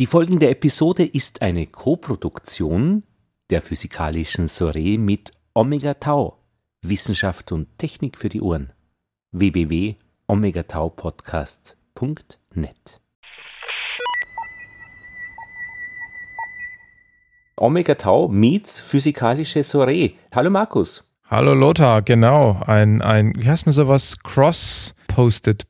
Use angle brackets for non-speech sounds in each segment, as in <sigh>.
Die folgende Episode ist eine Koproduktion der physikalischen Soiree mit Omega Tau, Wissenschaft und Technik für die Ohren. www.omegataupodcast.net Omega Tau meets physikalische Soiree. Hallo Markus. Hallo Lothar, genau. Ein, ein wie heißt man sowas? Cross-Posted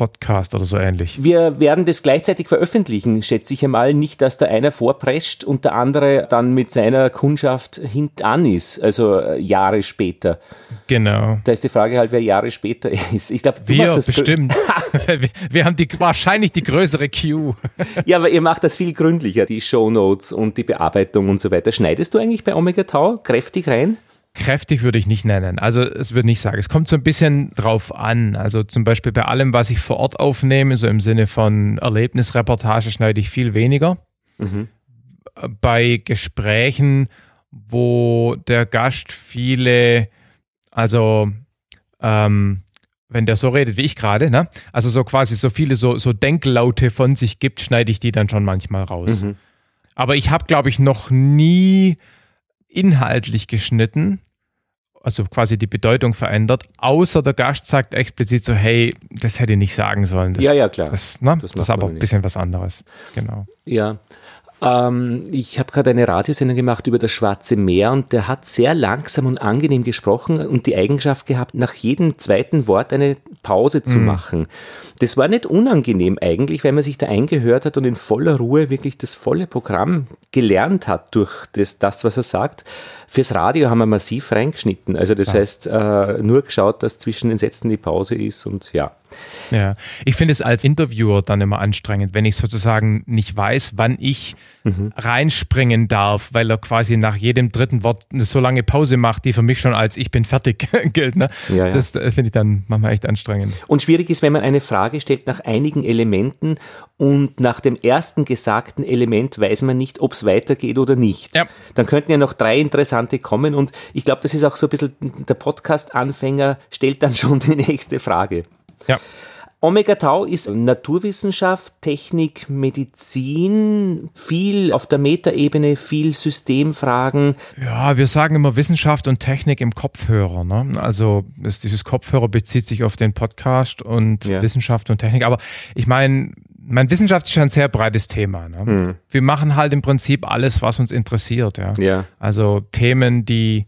Podcast oder so ähnlich. Wir werden das gleichzeitig veröffentlichen, schätze ich einmal. Nicht, dass der eine vorprescht und der andere dann mit seiner Kundschaft hintan ist, also äh, Jahre später. Genau. Da ist die Frage halt, wer Jahre später <laughs> ist. Ich glaube, wir bestimmt. <laughs> <laughs> wir, wir, haben die, wahrscheinlich die größere Queue. ja, aber ihr macht das viel gründlicher, die Shownotes und die Bearbeitung und so weiter. Schneidest du eigentlich bei Omega Tau kräftig rein? Kräftig würde ich nicht nennen. Also es würde nicht sagen. Es kommt so ein bisschen drauf an. Also zum Beispiel bei allem, was ich vor Ort aufnehme, so im Sinne von Erlebnisreportage, schneide ich viel weniger. Mhm. Bei Gesprächen, wo der Gast viele, also ähm, wenn der so redet wie ich gerade, ne? also so quasi so viele so, so Denklaute von sich gibt, schneide ich die dann schon manchmal raus. Mhm. Aber ich habe, glaube ich, noch nie inhaltlich geschnitten, also quasi die Bedeutung verändert, außer der Gast sagt explizit so, hey, das hätte ich nicht sagen sollen. Das, ja, ja, klar. Das, ne? das, das ist aber ein bisschen was anderes. Genau. Ja, ähm, ich habe gerade eine Radiosendung gemacht über das Schwarze Meer und der hat sehr langsam und angenehm gesprochen und die Eigenschaft gehabt, nach jedem zweiten Wort eine Pause zu mhm. machen. Das war nicht unangenehm eigentlich, weil man sich da eingehört hat und in voller Ruhe wirklich das volle Programm gelernt hat durch das, das was er sagt. Fürs Radio haben wir massiv reingeschnitten. Also das ja. heißt, äh, nur geschaut, dass zwischen den Sätzen die Pause ist und ja. Ja, ich finde es als Interviewer dann immer anstrengend, wenn ich sozusagen nicht weiß, wann ich mhm. reinspringen darf, weil er quasi nach jedem dritten Wort eine so lange Pause macht, die für mich schon als ich bin fertig <laughs> gilt. Ne? Ja, ja. Das finde ich dann manchmal echt anstrengend. Und schwierig ist, wenn man eine Frage stellt nach einigen Elementen und nach dem ersten gesagten Element weiß man nicht, ob es weitergeht oder nicht. Ja. Dann könnten ja noch drei interessante kommen und ich glaube, das ist auch so ein bisschen der Podcast-Anfänger stellt dann schon die nächste Frage. Ja. Omega Tau ist Naturwissenschaft, Technik, Medizin, viel auf der Metaebene, viel Systemfragen. Ja, wir sagen immer Wissenschaft und Technik im Kopfhörer. Ne? Also das, dieses Kopfhörer bezieht sich auf den Podcast und ja. Wissenschaft und Technik. Aber ich meine, mein Wissenschaft ist ein sehr breites Thema. Ne? Hm. Wir machen halt im Prinzip alles, was uns interessiert. Ja? ja. Also Themen, die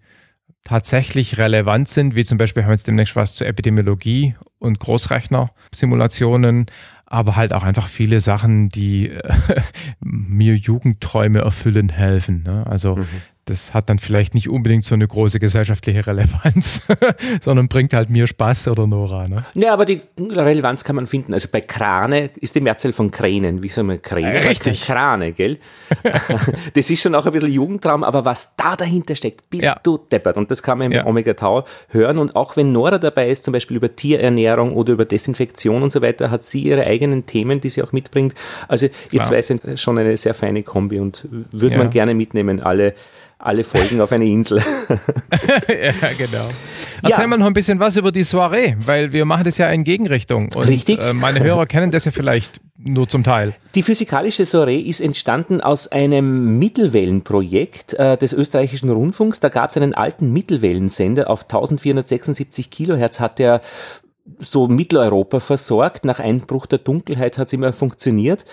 tatsächlich relevant sind, wie zum Beispiel haben wir jetzt demnächst was zur Epidemiologie und Großrechner-Simulationen, aber halt auch einfach viele Sachen, die äh, <laughs> mir Jugendträume erfüllen helfen. Ne? Also mhm das hat dann vielleicht nicht unbedingt so eine große gesellschaftliche Relevanz, <laughs> sondern bringt halt mir Spaß oder Nora. Ne? Ja, aber die Relevanz kann man finden. Also bei Krane ist die Mehrzahl von Kränen. Wie soll man Kräne? Äh, richtig. Krane, gell? <laughs> das ist schon auch ein bisschen Jugendtraum, aber was da dahinter steckt, bist ja. du deppert. Und das kann man im ja. Omega Tau hören. Und auch wenn Nora dabei ist, zum Beispiel über Tierernährung oder über Desinfektion und so weiter, hat sie ihre eigenen Themen, die sie auch mitbringt. Also ihr zwei sind schon eine sehr feine Kombi und würde man gerne mitnehmen, alle alle Folgen auf eine Insel. <laughs> <laughs> ja, genau. Erzähl ja. mal noch ein bisschen was über die Soiree, weil wir machen das ja in Gegenrichtung. Und Richtig. Äh, meine Hörer kennen das ja vielleicht nur zum Teil. Die physikalische Soiree ist entstanden aus einem Mittelwellenprojekt äh, des österreichischen Rundfunks. Da gab es einen alten Mittelwellensender auf 1476 Kilohertz, hat der so Mitteleuropa versorgt. Nach Einbruch der Dunkelheit hat es immer funktioniert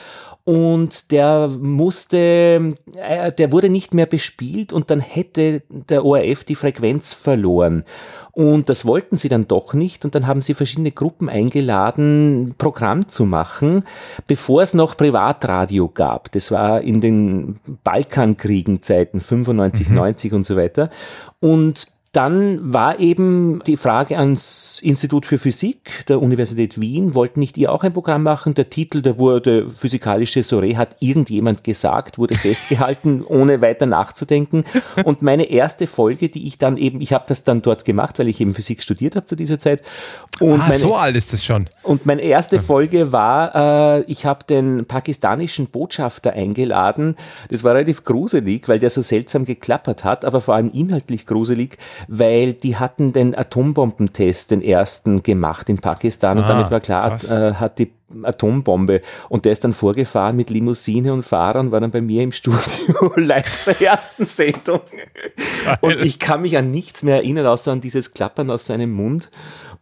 und der musste, äh, der wurde nicht mehr bespielt und dann hätte der ORF die Frequenz verloren. Und das wollten sie dann doch nicht und dann haben sie verschiedene Gruppen eingeladen, Programm zu machen, bevor es noch Privatradio gab. Das war in den Balkankriegen-Zeiten, 95, mhm. 90 und so weiter. Und dann war eben die Frage ans Institut für Physik der Universität Wien, wollten nicht ihr auch ein Programm machen? Der Titel, der wurde Physikalische Soiree, hat irgendjemand gesagt, wurde festgehalten, <laughs> ohne weiter nachzudenken. Und meine erste Folge, die ich dann eben, ich habe das dann dort gemacht, weil ich eben Physik studiert habe zu dieser Zeit. Und ah, meine, so alt ist das schon. Und meine erste Folge war, äh, ich habe den pakistanischen Botschafter eingeladen. Das war relativ gruselig, weil der so seltsam geklappert hat, aber vor allem inhaltlich gruselig weil die hatten den Atombombentest, den ersten gemacht in Pakistan ah, und damit war klar, äh, hat die Atombombe. Und der ist dann vorgefahren mit Limousine und Fahrer und war dann bei mir im Studio <laughs> live zur ersten Sendung. Und ich kann mich an nichts mehr erinnern, außer an dieses Klappern aus seinem Mund.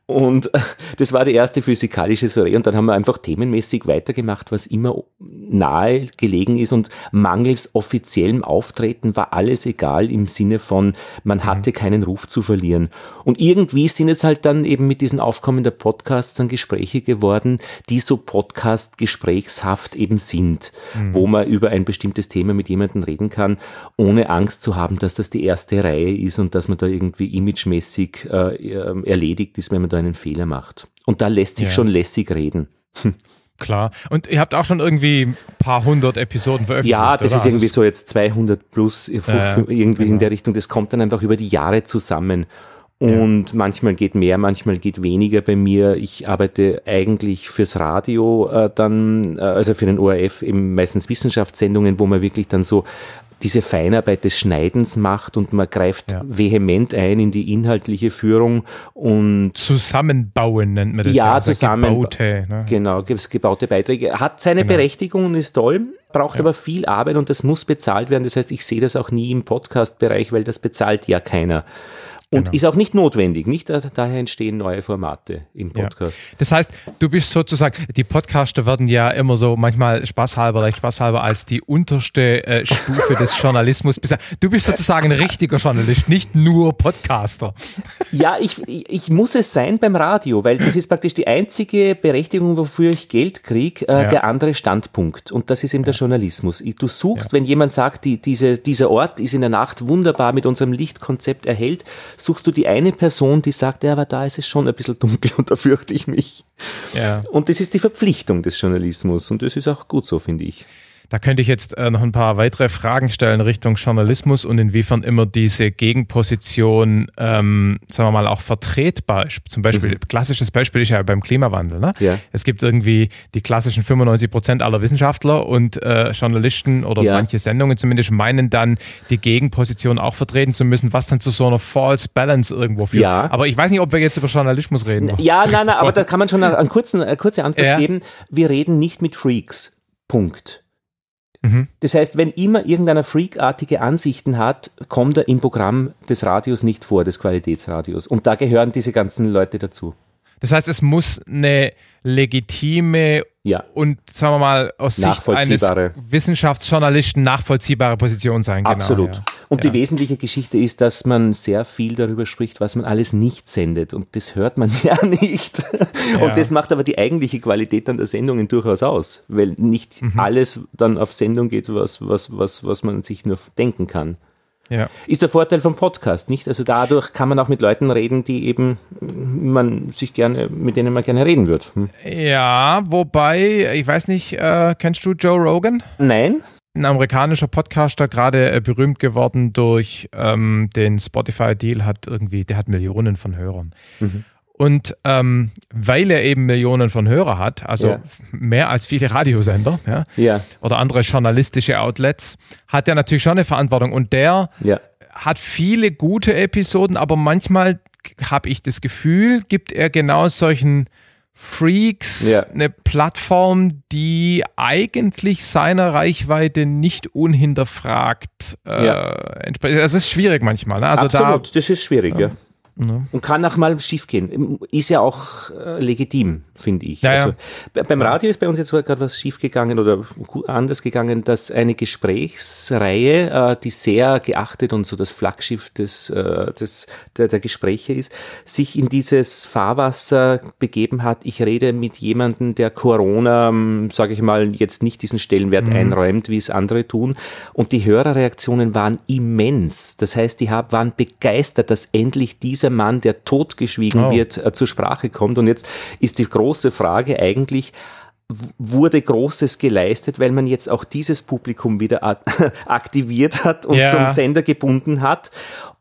Und das war die erste physikalische Soiree. Und dann haben wir einfach themenmäßig weitergemacht, was immer nahe gelegen ist. Und mangels offiziellem Auftreten war alles egal im Sinne von, man hatte keinen Ruf zu verlieren. Und irgendwie sind es halt dann eben mit diesen Aufkommen der Podcasts dann Gespräche geworden, die so Podcast-gesprächshaft eben sind, mhm. wo man über ein bestimmtes Thema mit jemandem reden kann, ohne Angst zu haben, dass das die erste Reihe ist und dass man da irgendwie imagemäßig äh, erledigt ist, wenn man da einen Fehler macht. Und da lässt sich ja. schon lässig reden. <laughs> Klar. Und ihr habt auch schon irgendwie ein paar hundert Episoden veröffentlicht. Ja, das oder? ist irgendwie also so jetzt 200 plus äh, irgendwie genau. in der Richtung. Das kommt dann einfach über die Jahre zusammen. Und ja. manchmal geht mehr, manchmal geht weniger bei mir. Ich arbeite eigentlich fürs Radio äh, dann, äh, also für den ORF eben meistens Wissenschaftssendungen, wo man wirklich dann so diese Feinarbeit des Schneidens macht und man greift ja. vehement ein in die inhaltliche Führung und zusammenbauen nennt man das ja, ja also zusammen gebaute, ne? genau gebaute Beiträge hat seine genau. Berechtigung und ist toll braucht ja. aber viel Arbeit und das muss bezahlt werden das heißt ich sehe das auch nie im Podcast Bereich weil das bezahlt ja keiner und genau. ist auch nicht notwendig. Nicht daher entstehen neue Formate im Podcast. Ja. Das heißt, du bist sozusagen, die Podcaster werden ja immer so manchmal spaßhalber, leicht spaßhalber als die unterste äh, Stufe des <laughs> Journalismus. Du bist sozusagen ein richtiger Journalist, nicht nur Podcaster. Ja, ich, ich muss es sein beim Radio, weil das ist praktisch die einzige Berechtigung, wofür ich Geld kriege, äh, ja. der andere Standpunkt. Und das ist eben der Journalismus. Du suchst, wenn jemand sagt, die, diese, dieser Ort ist in der Nacht wunderbar mit unserem Lichtkonzept erhellt, suchst du die eine Person, die sagt, ja, aber da ist es schon ein bisschen dunkel und da fürchte ich mich. Ja. Und das ist die Verpflichtung des Journalismus und das ist auch gut so, finde ich. Da könnte ich jetzt äh, noch ein paar weitere Fragen stellen Richtung Journalismus und inwiefern immer diese Gegenposition, ähm, sagen wir mal, auch vertretbar ist. Zum Beispiel, mhm. klassisches Beispiel ist ja beim Klimawandel. Ne? Ja. Es gibt irgendwie die klassischen 95 Prozent aller Wissenschaftler und äh, Journalisten oder ja. manche Sendungen zumindest meinen dann, die Gegenposition auch vertreten zu müssen, was dann zu so einer False Balance irgendwo führt. Ja. Aber ich weiß nicht, ob wir jetzt über Journalismus reden. Ja, nein, nein, <laughs> aber da kann man schon eine, eine, kurzen, eine kurze Antwort geben. Wir reden nicht mit Freaks. Punkt. Mhm. Das heißt, wenn immer irgendeiner freakartige Ansichten hat, kommt er im Programm des Radios nicht vor, des Qualitätsradios. Und da gehören diese ganzen Leute dazu. Das heißt, es muss eine legitime ja. und, sagen wir mal, aus Sicht eines Wissenschaftsjournalisten nachvollziehbare Position sein. Genau, Absolut. Ja. Und ja. die wesentliche Geschichte ist, dass man sehr viel darüber spricht, was man alles nicht sendet. Und das hört man <laughs> ja nicht. Und das macht aber die eigentliche Qualität an der Sendungen durchaus aus, weil nicht mhm. alles dann auf Sendung geht, was, was, was, was man sich nur denken kann. Ja. Ist der Vorteil vom Podcast, nicht? Also dadurch kann man auch mit Leuten reden, die eben man sich gerne, mit denen man gerne reden wird. Hm? Ja, wobei, ich weiß nicht, äh, kennst du Joe Rogan? Nein. Ein amerikanischer Podcaster, gerade äh, berühmt geworden durch ähm, den Spotify-Deal, hat irgendwie, der hat Millionen von Hörern. Mhm. Und ähm, weil er eben Millionen von Hörer hat, also ja. mehr als viele Radiosender ja, ja. oder andere journalistische Outlets, hat er natürlich schon eine Verantwortung. Und der hat viele gute Episoden, aber manchmal habe ich das Gefühl, gibt er genau solchen Freaks eine Plattform, die eigentlich seiner Reichweite nicht unhinterfragt äh, entspricht. Das ist schwierig manchmal. Ne? Also Absolut, da, das ist schwierig, ja. Ja. Und kann auch mal schief gehen. Ist ja auch äh, legitim, finde ich. Ja, also, ja. Beim Radio ist bei uns jetzt gerade was schief gegangen oder anders gegangen, dass eine Gesprächsreihe, äh, die sehr geachtet und so das Flaggschiff des, äh, des, der, der Gespräche ist, sich in dieses Fahrwasser begeben hat. Ich rede mit jemandem, der Corona, ähm, sage ich mal, jetzt nicht diesen Stellenwert mhm. einräumt, wie es andere tun. Und die Hörerreaktionen waren immens. Das heißt, die waren begeistert, dass endlich dieser dieser Mann, der totgeschwiegen oh. wird, äh, zur Sprache kommt. Und jetzt ist die große Frage eigentlich, wurde Großes geleistet, weil man jetzt auch dieses Publikum wieder <laughs> aktiviert hat und ja. zum Sender gebunden hat?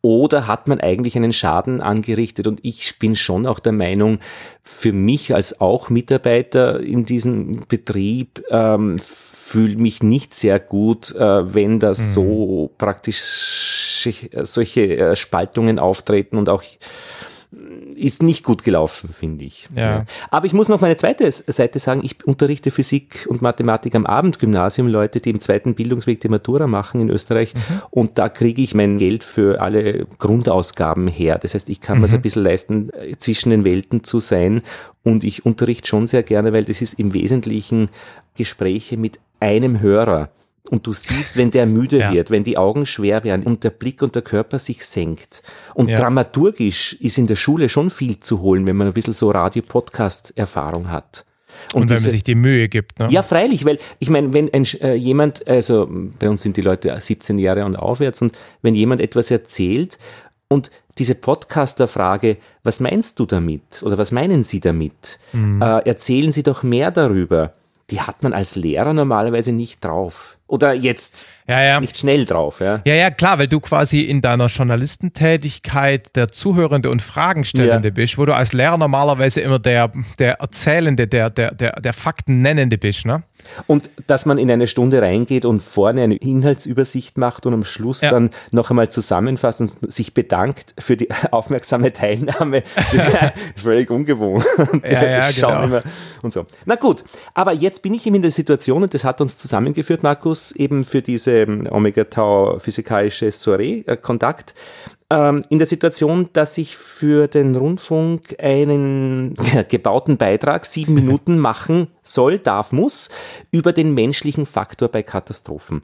Oder hat man eigentlich einen Schaden angerichtet? Und ich bin schon auch der Meinung, für mich als auch Mitarbeiter in diesem Betrieb ähm, fühle mich nicht sehr gut, äh, wenn das mhm. so praktisch solche äh, Spaltungen auftreten und auch ist nicht gut gelaufen, finde ich. Ja. Aber ich muss noch meine zweite Seite sagen, ich unterrichte Physik und Mathematik am Abendgymnasium, Leute, die im zweiten Bildungsweg die Matura machen in Österreich mhm. und da kriege ich mein Geld für alle Grundausgaben her. Das heißt, ich kann mhm. mir es ein bisschen leisten, zwischen den Welten zu sein und ich unterrichte schon sehr gerne, weil das ist im Wesentlichen Gespräche mit einem Hörer. Und du siehst, wenn der müde <laughs> ja. wird, wenn die Augen schwer werden und der Blick und der Körper sich senkt. Und ja. dramaturgisch ist in der Schule schon viel zu holen, wenn man ein bisschen so Radio-Podcast-Erfahrung hat. Und, und wenn diese, man sich die Mühe gibt. Ne? Ja, freilich, weil ich meine, wenn ein, äh, jemand, also bei uns sind die Leute 17 Jahre und aufwärts, und wenn jemand etwas erzählt und diese Podcaster-Frage, was meinst du damit oder was meinen Sie damit? Mhm. Äh, erzählen Sie doch mehr darüber. Die hat man als Lehrer normalerweise nicht drauf. Oder jetzt ja, ja. nicht schnell drauf, ja? Ja, ja, klar, weil du quasi in deiner Journalistentätigkeit der Zuhörende und Fragenstellende ja. bist, wo du als Lehrer normalerweise immer der, der Erzählende, der, der, der, der Fakten nennende bist, ne? Und dass man in eine Stunde reingeht und vorne eine Inhaltsübersicht macht und am Schluss dann noch einmal zusammenfasst und sich bedankt für die <laughs> aufmerksame Teilnahme, <laughs> völlig ungewohnt. Ja, ja, <laughs> genau. und so. Na gut, aber jetzt bin ich eben in der Situation und das hat uns zusammengeführt, Markus, Markus eben für diese ähm, Omega-Tau physikalische Soiree-Kontakt ähm, in der Situation, dass ich für den Rundfunk einen <laughs> gebauten Beitrag, sieben <laughs> Minuten machen soll, darf, muss, über den menschlichen Faktor bei Katastrophen.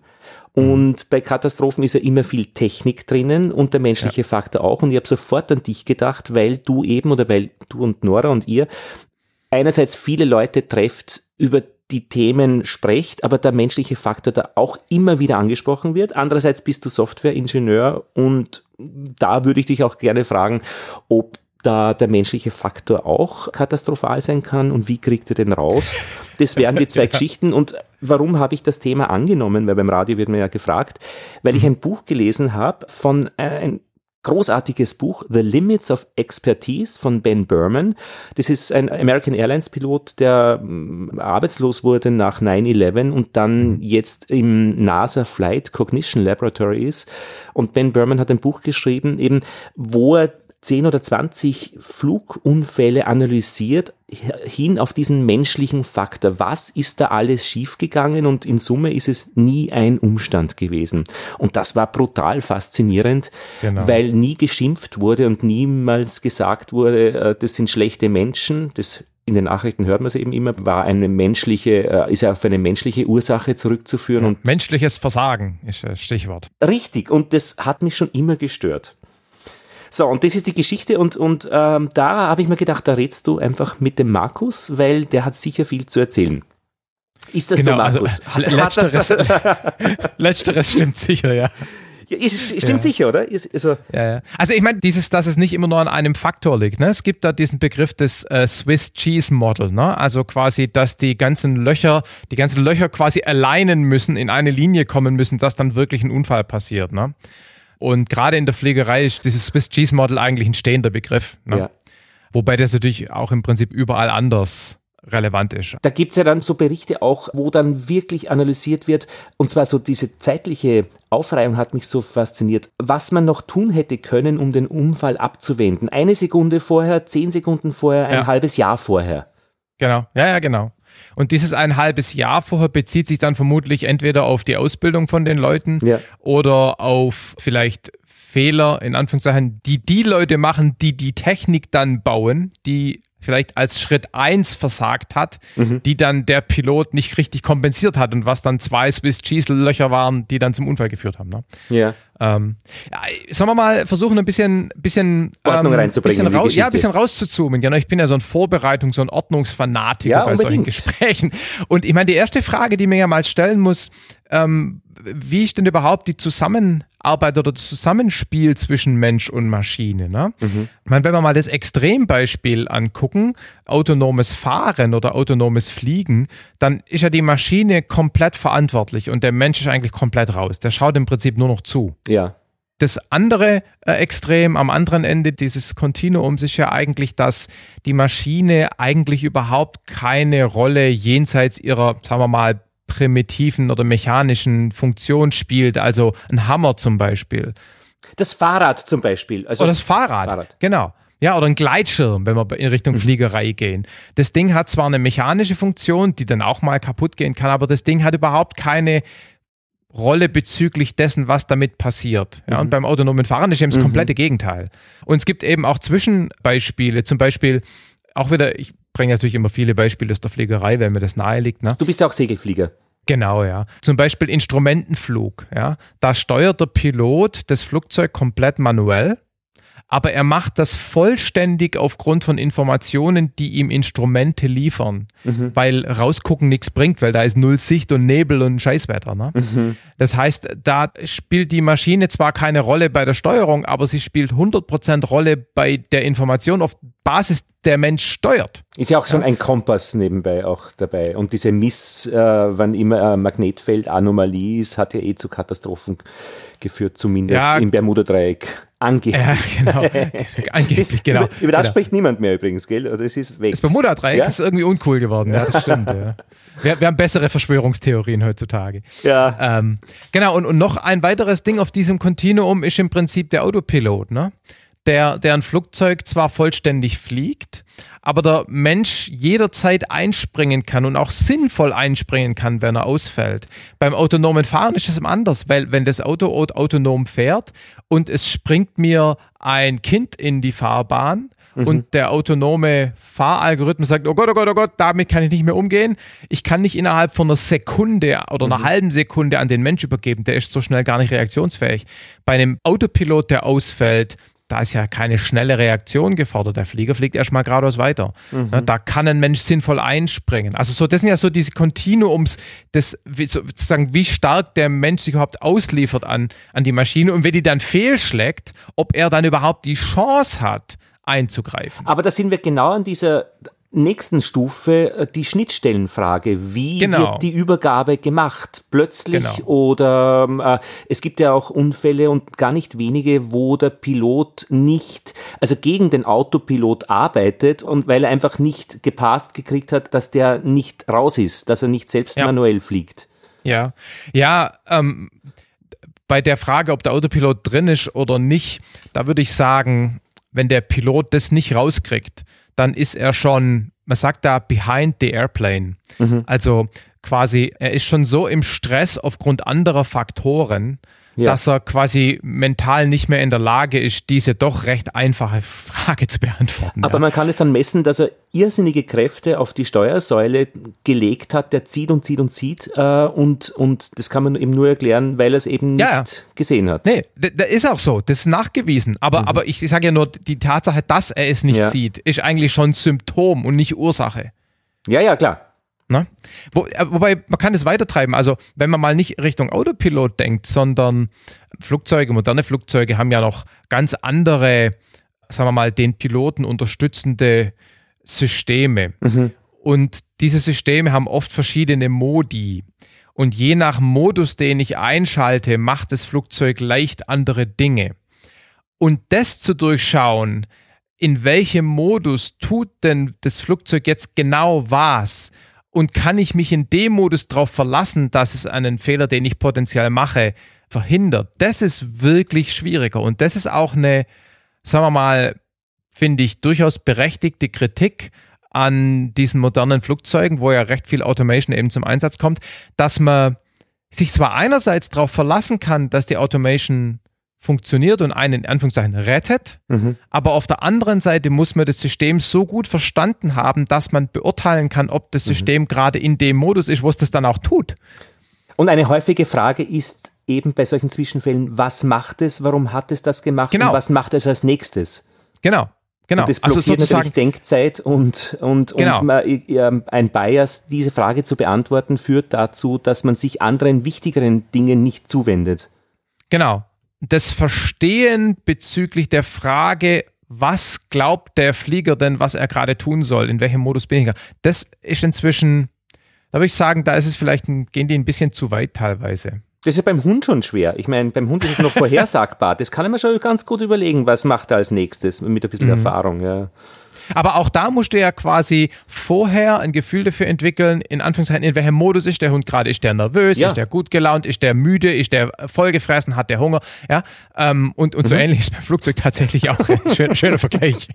Und bei Katastrophen ist ja immer viel Technik drinnen und der menschliche ja. Faktor auch. Und ich habe sofort an dich gedacht, weil du eben oder weil du und Nora und ihr einerseits viele Leute trefft, über die Themen sprecht, aber der menschliche Faktor da auch immer wieder angesprochen wird. Andererseits bist du Softwareingenieur und da würde ich dich auch gerne fragen, ob da der menschliche Faktor auch katastrophal sein kann und wie kriegt ihr den raus? Das wären die zwei ja. <laughs> Geschichten. Und warum habe ich das Thema angenommen? Weil beim Radio wird mir ja gefragt, weil ich ein Buch gelesen habe von äh, großartiges Buch The Limits of Expertise von Ben Berman. Das ist ein American Airlines Pilot, der mm, arbeitslos wurde nach 9-11 und dann mhm. jetzt im NASA Flight Cognition Laboratory ist. Und Ben Berman hat ein Buch geschrieben, eben, wo er 10 oder 20 Flugunfälle analysiert, hin auf diesen menschlichen Faktor. Was ist da alles schiefgegangen? Und in Summe ist es nie ein Umstand gewesen. Und das war brutal faszinierend, genau. weil nie geschimpft wurde und niemals gesagt wurde, äh, das sind schlechte Menschen. Das in den Nachrichten hört man es eben immer, war eine menschliche, äh, ist ja auf eine menschliche Ursache zurückzuführen. Ja, und menschliches Versagen ist das Stichwort. Richtig, und das hat mich schon immer gestört. So, und das ist die Geschichte und, und ähm, da habe ich mir gedacht, da redst du einfach mit dem Markus, weil der hat sicher viel zu erzählen. Ist das genau, so, also, Markus? Also, hat, letzteres, hat <laughs> letzteres stimmt sicher, ja. Ja, ist, stimmt ja. sicher, oder? Ist, also, ja, ja. also ich meine, dieses, dass es nicht immer nur an einem Faktor liegt. Ne? Es gibt da diesen Begriff des äh, Swiss Cheese Model. Ne? Also quasi, dass die ganzen Löcher, die ganzen Löcher quasi alleinen müssen, in eine Linie kommen müssen, dass dann wirklich ein Unfall passiert. Ne? Und gerade in der Pflegerei ist dieses Swiss Cheese Model eigentlich ein stehender Begriff. Ne? Ja. Wobei das natürlich auch im Prinzip überall anders relevant ist. Da gibt es ja dann so Berichte auch, wo dann wirklich analysiert wird, und zwar so diese zeitliche Aufreihung hat mich so fasziniert, was man noch tun hätte können, um den Unfall abzuwenden. Eine Sekunde vorher, zehn Sekunden vorher, ein ja. halbes Jahr vorher. Genau, ja, ja, genau. Und dieses ein halbes Jahr vorher bezieht sich dann vermutlich entweder auf die Ausbildung von den Leuten ja. oder auf vielleicht Fehler, in Anführungszeichen, die die Leute machen, die die Technik dann bauen, die vielleicht als Schritt 1 versagt hat, mhm. die dann der Pilot nicht richtig kompensiert hat und was dann zwei Swiss Cheese Löcher waren, die dann zum Unfall geführt haben. Ne? Ja. Ähm, ja, sollen wir mal versuchen, ein bisschen, bisschen Ordnung ähm, reinzubringen. Bisschen raus, ja, ein bisschen rauszuzoomen. Genau, ich bin ja so ein Vorbereitung, so ein Ordnungsfanatiker ja, bei solchen Gesprächen. Und ich meine, die erste Frage, die mir ja mal stellen muss, ähm, wie ist denn überhaupt die Zusammenarbeit oder das Zusammenspiel zwischen Mensch und Maschine? Ne? Mhm. Ich meine, wenn wir mal das Extrembeispiel angucken, autonomes Fahren oder autonomes Fliegen, dann ist ja die Maschine komplett verantwortlich und der Mensch ist eigentlich komplett raus. Der schaut im Prinzip nur noch zu. Ja. Das andere äh, Extrem am anderen Ende dieses Kontinuums ist ja eigentlich, dass die Maschine eigentlich überhaupt keine Rolle jenseits ihrer, sagen wir mal, primitiven oder mechanischen Funktion spielt, also ein Hammer zum Beispiel. Das Fahrrad zum Beispiel. Also oder das Fahrrad, Fahrrad, genau. Ja, oder ein Gleitschirm, wenn wir in Richtung mhm. Fliegerei gehen. Das Ding hat zwar eine mechanische Funktion, die dann auch mal kaputt gehen kann, aber das Ding hat überhaupt keine Rolle bezüglich dessen, was damit passiert. Ja, mhm. Und beim autonomen Fahren ist eben das mhm. komplette Gegenteil. Und es gibt eben auch Zwischenbeispiele, zum Beispiel auch wieder, ich bringe natürlich immer viele Beispiele aus der Fliegerei, weil mir das nahe liegt. Ne? Du bist ja auch Segelflieger. Genau, ja. Zum Beispiel Instrumentenflug. Ja. Da steuert der Pilot das Flugzeug komplett manuell aber er macht das vollständig aufgrund von Informationen, die ihm Instrumente liefern, mhm. weil rausgucken nichts bringt, weil da ist null Sicht und Nebel und Scheißwetter. Ne? Mhm. Das heißt, da spielt die Maschine zwar keine Rolle bei der Steuerung, aber sie spielt 100% Rolle bei der Information auf Basis der Mensch steuert. Ist ja auch schon ja. ein Kompass nebenbei auch dabei. Und diese Miss, äh, wann immer ein Magnetfeldanomalie ist, hat ja eh zu Katastrophen geführt, zumindest ja. im Bermuda-Dreieck. Angeblich. Ja, genau. <laughs> Angeblich, genau. Über, über das genau. spricht niemand mehr übrigens, gell? Oder es ist weg. Das Bermuda-Dreieck ja? ist irgendwie uncool geworden, ja, das stimmt. ja. wir, wir, haben bessere Verschwörungstheorien heutzutage. Ja. Ähm, genau, und, und noch ein weiteres Ding auf diesem Kontinuum ist im Prinzip der Autopilot, ne? Der, der ein Flugzeug zwar vollständig fliegt, aber der Mensch jederzeit einspringen kann und auch sinnvoll einspringen kann, wenn er ausfällt. Beim autonomen Fahren ist es anders, weil wenn das Auto autonom fährt und es springt mir ein Kind in die Fahrbahn, Mhm. und der autonome Fahralgorithmus sagt, oh Gott, oh Gott, oh Gott, damit kann ich nicht mehr umgehen. Ich kann nicht innerhalb von einer Sekunde oder einer mhm. halben Sekunde an den Mensch übergeben, der ist so schnell gar nicht reaktionsfähig. Bei einem Autopilot, der ausfällt, da ist ja keine schnelle Reaktion gefordert. Der Flieger fliegt erstmal geradeaus weiter. Mhm. Da kann ein Mensch sinnvoll einspringen. Also so, das sind ja so diese Kontinuums, das, wie, sozusagen, wie stark der Mensch sich überhaupt ausliefert an, an die Maschine und wenn die dann fehlschlägt, ob er dann überhaupt die Chance hat, einzugreifen. Aber da sind wir genau an dieser nächsten Stufe äh, die Schnittstellenfrage. Wie genau. wird die Übergabe gemacht? Plötzlich genau. oder ähm, äh, es gibt ja auch Unfälle und gar nicht wenige, wo der Pilot nicht, also gegen den Autopilot arbeitet und weil er einfach nicht gepasst gekriegt hat, dass der nicht raus ist, dass er nicht selbst ja. manuell fliegt. Ja, ja, ähm, bei der Frage, ob der Autopilot drin ist oder nicht, da würde ich sagen, wenn der Pilot das nicht rauskriegt, dann ist er schon, man sagt da, behind the airplane. Mhm. Also quasi, er ist schon so im Stress aufgrund anderer Faktoren, ja. dass er quasi mental nicht mehr in der Lage ist, diese doch recht einfache Frage zu beantworten. Aber ja. man kann es dann messen, dass er irrsinnige Kräfte auf die Steuersäule gelegt hat, der zieht und zieht und zieht äh, und, und das kann man ihm nur erklären, weil er es eben nicht ja. gesehen hat. Nee, da ist auch so, das ist nachgewiesen. Aber, mhm. aber ich, ich sage ja nur, die Tatsache, dass er es nicht sieht, ist eigentlich schon Symptom und nicht Ursache. Ja, ja, klar. Ne? Wo, äh, wobei, man kann es weitertreiben. Also, wenn man mal nicht Richtung Autopilot denkt, sondern Flugzeuge, moderne Flugzeuge haben ja noch ganz andere, sagen wir mal, den Piloten unterstützende Systeme. Mhm. Und diese Systeme haben oft verschiedene Modi. Und je nach Modus, den ich einschalte, macht das Flugzeug leicht andere Dinge. Und das zu durchschauen, in welchem Modus tut denn das Flugzeug jetzt genau was? Und kann ich mich in dem Modus darauf verlassen, dass es einen Fehler, den ich potenziell mache, verhindert? Das ist wirklich schwieriger. Und das ist auch eine, sagen wir mal, finde ich, durchaus berechtigte Kritik an diesen modernen Flugzeugen, wo ja recht viel Automation eben zum Einsatz kommt, dass man sich zwar einerseits darauf verlassen kann, dass die Automation funktioniert und einen in Anführungszeichen rettet. Mhm. Aber auf der anderen Seite muss man das System so gut verstanden haben, dass man beurteilen kann, ob das mhm. System mhm. gerade in dem Modus ist, wo es das dann auch tut. Und eine häufige Frage ist eben bei solchen Zwischenfällen, was macht es, warum hat es das gemacht genau. und was macht es als nächstes? Genau. Genau. Und das also blockiert also natürlich Denkzeit und, und, genau. und man, ein Bias, diese Frage zu beantworten, führt dazu, dass man sich anderen wichtigeren Dingen nicht zuwendet. Genau das Verstehen bezüglich der Frage, was glaubt der Flieger denn, was er gerade tun soll, in welchem Modus bin ich, das ist inzwischen, da würde ich sagen, da ist es vielleicht, gehen die ein bisschen zu weit teilweise. Das ist ja beim Hund schon schwer. Ich meine, beim Hund ist es noch <laughs> vorhersagbar. Das kann man schon ganz gut überlegen, was macht er als nächstes mit ein bisschen mhm. Erfahrung. Ja. Aber auch da musst du ja quasi vorher ein Gefühl dafür entwickeln, in Anführungszeichen, in welchem Modus ist der Hund gerade? Ist der nervös? Ja. Ist der gut gelaunt? Ist der müde? Ist der vollgefressen? Hat der Hunger? Ja, ähm, und, und so mhm. ähnlich ist beim Flugzeug tatsächlich auch <laughs> ein schöner, schöner Vergleich.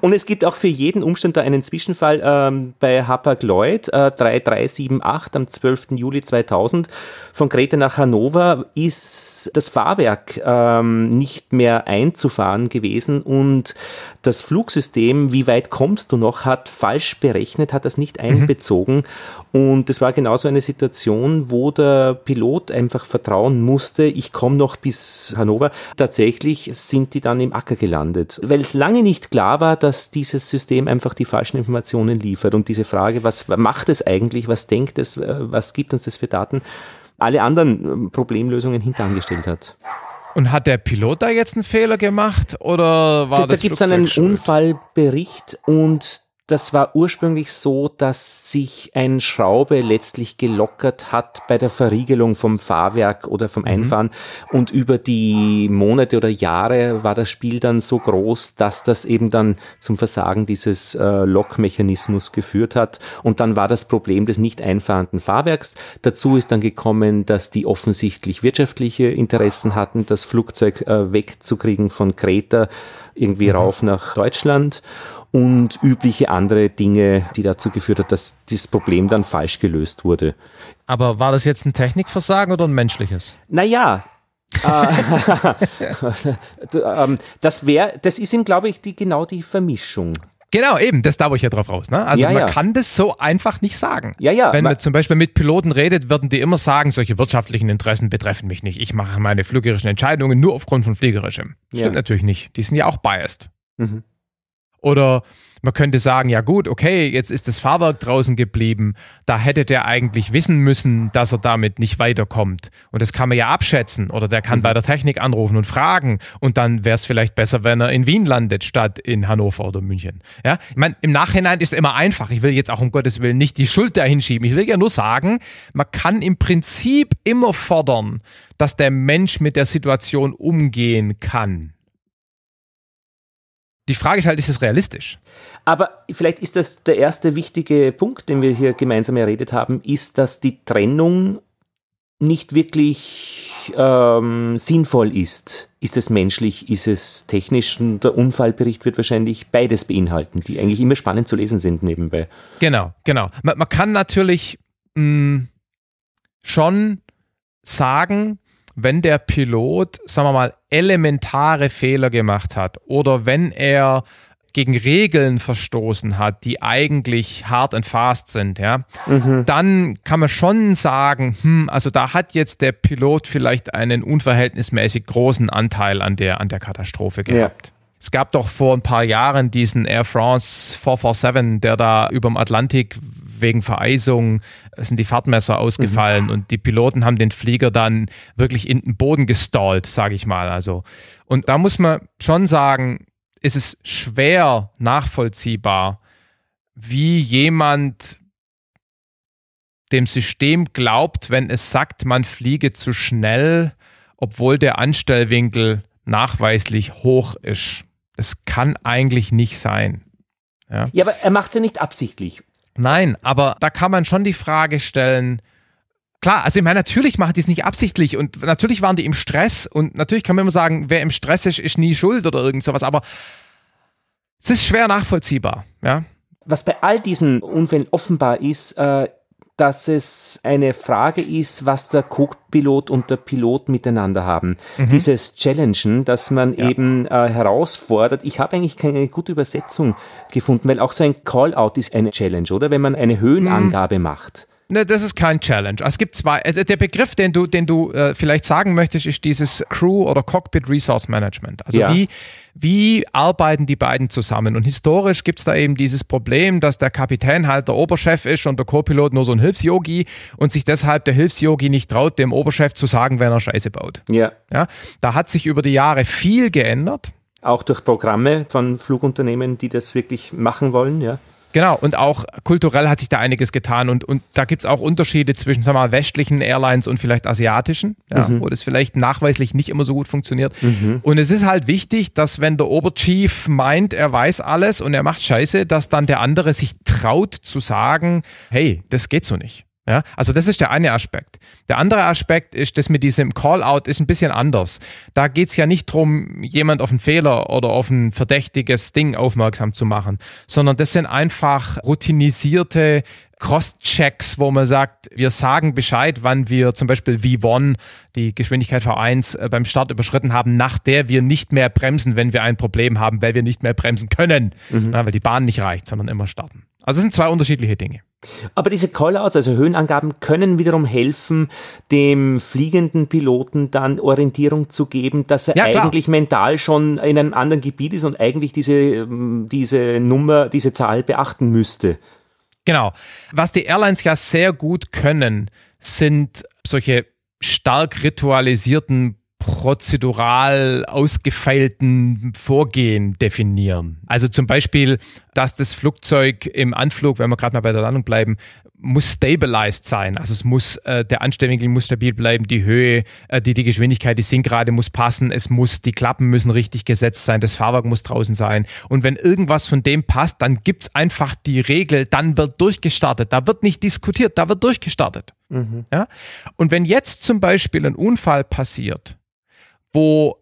Und es gibt auch für jeden Umstand da einen Zwischenfall ähm, bei Hapag-Lloyd äh, 3378 am 12. Juli 2000 von Grete nach Hannover ist das Fahrwerk ähm, nicht mehr einzufahren gewesen und das Flugsystem, wie weit kommst du noch, hat falsch berechnet, hat das nicht mhm. einbezogen. Mhm. Und es war genauso eine Situation, wo der Pilot einfach vertrauen musste, ich komme noch bis Hannover. Tatsächlich sind die dann im Acker gelandet, weil es lange nicht klar war, dass dieses System einfach die falschen Informationen liefert. Und diese Frage, was macht es eigentlich, was denkt es, was gibt uns das für Daten, alle anderen ähm, Problemlösungen hinterangestellt hat. Und hat der Pilot da jetzt einen Fehler gemacht oder war da, das Da gibt es einen Unfallbericht und das war ursprünglich so, dass sich ein Schraube letztlich gelockert hat bei der Verriegelung vom Fahrwerk oder vom mhm. Einfahren mhm. und über die Monate oder Jahre war das Spiel dann so groß, dass das eben dann zum Versagen dieses äh, Lockmechanismus geführt hat und dann war das Problem des nicht einfahrenden Fahrwerks. Dazu ist dann gekommen, dass die offensichtlich wirtschaftliche Interessen hatten, das Flugzeug äh, wegzukriegen von Kreta irgendwie mhm. rauf nach Deutschland und übliche andere Dinge, die dazu geführt hat, dass dieses Problem dann falsch gelöst wurde. Aber war das jetzt ein Technikversagen oder ein menschliches? Naja, äh, <laughs> ähm, das wäre, das ist ihm, glaube ich, die, genau die Vermischung. Genau, eben, das da wo ich ja drauf raus. Ne? Also ja, man ja. kann das so einfach nicht sagen. Ja, ja. Wenn man zum Beispiel mit Piloten redet, würden die immer sagen, solche wirtschaftlichen Interessen betreffen mich nicht. Ich mache meine flügerischen Entscheidungen nur aufgrund von fliegerischem. Stimmt ja. natürlich nicht. Die sind ja auch biased. Mhm. Oder man könnte sagen, ja gut, okay, jetzt ist das Fahrwerk draußen geblieben. Da hätte der eigentlich wissen müssen, dass er damit nicht weiterkommt. Und das kann man ja abschätzen. Oder der kann mhm. bei der Technik anrufen und fragen. Und dann wäre es vielleicht besser, wenn er in Wien landet, statt in Hannover oder München. Ja, ich meine, im Nachhinein ist es immer einfach. Ich will jetzt auch um Gottes Willen nicht die Schuld dahin schieben. Ich will ja nur sagen, man kann im Prinzip immer fordern, dass der Mensch mit der Situation umgehen kann. Die Frage ist halt, ist es realistisch? Aber vielleicht ist das der erste wichtige Punkt, den wir hier gemeinsam erredet haben, ist, dass die Trennung nicht wirklich ähm, sinnvoll ist. Ist es menschlich, ist es technisch? Und der Unfallbericht wird wahrscheinlich beides beinhalten, die eigentlich immer spannend zu lesen sind nebenbei. Genau, genau. Man, man kann natürlich mh, mm, schon sagen, wenn der Pilot, sagen wir mal, elementare Fehler gemacht hat oder wenn er gegen Regeln verstoßen hat, die eigentlich hart und fast sind, ja, mhm. dann kann man schon sagen, hm, also da hat jetzt der Pilot vielleicht einen unverhältnismäßig großen Anteil an der, an der Katastrophe gehabt. Ja. Es gab doch vor ein paar Jahren diesen Air France 447, der da über dem Atlantik wegen Vereisung sind die Fahrtmesser ausgefallen mhm. und die Piloten haben den Flieger dann wirklich in den Boden gestallt, sage ich mal. Also und da muss man schon sagen, ist es schwer nachvollziehbar, wie jemand dem System glaubt, wenn es sagt, man fliege zu schnell, obwohl der Anstellwinkel nachweislich hoch ist. Das kann eigentlich nicht sein. Ja, ja aber er macht es ja nicht absichtlich. Nein, aber da kann man schon die Frage stellen, Klar, also ich meine, natürlich machen die es nicht absichtlich und natürlich waren die im Stress und natürlich kann man immer sagen, wer im Stress ist, ist nie schuld oder irgend sowas, aber es ist schwer nachvollziehbar, ja. Was bei all diesen Unfällen offenbar ist, äh, dass es eine Frage ist, was der Co-Pilot und der Pilot miteinander haben. Mhm. Dieses Challengen, dass man ja. eben äh, herausfordert. Ich habe eigentlich keine gute Übersetzung gefunden, weil auch so ein Call-out ist eine Challenge, oder? Wenn man eine Höhenangabe mhm. macht. Ne, das ist kein Challenge. Es gibt zwei. Äh, der Begriff, den du, den du äh, vielleicht sagen möchtest, ist dieses Crew oder Cockpit Resource Management. Also ja. wie, wie arbeiten die beiden zusammen? Und historisch gibt es da eben dieses Problem, dass der Kapitän halt der Oberchef ist und der Co-Pilot nur so ein Hilfsyogi und sich deshalb der Hilfsyogi nicht traut, dem Oberchef zu sagen, wenn er Scheiße baut. Ja. ja. Da hat sich über die Jahre viel geändert. Auch durch Programme von Flugunternehmen, die das wirklich machen wollen, ja. Genau, und auch kulturell hat sich da einiges getan und, und da gibt es auch Unterschiede zwischen, sagen wir mal, westlichen Airlines und vielleicht asiatischen, ja, mhm. wo das vielleicht nachweislich nicht immer so gut funktioniert. Mhm. Und es ist halt wichtig, dass wenn der Oberchief meint, er weiß alles und er macht Scheiße, dass dann der andere sich traut zu sagen, hey, das geht so nicht. Ja, also das ist der eine Aspekt. Der andere Aspekt ist, das mit diesem Call-out ist ein bisschen anders. Da geht es ja nicht darum, jemand auf einen Fehler oder auf ein verdächtiges Ding aufmerksam zu machen, sondern das sind einfach routinisierte Cross-Checks, wo man sagt, wir sagen Bescheid, wann wir zum Beispiel V1, die Geschwindigkeit V1 äh, beim Start überschritten haben, nach der wir nicht mehr bremsen, wenn wir ein Problem haben, weil wir nicht mehr bremsen können, mhm. ja, weil die Bahn nicht reicht, sondern immer starten. Also es sind zwei unterschiedliche Dinge. Aber diese Callouts, also Höhenangaben, können wiederum helfen, dem fliegenden Piloten dann Orientierung zu geben, dass er ja, eigentlich mental schon in einem anderen Gebiet ist und eigentlich diese, ähm, diese Nummer, diese Zahl beachten müsste. Genau. Was die Airlines ja sehr gut können, sind solche stark ritualisierten prozedural ausgefeilten Vorgehen definieren. Also zum Beispiel, dass das Flugzeug im Anflug, wenn wir gerade mal bei der Landung bleiben, muss stabilized sein. Also es muss, äh, der Anstellwinkel muss stabil bleiben, die Höhe, äh, die, die Geschwindigkeit, die Sinkgrade muss passen, es muss, die Klappen müssen richtig gesetzt sein, das Fahrwerk muss draußen sein. Und wenn irgendwas von dem passt, dann gibt es einfach die Regel, dann wird durchgestartet. Da wird nicht diskutiert, da wird durchgestartet. Mhm. Ja? Und wenn jetzt zum Beispiel ein Unfall passiert, wo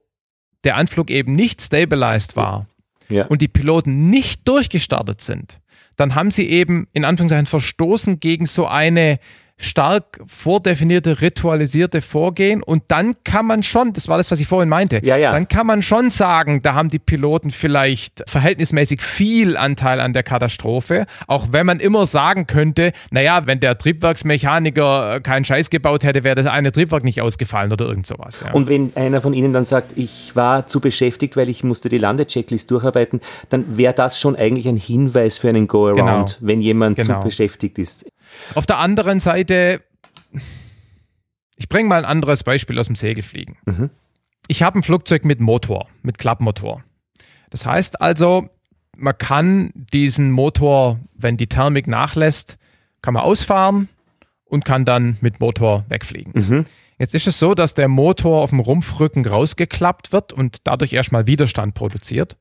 der Anflug eben nicht stabilized war ja. und die Piloten nicht durchgestartet sind, dann haben sie eben in Anführungszeichen verstoßen gegen so eine stark vordefinierte, ritualisierte Vorgehen und dann kann man schon, das war das, was ich vorhin meinte, ja, ja. dann kann man schon sagen, da haben die Piloten vielleicht verhältnismäßig viel Anteil an der Katastrophe, auch wenn man immer sagen könnte, naja, wenn der Triebwerksmechaniker äh, keinen Scheiß gebaut hätte, wäre das eine Triebwerk nicht ausgefallen oder irgend sowas. Ja. Und wenn einer von Ihnen dann sagt, ich war zu beschäftigt, weil ich musste die Landechecklist durcharbeiten, dann wäre das schon eigentlich ein Hinweis für einen Go-Around, genau. wenn jemand genau. zu beschäftigt ist. Auf der anderen Seite, ich bringe mal ein anderes Beispiel aus dem Segelfliegen. Mhm. Ich habe ein Flugzeug mit Motor, mit Klappmotor. Das heißt also, man kann diesen Motor, wenn die Thermik nachlässt, kann man ausfahren und kann dann mit Motor wegfliegen. Mhm. Jetzt ist es so, dass der Motor auf dem Rumpfrücken rausgeklappt wird und dadurch erstmal Widerstand produziert.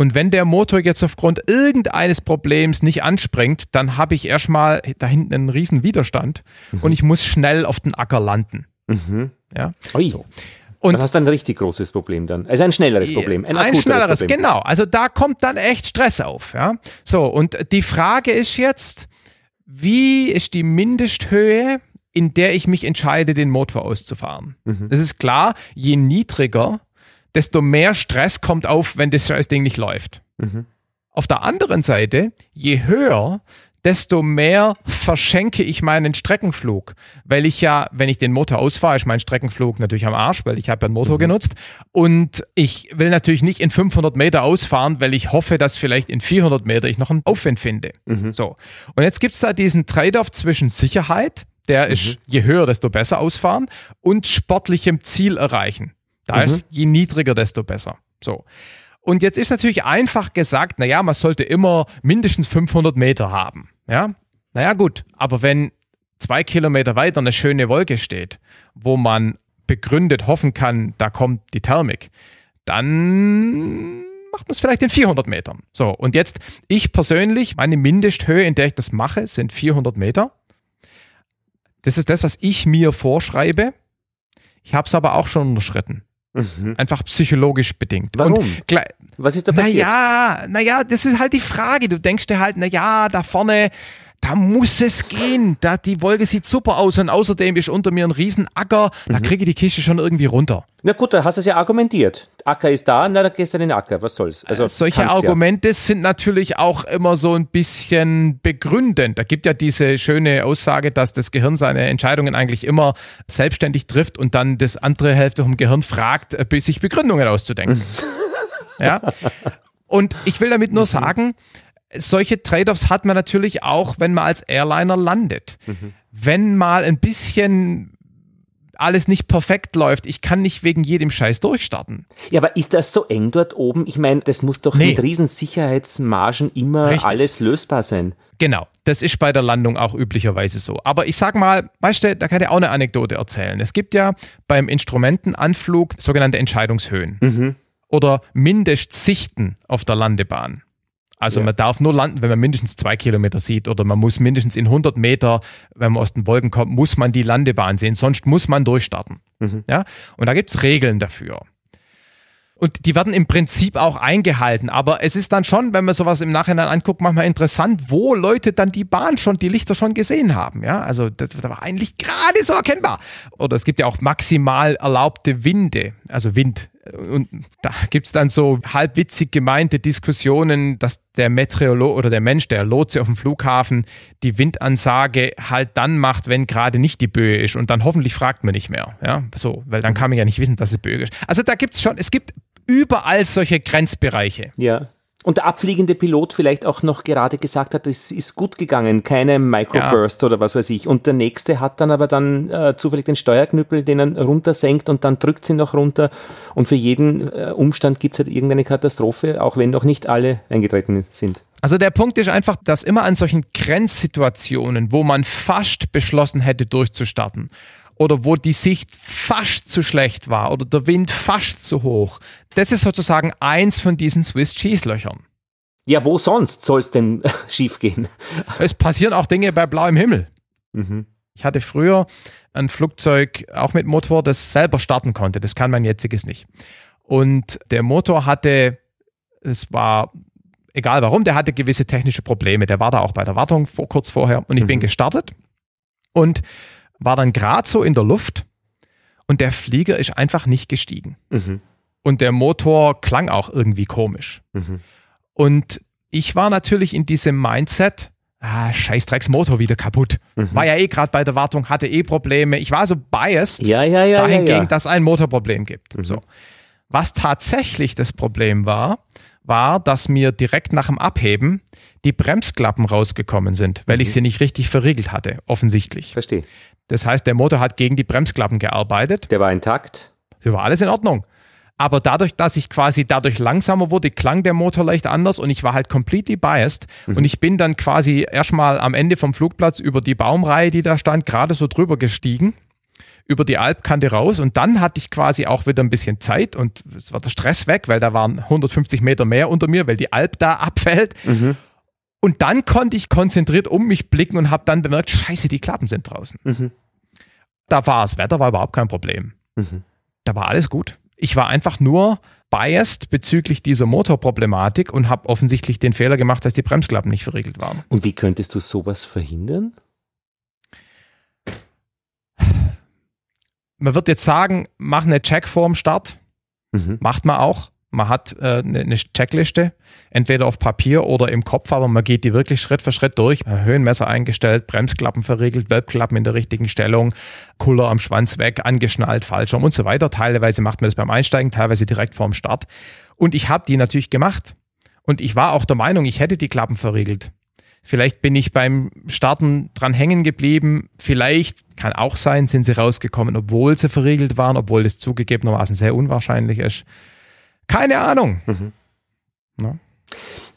Und wenn der Motor jetzt aufgrund irgendeines Problems nicht anspringt, dann habe ich erstmal da hinten einen riesen Widerstand mhm. und ich muss schnell auf den Acker landen. Mhm. Ja. Ui. So. Und dann hast du ein richtig großes Problem dann. Also ein schnelleres Problem. Ein, ein schnelleres, Problem. genau. Also da kommt dann echt Stress auf. Ja? So, und die Frage ist jetzt, wie ist die Mindesthöhe, in der ich mich entscheide, den Motor auszufahren? Mhm. Es ist klar, je niedriger, desto mehr Stress kommt auf, wenn das Ding nicht läuft. Mhm. Auf der anderen Seite, je höher, desto mehr verschenke ich meinen Streckenflug. Weil ich ja, wenn ich den Motor ausfahre, ist mein Streckenflug natürlich am Arsch, weil ich habe ja einen Motor mhm. genutzt. Und ich will natürlich nicht in 500 Meter ausfahren, weil ich hoffe, dass vielleicht in 400 Meter ich noch einen Aufwind finde. Mhm. So. Und jetzt gibt es da diesen Trade-off zwischen Sicherheit, der mhm. ist je höher, desto besser ausfahren, und sportlichem Ziel erreichen. Da mhm. ist je niedriger, desto besser. So. Und jetzt ist natürlich einfach gesagt, naja, man sollte immer mindestens 500 Meter haben. Ja, naja, gut. Aber wenn zwei Kilometer weiter eine schöne Wolke steht, wo man begründet hoffen kann, da kommt die Thermik, dann macht man es vielleicht in 400 Metern. So, und jetzt, ich persönlich, meine Mindesthöhe, in der ich das mache, sind 400 Meter. Das ist das, was ich mir vorschreibe. Ich habe es aber auch schon unterschritten. Mhm. Einfach psychologisch bedingt. Warum? Und, Was ist da passiert? Naja, naja, das ist halt die Frage. Du denkst dir halt, naja, da vorne, da muss es gehen. Da, die Wolke sieht super aus und außerdem ist unter mir ein Riesenacker. Da mhm. kriege ich die Kiste schon irgendwie runter. Na gut, da hast du es ja argumentiert. Acker ist da, na, da gehst du in den Acker. Was soll's? Also, Solche Argumente ja. sind natürlich auch immer so ein bisschen begründend. Da gibt ja diese schöne Aussage, dass das Gehirn seine Entscheidungen eigentlich immer selbstständig trifft und dann das andere Hälfte vom Gehirn fragt, äh, sich Begründungen auszudenken. ja. <laughs> Und ich will damit nur mhm. sagen, solche Trade-offs hat man natürlich auch, wenn man als Airliner landet. Mhm. Wenn mal ein bisschen alles nicht perfekt läuft. Ich kann nicht wegen jedem Scheiß durchstarten. Ja, aber ist das so eng dort oben? Ich meine, das muss doch nee. mit riesen Sicherheitsmargen immer Richtig. alles lösbar sein. Genau, das ist bei der Landung auch üblicherweise so. Aber ich sag mal, weißt du, da kann ich auch eine Anekdote erzählen. Es gibt ja beim Instrumentenanflug sogenannte Entscheidungshöhen mhm. oder Mindestsichten auf der Landebahn. Also ja. man darf nur landen, wenn man mindestens zwei Kilometer sieht oder man muss mindestens in 100 Meter, wenn man aus den Wolken kommt, muss man die Landebahn sehen, sonst muss man durchstarten. Mhm. Ja? Und da gibt es Regeln dafür. Und die werden im Prinzip auch eingehalten. Aber es ist dann schon, wenn man sowas im Nachhinein anguckt, manchmal interessant, wo Leute dann die Bahn schon, die Lichter schon gesehen haben. Ja, also das, das war eigentlich gerade so erkennbar. Oder es gibt ja auch maximal erlaubte Winde, also Wind. Und da gibt es dann so halbwitzig gemeinte Diskussionen, dass der Meteorolog oder der Mensch, der Lotse auf dem Flughafen, die Windansage halt dann macht, wenn gerade nicht die Böe ist. Und dann hoffentlich fragt man nicht mehr. Ja, so, weil dann kann man ja nicht wissen, dass es Böe ist. Also da gibt es schon, es gibt überall solche Grenzbereiche. Ja. Und der abfliegende Pilot vielleicht auch noch gerade gesagt hat, es ist gut gegangen, keine Microburst ja. oder was weiß ich. Und der nächste hat dann aber dann äh, zufällig den Steuerknüppel, den er runtersenkt und dann drückt sie noch runter. Und für jeden äh, Umstand gibt es halt irgendeine Katastrophe, auch wenn noch nicht alle eingetreten sind. Also der Punkt ist einfach, dass immer an solchen Grenzsituationen, wo man fast beschlossen hätte durchzustarten, oder wo die Sicht fast zu schlecht war oder der Wind fast zu hoch. Das ist sozusagen eins von diesen Swiss Cheese Löchern. Ja, wo sonst soll es denn <laughs> schief gehen? Es passieren auch Dinge bei blauem Himmel. Mhm. Ich hatte früher ein Flugzeug auch mit Motor, das selber starten konnte. Das kann mein jetziges nicht. Und der Motor hatte, es war egal warum, der hatte gewisse technische Probleme. Der war da auch bei der Wartung vor, kurz vorher und ich mhm. bin gestartet. Und war dann gerade so in der Luft und der Flieger ist einfach nicht gestiegen. Mhm. Und der Motor klang auch irgendwie komisch. Mhm. Und ich war natürlich in diesem Mindset, ah, scheiß Motor wieder kaputt. Mhm. War ja eh gerade bei der Wartung, hatte eh Probleme. Ich war so biased ja, ja, ja, dahingegen, ja, ja. dass ein Motorproblem gibt. Mhm. So. Was tatsächlich das Problem war, war, dass mir direkt nach dem Abheben die Bremsklappen rausgekommen sind, weil mhm. ich sie nicht richtig verriegelt hatte, offensichtlich. Verstehe. Das heißt, der Motor hat gegen die Bremsklappen gearbeitet. Der war intakt. Das war alles in Ordnung. Aber dadurch, dass ich quasi dadurch langsamer wurde, klang der Motor leicht anders und ich war halt completely biased. Mhm. Und ich bin dann quasi erstmal am Ende vom Flugplatz über die Baumreihe, die da stand, gerade so drüber gestiegen, über die Alpkante raus. Und dann hatte ich quasi auch wieder ein bisschen Zeit und es war der Stress weg, weil da waren 150 Meter mehr unter mir, weil die Alp da abfällt. Mhm. Und dann konnte ich konzentriert um mich blicken und habe dann bemerkt, scheiße, die Klappen sind draußen. Mhm. Da war das Wetter war überhaupt kein Problem. Mhm. Da war alles gut. Ich war einfach nur biased bezüglich dieser Motorproblematik und habe offensichtlich den Fehler gemacht, dass die Bremsklappen nicht verriegelt waren. Und wie könntest du sowas verhindern? Man wird jetzt sagen, mach eine Check vorm Start. Mhm. Macht man auch. Man hat äh, eine ne Checkliste, entweder auf Papier oder im Kopf, aber man geht die wirklich Schritt für Schritt durch. Höhenmesser eingestellt, Bremsklappen verriegelt, Wölbklappen in der richtigen Stellung, Kuller am Schwanz weg, angeschnallt, Fallschirm und so weiter. Teilweise macht man das beim Einsteigen, teilweise direkt vorm Start. Und ich habe die natürlich gemacht. Und ich war auch der Meinung, ich hätte die Klappen verriegelt. Vielleicht bin ich beim Starten dran hängen geblieben. Vielleicht kann auch sein, sind sie rausgekommen, obwohl sie verriegelt waren, obwohl das zugegebenermaßen sehr unwahrscheinlich ist. Keine Ahnung. Mhm.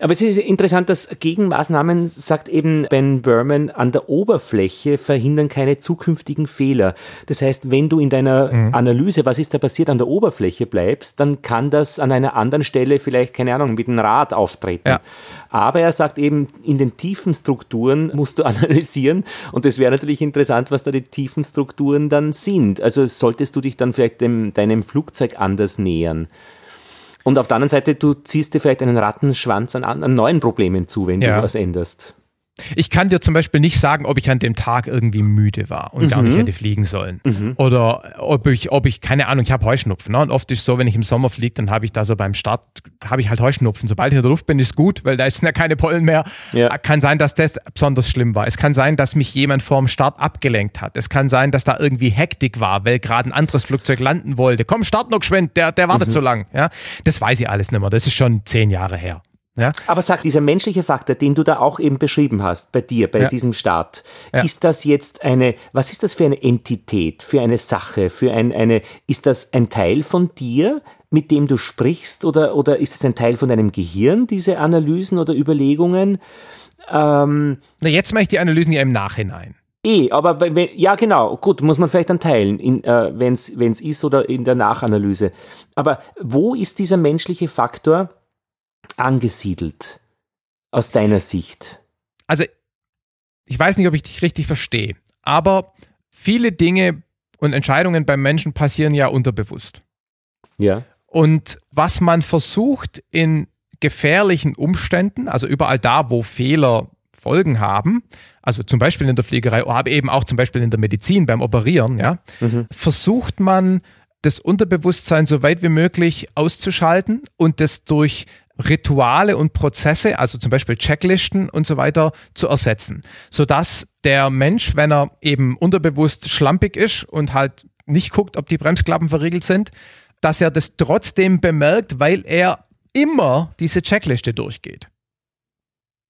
Aber es ist interessant, dass Gegenmaßnahmen, sagt eben Ben Berman, an der Oberfläche verhindern keine zukünftigen Fehler. Das heißt, wenn du in deiner mhm. Analyse, was ist da passiert, an der Oberfläche bleibst, dann kann das an einer anderen Stelle vielleicht, keine Ahnung, mit einem Rad auftreten. Ja. Aber er sagt eben, in den tiefen Strukturen musst du <laughs> analysieren und es wäre natürlich interessant, was da die tiefen Strukturen dann sind. Also solltest du dich dann vielleicht dem, deinem Flugzeug anders nähern. Und auf der anderen Seite, du ziehst dir vielleicht einen Rattenschwanz an, an neuen Problemen zu, wenn ja. du was änderst. Ich kann dir zum Beispiel nicht sagen, ob ich an dem Tag irgendwie müde war und mhm. gar nicht hätte fliegen sollen. Mhm. Oder ob ich, ob ich, keine Ahnung, ich habe Heuschnupfen. Ne? Und oft ist es so, wenn ich im Sommer fliege, dann habe ich da so beim Start, habe ich halt Heuschnupfen. Sobald ich in der Luft bin, ist gut, weil da sind ja keine Pollen mehr. Ja. Kann sein, dass das besonders schlimm war. Es kann sein, dass mich jemand vor dem Start abgelenkt hat. Es kann sein, dass da irgendwie Hektik war, weil gerade ein anderes Flugzeug landen wollte. Komm, start noch geschwind, der, der wartet mhm. so lang. Ja? Das weiß ich alles nicht mehr. Das ist schon zehn Jahre her. Ja? Aber sag, dieser menschliche Faktor, den du da auch eben beschrieben hast, bei dir, bei ja. diesem Staat, ja. ist das jetzt eine, was ist das für eine Entität, für eine Sache, für ein, eine, ist das ein Teil von dir, mit dem du sprichst, oder, oder ist es ein Teil von deinem Gehirn, diese Analysen oder Überlegungen? Ähm, Na, jetzt mache ich die Analysen ja im Nachhinein. Eh, aber wenn, ja genau, gut, muss man vielleicht dann teilen, äh, wenn es ist oder in der Nachanalyse. Aber wo ist dieser menschliche Faktor angesiedelt aus deiner Sicht? Also, ich weiß nicht, ob ich dich richtig verstehe, aber viele Dinge und Entscheidungen beim Menschen passieren ja unterbewusst. Ja. Und was man versucht in gefährlichen Umständen, also überall da, wo Fehler Folgen haben, also zum Beispiel in der Fliegerei, aber eben auch zum Beispiel in der Medizin beim Operieren, ja, mhm. versucht man das Unterbewusstsein so weit wie möglich auszuschalten und das durch Rituale und Prozesse, also zum Beispiel Checklisten und so weiter, zu ersetzen, sodass der Mensch, wenn er eben unterbewusst schlampig ist und halt nicht guckt, ob die Bremsklappen verriegelt sind, dass er das trotzdem bemerkt, weil er immer diese Checkliste durchgeht.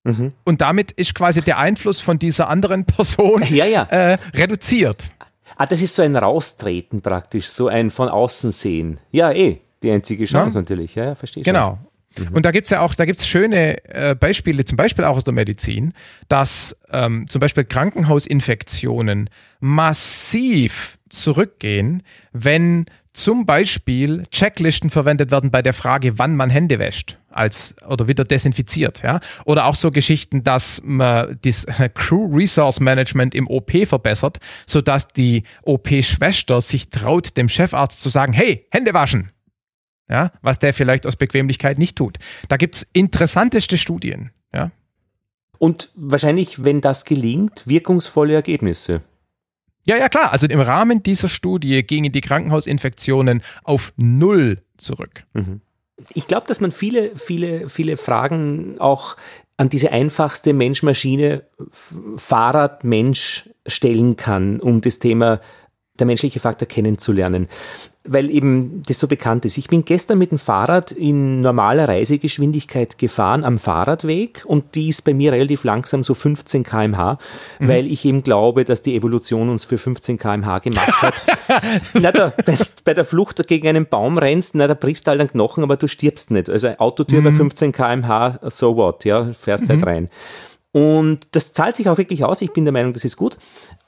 Mhm. Und damit ist quasi der Einfluss von dieser anderen Person <laughs> ja, ja. Äh, reduziert. Ah, das ist so ein Raustreten praktisch, so ein von außen sehen. Ja, eh, die einzige Chance ja. natürlich, ja, ja verstehe Genau. Mhm. Und da gibt es ja auch, da gibt es schöne äh, Beispiele, zum Beispiel auch aus der Medizin, dass ähm, zum Beispiel Krankenhausinfektionen massiv zurückgehen, wenn zum Beispiel Checklisten verwendet werden bei der Frage, wann man Hände wäscht als oder wieder desinfiziert, ja, oder auch so Geschichten, dass man das <laughs> Crew Resource Management im OP verbessert, sodass die OP-Schwester sich traut, dem Chefarzt zu sagen, hey, Hände waschen, ja, was der vielleicht aus Bequemlichkeit nicht tut. Da gibt es interessanteste Studien, ja. Und wahrscheinlich, wenn das gelingt, wirkungsvolle Ergebnisse. Ja, ja, klar. Also im Rahmen dieser Studie gingen die Krankenhausinfektionen auf null zurück. Mhm. Ich glaube, dass man viele, viele, viele Fragen auch an diese einfachste Mensch-Maschine, Fahrrad-Mensch stellen kann, um das Thema der menschliche Faktor kennenzulernen weil eben das so bekannt ist. Ich bin gestern mit dem Fahrrad in normaler Reisegeschwindigkeit gefahren am Fahrradweg und die ist bei mir relativ langsam, so 15 kmh, mhm. weil ich eben glaube, dass die Evolution uns für 15 kmh gemacht hat. <laughs> na, da, wenn du bei der Flucht gegen einen Baum rennst, na, da brichst du halt einen Knochen, aber du stirbst nicht. Also Autotür mhm. bei 15 kmh, so what, ja, fährst halt mhm. halt rein. Und das zahlt sich auch wirklich aus. Ich bin der Meinung, das ist gut.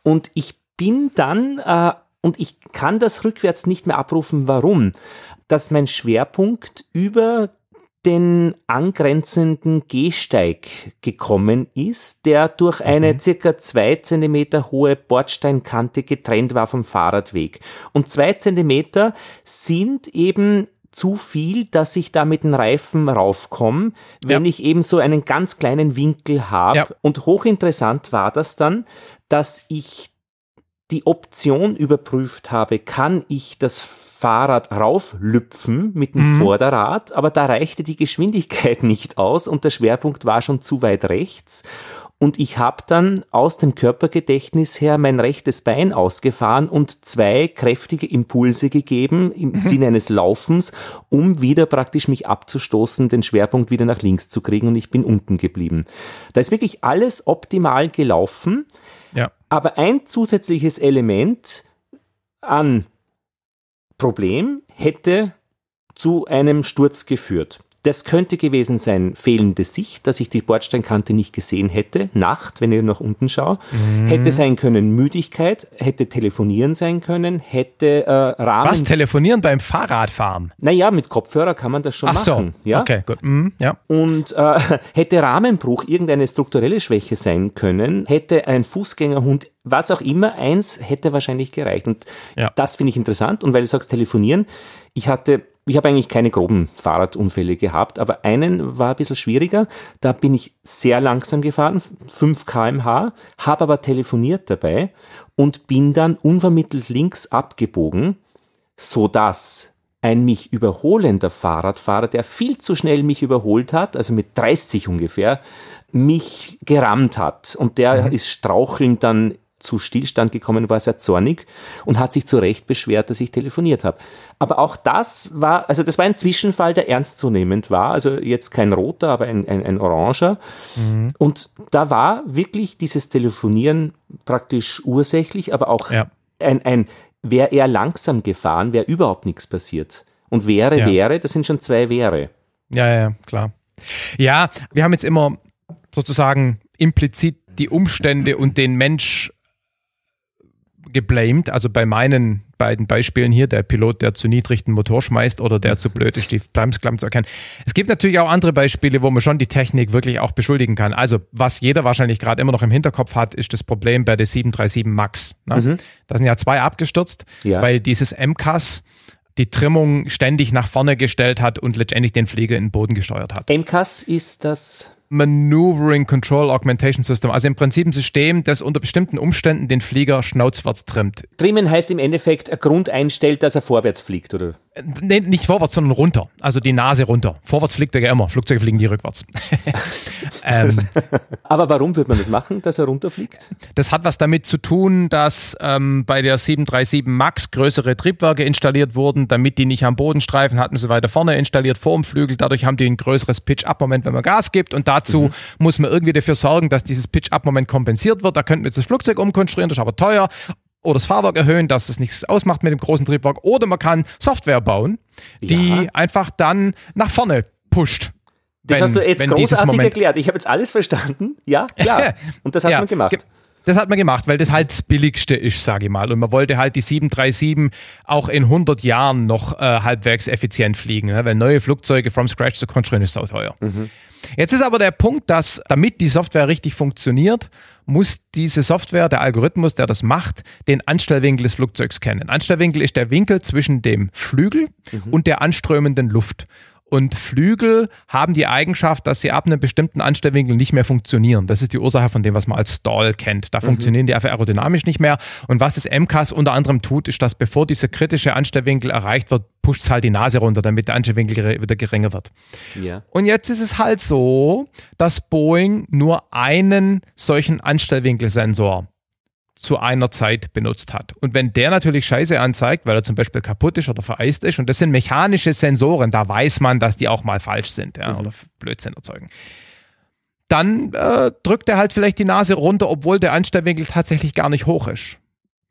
Und ich bin dann äh, und ich kann das rückwärts nicht mehr abrufen. Warum? Dass mein Schwerpunkt über den angrenzenden Gehsteig gekommen ist, der durch eine mhm. circa zwei Zentimeter hohe Bordsteinkante getrennt war vom Fahrradweg. Und zwei Zentimeter sind eben zu viel, dass ich da mit den Reifen raufkomme, wenn ja. ich eben so einen ganz kleinen Winkel habe. Ja. Und hochinteressant war das dann, dass ich die Option überprüft habe, kann ich das Fahrrad rauflüpfen mit dem mhm. Vorderrad, aber da reichte die Geschwindigkeit <laughs> nicht aus und der Schwerpunkt war schon zu weit rechts. Und ich habe dann aus dem Körpergedächtnis her mein rechtes Bein ausgefahren und zwei kräftige Impulse gegeben im mhm. Sinne eines Laufens, um wieder praktisch mich abzustoßen, den Schwerpunkt wieder nach links zu kriegen und ich bin unten geblieben. Da ist wirklich alles optimal gelaufen. Ja. Aber ein zusätzliches Element an Problem hätte zu einem Sturz geführt. Das könnte gewesen sein fehlende Sicht, dass ich die Bordsteinkante nicht gesehen hätte, Nacht, wenn ich nach unten schaue. Mhm. Hätte sein können Müdigkeit, hätte telefonieren sein können, hätte äh, Rahmen... Was, telefonieren beim Fahrradfahren? Naja, mit Kopfhörer kann man das schon Ach machen. So. Ja? Okay, gut. Mhm, ja. Und äh, <laughs> hätte Rahmenbruch irgendeine strukturelle Schwäche sein können, hätte ein Fußgängerhund was auch immer, eins hätte wahrscheinlich gereicht. Und ja. das finde ich interessant. Und weil du sagst, telefonieren, ich hatte ich habe eigentlich keine groben Fahrradunfälle gehabt, aber einen war ein bisschen schwieriger. Da bin ich sehr langsam gefahren, 5 kmh, habe aber telefoniert dabei und bin dann unvermittelt links abgebogen, sodass ein mich überholender Fahrradfahrer, der viel zu schnell mich überholt hat, also mit 30 ungefähr, mich gerammt hat. Und der mhm. ist strauchelnd dann zu Stillstand gekommen, war sehr zornig und hat sich zu Recht beschwert, dass ich telefoniert habe. Aber auch das war, also das war ein Zwischenfall, der ernstzunehmend war. Also jetzt kein roter, aber ein, ein, ein oranger. Mhm. Und da war wirklich dieses Telefonieren praktisch ursächlich, aber auch ja. ein, ein, wäre er langsam gefahren, wäre überhaupt nichts passiert. Und wäre, ja. wäre, das sind schon zwei wäre. Ja, ja, klar. Ja, wir haben jetzt immer sozusagen implizit die Umstände und den Mensch geblamed. Also bei meinen beiden Beispielen hier, der Pilot, der zu niedrig den Motor schmeißt oder der zu blöd ist, die Bremsklammen zu erkennen. Es gibt natürlich auch andere Beispiele, wo man schon die Technik wirklich auch beschuldigen kann. Also was jeder wahrscheinlich gerade immer noch im Hinterkopf hat, ist das Problem bei der 737 MAX. Ne? Mhm. Da sind ja zwei abgestürzt, ja. weil dieses MCAS die Trimmung ständig nach vorne gestellt hat und letztendlich den Flieger in den Boden gesteuert hat. MCAS ist das Maneuvering Control Augmentation System. Also im Prinzip ein System, das unter bestimmten Umständen den Flieger schnauzwärts trimmt. Trimmen heißt im Endeffekt ein Grund einstellt, dass er vorwärts fliegt, oder? Nee, nicht vorwärts, sondern runter. Also die Nase runter. Vorwärts fliegt er ja immer. Flugzeuge fliegen nie rückwärts. <laughs> ähm, Aber warum wird man das machen, dass er runterfliegt? Das hat was damit zu tun, dass ähm, bei der 737 MAX größere Triebwerke installiert wurden, damit die nicht am Boden streifen, hatten sie weiter vorne installiert, vor dem Flügel. Dadurch haben die ein größeres Pitch-Up-Moment, wenn man Gas gibt. Und dazu mhm. muss man irgendwie dafür sorgen, dass dieses Pitch-Up-Moment kompensiert wird. Da könnten wir jetzt das Flugzeug umkonstruieren, das ist aber teuer oder das Fahrwerk erhöhen, dass es nichts ausmacht mit dem großen Triebwerk. Oder man kann Software bauen, die ja. einfach dann nach vorne pusht. Das wenn, hast du jetzt großartig erklärt. Ich habe jetzt alles verstanden. Ja, klar. <laughs> Und das hat ja, man gemacht. Das hat man gemacht, weil das halt das Billigste ist, sage ich mal. Und man wollte halt die 737 auch in 100 Jahren noch äh, halbwegs effizient fliegen, ne? weil neue Flugzeuge from scratch zu konstruieren ist sauteuer. Mhm. Jetzt ist aber der Punkt, dass damit die Software richtig funktioniert, muss diese Software, der Algorithmus, der das macht, den Anstellwinkel des Flugzeugs kennen. Anstellwinkel ist der Winkel zwischen dem Flügel mhm. und der anströmenden Luft. Und Flügel haben die Eigenschaft, dass sie ab einem bestimmten Anstellwinkel nicht mehr funktionieren. Das ist die Ursache von dem, was man als Stall kennt. Da mhm. funktionieren die einfach aerodynamisch nicht mehr. Und was das MCAS unter anderem tut, ist, dass bevor dieser kritische Anstellwinkel erreicht wird, pusht es halt die Nase runter, damit der Anstellwinkel wieder geringer wird. Ja. Und jetzt ist es halt so, dass Boeing nur einen solchen Anstellwinkelsensor zu einer Zeit benutzt hat. Und wenn der natürlich Scheiße anzeigt, weil er zum Beispiel kaputt ist oder vereist ist, und das sind mechanische Sensoren, da weiß man, dass die auch mal falsch sind ja, mhm. oder Blödsinn erzeugen, dann äh, drückt er halt vielleicht die Nase runter, obwohl der Anstellwinkel tatsächlich gar nicht hoch ist.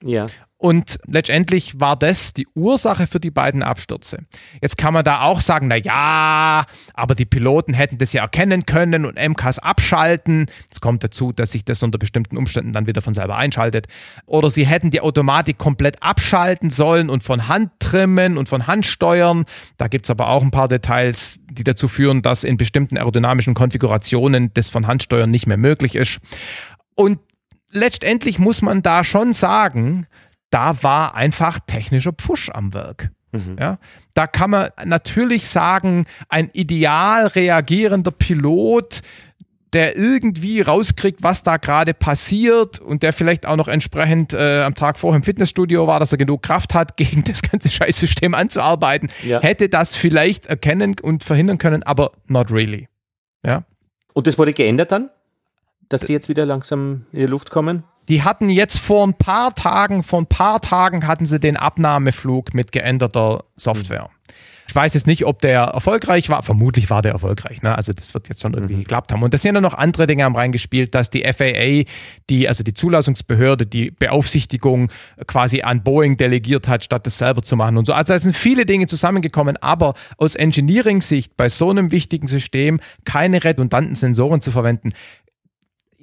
Ja. Und letztendlich war das die Ursache für die beiden Abstürze. Jetzt kann man da auch sagen, na ja, aber die Piloten hätten das ja erkennen können und MKs abschalten. Es kommt dazu, dass sich das unter bestimmten Umständen dann wieder von selber einschaltet. Oder sie hätten die Automatik komplett abschalten sollen und von Hand trimmen und von Hand steuern. Da gibt es aber auch ein paar Details, die dazu führen, dass in bestimmten aerodynamischen Konfigurationen das von Hand steuern nicht mehr möglich ist. Und letztendlich muss man da schon sagen, da war einfach technischer Pfusch am Werk. Mhm. Ja, da kann man natürlich sagen, ein ideal reagierender Pilot, der irgendwie rauskriegt, was da gerade passiert und der vielleicht auch noch entsprechend äh, am Tag vorher im Fitnessstudio war, dass er genug Kraft hat, <laughs> gegen das ganze Scheißsystem anzuarbeiten, ja. hätte das vielleicht erkennen und verhindern können, aber not really. Ja. Und das wurde geändert dann? Dass die jetzt wieder langsam in die Luft kommen? Die hatten jetzt vor ein paar Tagen, vor ein paar Tagen hatten sie den Abnahmeflug mit geänderter Software. Ich weiß jetzt nicht, ob der erfolgreich war. Vermutlich war der erfolgreich. Ne? Also das wird jetzt schon irgendwie mhm. geklappt haben. Und da sind ja noch andere Dinge am reingespielt, dass die FAA, die, also die Zulassungsbehörde, die Beaufsichtigung quasi an Boeing delegiert hat, statt das selber zu machen und so. Also da sind viele Dinge zusammengekommen. Aber aus Engineering-Sicht bei so einem wichtigen System keine redundanten Sensoren zu verwenden,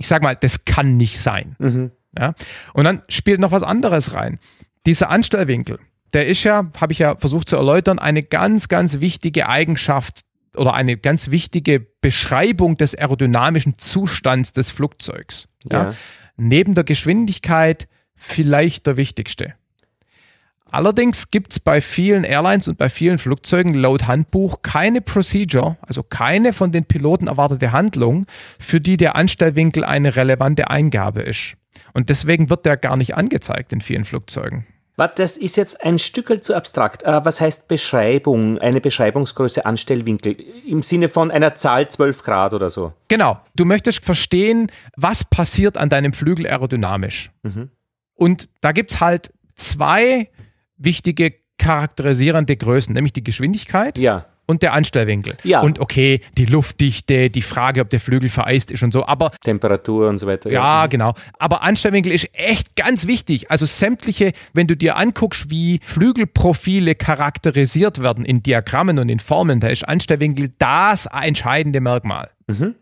ich sag mal, das kann nicht sein. Mhm. Ja? Und dann spielt noch was anderes rein. Dieser Anstellwinkel, der ist ja, habe ich ja versucht zu erläutern, eine ganz, ganz wichtige Eigenschaft oder eine ganz wichtige Beschreibung des aerodynamischen Zustands des Flugzeugs. Ja? ja. Neben der Geschwindigkeit vielleicht der wichtigste. Allerdings gibt es bei vielen Airlines und bei vielen Flugzeugen laut Handbuch keine Procedure, also keine von den Piloten erwartete Handlung, für die der Anstellwinkel eine relevante Eingabe ist. Und deswegen wird der gar nicht angezeigt in vielen Flugzeugen. Das ist jetzt ein Stück zu abstrakt. Äh, was heißt Beschreibung, eine Beschreibungsgröße Anstellwinkel? Im Sinne von einer Zahl 12 Grad oder so? Genau. Du möchtest verstehen, was passiert an deinem Flügel aerodynamisch. Mhm. Und da gibt es halt zwei wichtige charakterisierende Größen, nämlich die Geschwindigkeit ja und der Anstellwinkel. Ja. Und okay, die Luftdichte, die Frage, ob der Flügel vereist ist und so, aber. Temperatur und so weiter. Ja, ja, genau. Aber Anstellwinkel ist echt ganz wichtig. Also sämtliche, wenn du dir anguckst, wie Flügelprofile charakterisiert werden in Diagrammen und in Formeln, da ist Anstellwinkel das entscheidende Merkmal. Mhm.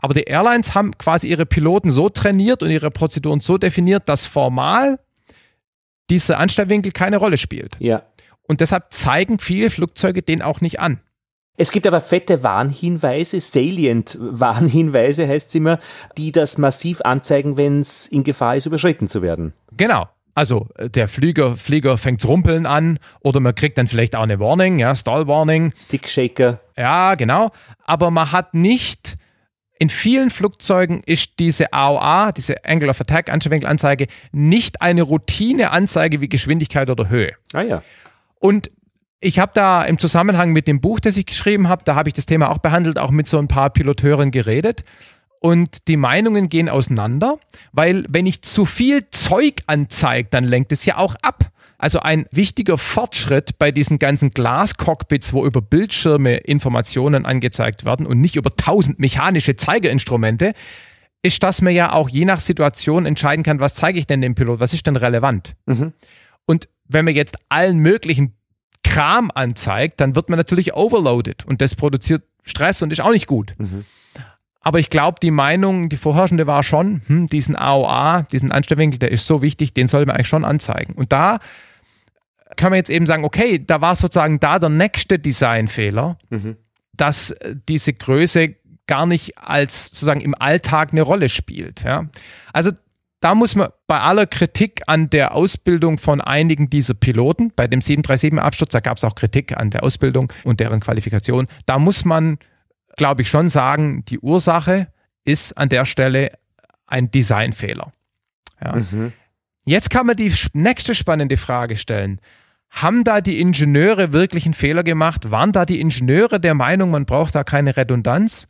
Aber die Airlines haben quasi ihre Piloten so trainiert und ihre Prozeduren so definiert, dass formal dieser Anstellwinkel keine Rolle spielt. Ja. Und deshalb zeigen viele Flugzeuge den auch nicht an. Es gibt aber fette Warnhinweise, salient Warnhinweise heißt es immer, die das massiv anzeigen, wenn es in Gefahr ist, überschritten zu werden. Genau. Also äh, der Flieger, Flieger fängt rumpeln an oder man kriegt dann vielleicht auch eine Warning, ja, Stall Warning. Stick Shaker. Ja, genau. Aber man hat nicht, in vielen Flugzeugen ist diese AOA, diese Angle of Attack Anstellwinkelanzeige, nicht eine Routineanzeige wie Geschwindigkeit oder Höhe. Ah ja. Und ich habe da im Zusammenhang mit dem Buch, das ich geschrieben habe, da habe ich das Thema auch behandelt, auch mit so ein paar Piloteuren geredet. Und die Meinungen gehen auseinander, weil wenn ich zu viel Zeug anzeige, dann lenkt es ja auch ab. Also ein wichtiger Fortschritt bei diesen ganzen Glascockpits, wo über Bildschirme Informationen angezeigt werden und nicht über tausend mechanische Zeigerinstrumente, ist, dass man ja auch je nach Situation entscheiden kann, was zeige ich denn dem Pilot, was ist denn relevant. Mhm. Und wenn man jetzt allen möglichen Kram anzeigt, dann wird man natürlich overloaded und das produziert Stress und ist auch nicht gut. Mhm. Aber ich glaube, die Meinung, die vorherrschende war schon, hm, diesen AOA, diesen Anstellwinkel, der ist so wichtig, den sollte man eigentlich schon anzeigen. Und da kann man jetzt eben sagen, okay, da war sozusagen da der nächste Designfehler, mhm. dass diese Größe gar nicht als sozusagen im Alltag eine Rolle spielt. Ja? Also da muss man bei aller Kritik an der Ausbildung von einigen dieser Piloten, bei dem 737-Absturz, da gab es auch Kritik an der Ausbildung und deren Qualifikation, da muss man, glaube ich, schon sagen, die Ursache ist an der Stelle ein Designfehler. Ja. Mhm. Jetzt kann man die nächste spannende Frage stellen. Haben da die Ingenieure wirklich einen Fehler gemacht? Waren da die Ingenieure der Meinung, man braucht da keine Redundanz?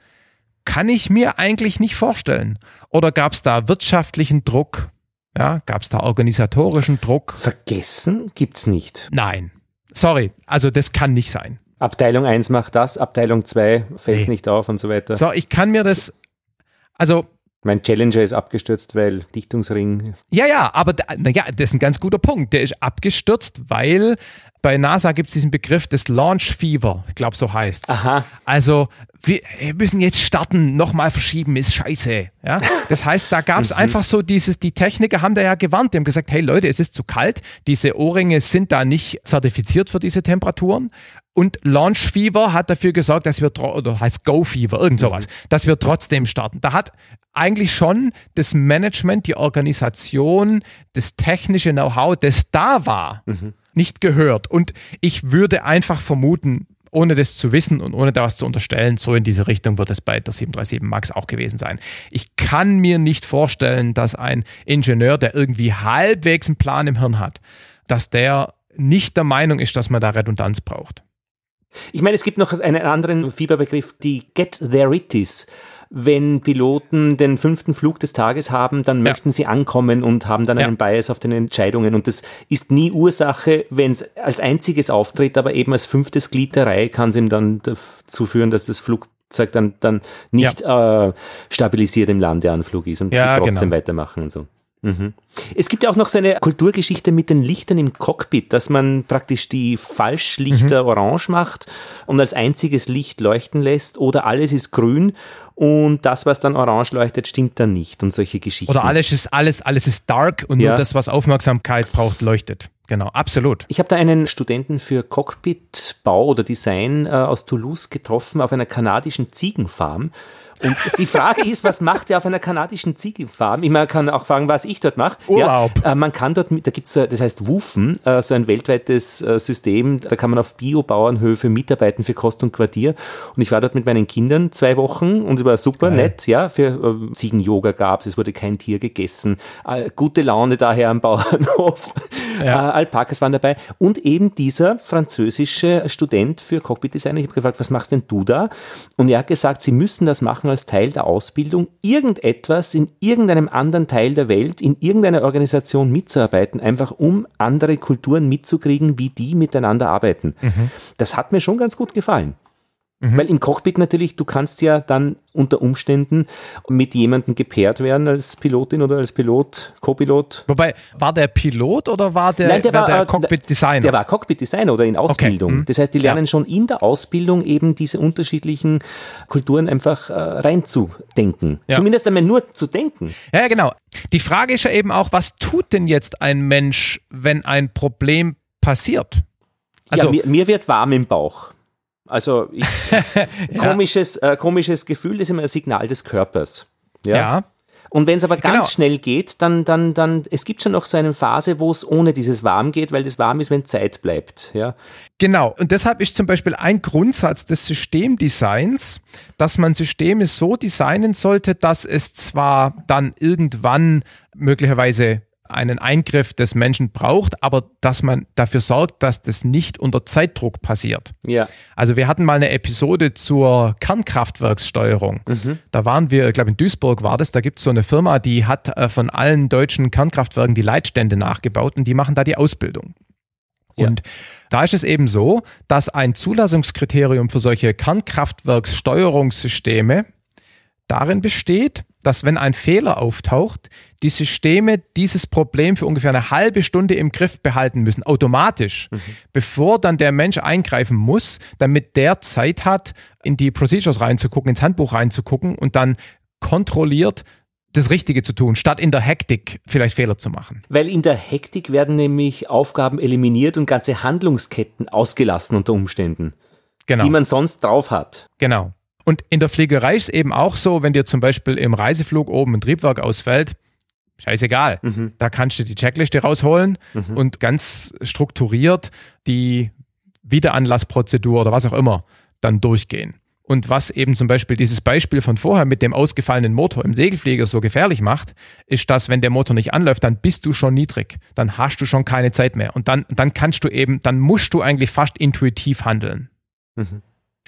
kann ich mir eigentlich nicht vorstellen. Oder gab es da wirtschaftlichen Druck? Ja, gab es da organisatorischen Druck? Vergessen gibt's nicht. Nein. Sorry, also das kann nicht sein. Abteilung 1 macht das, Abteilung 2 fällt nee. nicht auf und so weiter. So, ich kann mir das, also mein Challenger ist abgestürzt, weil Dichtungsring. Ja, ja, aber naja, das ist ein ganz guter Punkt. Der ist abgestürzt, weil bei NASA gibt es diesen Begriff des Launch Fever, ich glaube, so heißt es. Also, wir müssen jetzt starten, nochmal verschieben, ist scheiße. Ja? Das heißt, da gab es <laughs> mhm. einfach so dieses, die Techniker haben da ja gewarnt, die haben gesagt, hey Leute, es ist zu kalt, diese Ohrringe sind da nicht zertifiziert für diese Temperaturen. Und Launch Fever hat dafür gesorgt, dass wir, oder heißt Go Fever, irgend sowas, mhm. dass wir trotzdem starten. Da hat eigentlich schon das Management, die Organisation, das technische Know-how, das da war, mhm nicht gehört. Und ich würde einfach vermuten, ohne das zu wissen und ohne da was zu unterstellen, so in diese Richtung wird es bei der 737 MAX auch gewesen sein. Ich kann mir nicht vorstellen, dass ein Ingenieur, der irgendwie halbwegs einen Plan im Hirn hat, dass der nicht der Meinung ist, dass man da Redundanz braucht. Ich meine, es gibt noch einen anderen Fieberbegriff, die Get Theritis wenn Piloten den fünften Flug des Tages haben, dann ja. möchten sie ankommen und haben dann ja. einen Bias auf den Entscheidungen. Und das ist nie Ursache, wenn es als einziges auftritt, aber eben als fünftes Glied der Reihe kann es ihm dann dazu führen, dass das Flugzeug dann, dann nicht ja. äh, stabilisiert im Landeanflug ist und sie trotzdem genau. weitermachen und so. Mhm. Es gibt ja auch noch so eine Kulturgeschichte mit den Lichtern im Cockpit, dass man praktisch die Falschlichter mhm. orange macht und als einziges Licht leuchten lässt oder alles ist grün und das, was dann orange leuchtet, stimmt dann nicht und solche Geschichten. Oder alles ist alles, alles ist dark und ja. nur das, was Aufmerksamkeit braucht, leuchtet. Genau, absolut. Ich habe da einen Studenten für Cockpitbau oder Design äh, aus Toulouse getroffen auf einer kanadischen Ziegenfarm und die Frage ist, was macht er auf einer kanadischen Ziegelfarm? Ich man kann auch fragen, was ich dort mache. Urlaub. Ja, äh, man kann dort, da gibt's, das heißt WUFEN, äh, so ein weltweites äh, System, da kann man auf Biobauernhöfe mitarbeiten für Kost und Quartier. Und ich war dort mit meinen Kindern zwei Wochen und es war super Geil. nett, ja, für äh, Ziegen-Yoga gab's, es wurde kein Tier gegessen, äh, gute Laune daher am Bauernhof, <laughs> ja. äh, Alpakas waren dabei und eben dieser französische Student für Cockpit Design. Ich habe gefragt, was machst denn du da? Und er hat gesagt, sie müssen das machen, machen als Teil der Ausbildung, irgendetwas in irgendeinem anderen Teil der Welt, in irgendeiner Organisation mitzuarbeiten, einfach um andere Kulturen mitzukriegen, wie die miteinander arbeiten. Mhm. Das hat mir schon ganz gut gefallen. Mhm. Weil im Cockpit natürlich, du kannst ja dann unter Umständen mit jemandem gepaart werden als Pilotin oder als Pilot, Co-Pilot. Wobei, war der Pilot oder war der, Nein, der, war, der äh, Cockpit-Designer? Der war Cockpit-Designer oder in Ausbildung. Okay. Mhm. Das heißt, die lernen ja. schon in der Ausbildung eben diese unterschiedlichen Kulturen einfach äh, reinzudenken. Ja. Zumindest einmal nur zu denken. Ja, genau. Die Frage ist ja eben auch, was tut denn jetzt ein Mensch, wenn ein Problem passiert? Also, ja, mir, mir wird warm im Bauch. Also ich, <laughs> komisches, äh, komisches Gefühl, ist immer ein Signal des Körpers. Ja. ja. Und wenn es aber ganz genau. schnell geht, dann, dann, dann, es gibt schon noch so eine Phase, wo es ohne dieses Warm geht, weil das warm ist, wenn Zeit bleibt. Ja. Genau. Und deshalb ist zum Beispiel ein Grundsatz des Systemdesigns, dass man Systeme so designen sollte, dass es zwar dann irgendwann möglicherweise einen Eingriff des Menschen braucht, aber dass man dafür sorgt, dass das nicht unter Zeitdruck passiert. Ja. Also wir hatten mal eine Episode zur Kernkraftwerkssteuerung. Mhm. Da waren wir, ich glaube in Duisburg war das, da gibt es so eine Firma, die hat äh, von allen deutschen Kernkraftwerken die Leitstände nachgebaut und die machen da die Ausbildung. Ja. Und da ist es eben so, dass ein Zulassungskriterium für solche Kernkraftwerkssteuerungssysteme darin besteht, dass wenn ein Fehler auftaucht, die Systeme dieses Problem für ungefähr eine halbe Stunde im Griff behalten müssen, automatisch, mhm. bevor dann der Mensch eingreifen muss, damit der Zeit hat, in die Procedures reinzugucken, ins Handbuch reinzugucken und dann kontrolliert das Richtige zu tun, statt in der Hektik vielleicht Fehler zu machen. Weil in der Hektik werden nämlich Aufgaben eliminiert und ganze Handlungsketten ausgelassen unter Umständen, genau. die man sonst drauf hat. Genau. Und in der Fliegerei ist es eben auch so, wenn dir zum Beispiel im Reiseflug oben ein Triebwerk ausfällt, scheißegal. Mhm. Da kannst du die Checkliste rausholen mhm. und ganz strukturiert die Wiederanlassprozedur oder was auch immer dann durchgehen. Und was eben zum Beispiel dieses Beispiel von vorher mit dem ausgefallenen Motor im Segelflieger so gefährlich macht, ist, dass wenn der Motor nicht anläuft, dann bist du schon niedrig. Dann hast du schon keine Zeit mehr. Und dann, dann kannst du eben, dann musst du eigentlich fast intuitiv handeln. Mhm.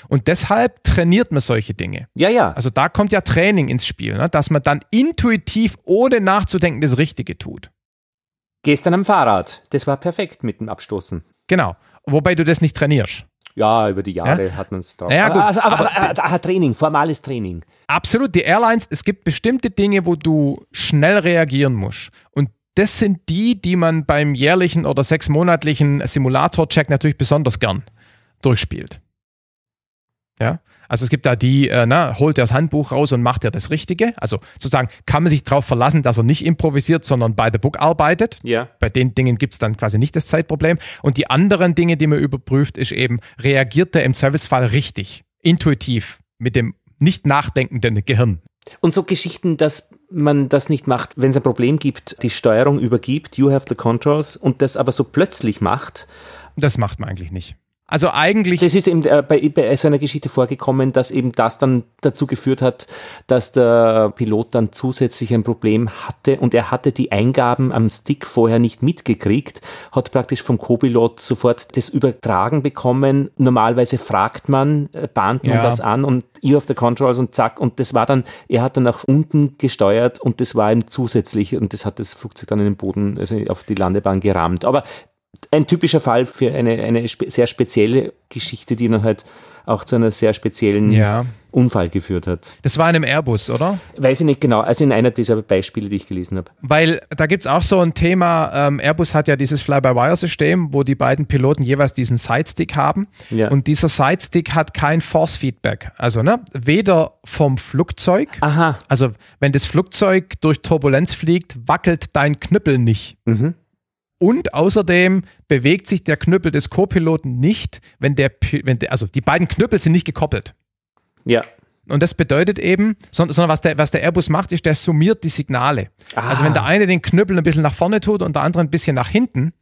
Und deshalb trainiert man solche Dinge. Ja, ja. Also da kommt ja Training ins Spiel, ne? dass man dann intuitiv, ohne nachzudenken, das Richtige tut. Gestern am Fahrrad. Das war perfekt mit dem Abstoßen. Genau. Wobei du das nicht trainierst. Ja, über die Jahre ja? hat man es drauf. Naja, gut, aber, aber, aber, aber, Training, formales Training. Absolut. Die Airlines, es gibt bestimmte Dinge, wo du schnell reagieren musst. Und das sind die, die man beim jährlichen oder sechsmonatlichen Simulator-Check natürlich besonders gern durchspielt. Ja, also es gibt da die, äh, na, holt er das Handbuch raus und macht er das Richtige. Also sozusagen kann man sich darauf verlassen, dass er nicht improvisiert, sondern by the book arbeitet. Ja. Bei den Dingen gibt es dann quasi nicht das Zeitproblem. Und die anderen Dinge, die man überprüft, ist eben, reagiert er im Zweifelsfall richtig, intuitiv, mit dem nicht nachdenkenden Gehirn. Und so Geschichten, dass man das nicht macht, wenn es ein Problem gibt, die Steuerung übergibt, you have the controls, und das aber so plötzlich macht. Das macht man eigentlich nicht. Also eigentlich. Das ist eben äh, bei, bei so einer Geschichte vorgekommen, dass eben das dann dazu geführt hat, dass der Pilot dann zusätzlich ein Problem hatte und er hatte die Eingaben am Stick vorher nicht mitgekriegt, hat praktisch vom Co-Pilot sofort das übertragen bekommen. Normalerweise fragt man, äh, bahnt man ja. das an und ihr auf der Controls und zack und das war dann, er hat dann nach unten gesteuert und das war ihm zusätzlich und das hat das Flugzeug dann in den Boden, also auf die Landebahn gerammt. Aber ein typischer Fall für eine, eine spe sehr spezielle Geschichte, die dann halt auch zu einer sehr speziellen ja. Unfall geführt hat. Das war in einem Airbus, oder? Weiß ich nicht genau, also in einer dieser Beispiele, die ich gelesen habe. Weil da gibt es auch so ein Thema, ähm, Airbus hat ja dieses Fly-by-Wire-System, wo die beiden Piloten jeweils diesen Sidestick haben. Ja. Und dieser Sidestick hat kein Force-Feedback. Also ne, weder vom Flugzeug, Aha. also wenn das Flugzeug durch Turbulenz fliegt, wackelt dein Knüppel nicht. Mhm. Und außerdem bewegt sich der Knüppel des Co-Piloten nicht, wenn der, wenn der, also die beiden Knüppel sind nicht gekoppelt. Ja. Und das bedeutet eben, sondern was der, was der Airbus macht, ist, der summiert die Signale. Ah. Also wenn der eine den Knüppel ein bisschen nach vorne tut und der andere ein bisschen nach hinten,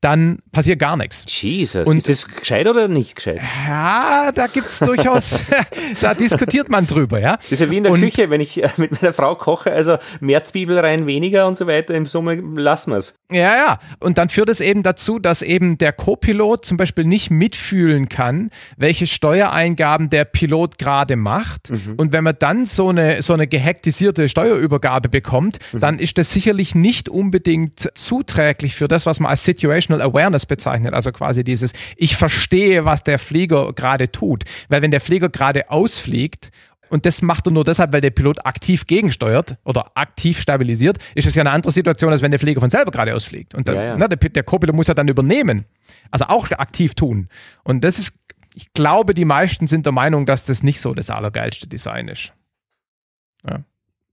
dann passiert gar nichts. Jesus, und, ist das gescheit oder nicht gescheit? Ja, da gibt es durchaus, <laughs> da diskutiert man drüber, ja. Das ist ja wie in der und, Küche, wenn ich äh, mit meiner Frau koche, also mehr Zwiebel rein, weniger und so weiter, im Sommer lassen wir es. Ja, ja. Und dann führt es eben dazu, dass eben der Co-Pilot zum Beispiel nicht mitfühlen kann, welche Steuereingaben der Pilot gerade macht. Mhm Mhm. Und wenn man dann so eine, so eine gehektisierte Steuerübergabe bekommt, mhm. dann ist das sicherlich nicht unbedingt zuträglich für das, was man als Situational Awareness bezeichnet. Also quasi dieses, ich verstehe, was der Flieger gerade tut. Weil wenn der Flieger gerade ausfliegt und das macht er nur deshalb, weil der Pilot aktiv gegensteuert oder aktiv stabilisiert, ist es ja eine andere Situation, als wenn der Flieger von selber gerade ausfliegt. Und dann, ja, ja. Ne, der, der Co-Pilot muss ja dann übernehmen. Also auch aktiv tun. Und das ist, ich glaube, die meisten sind der Meinung, dass das nicht so das allergeilste Design ist. Ja.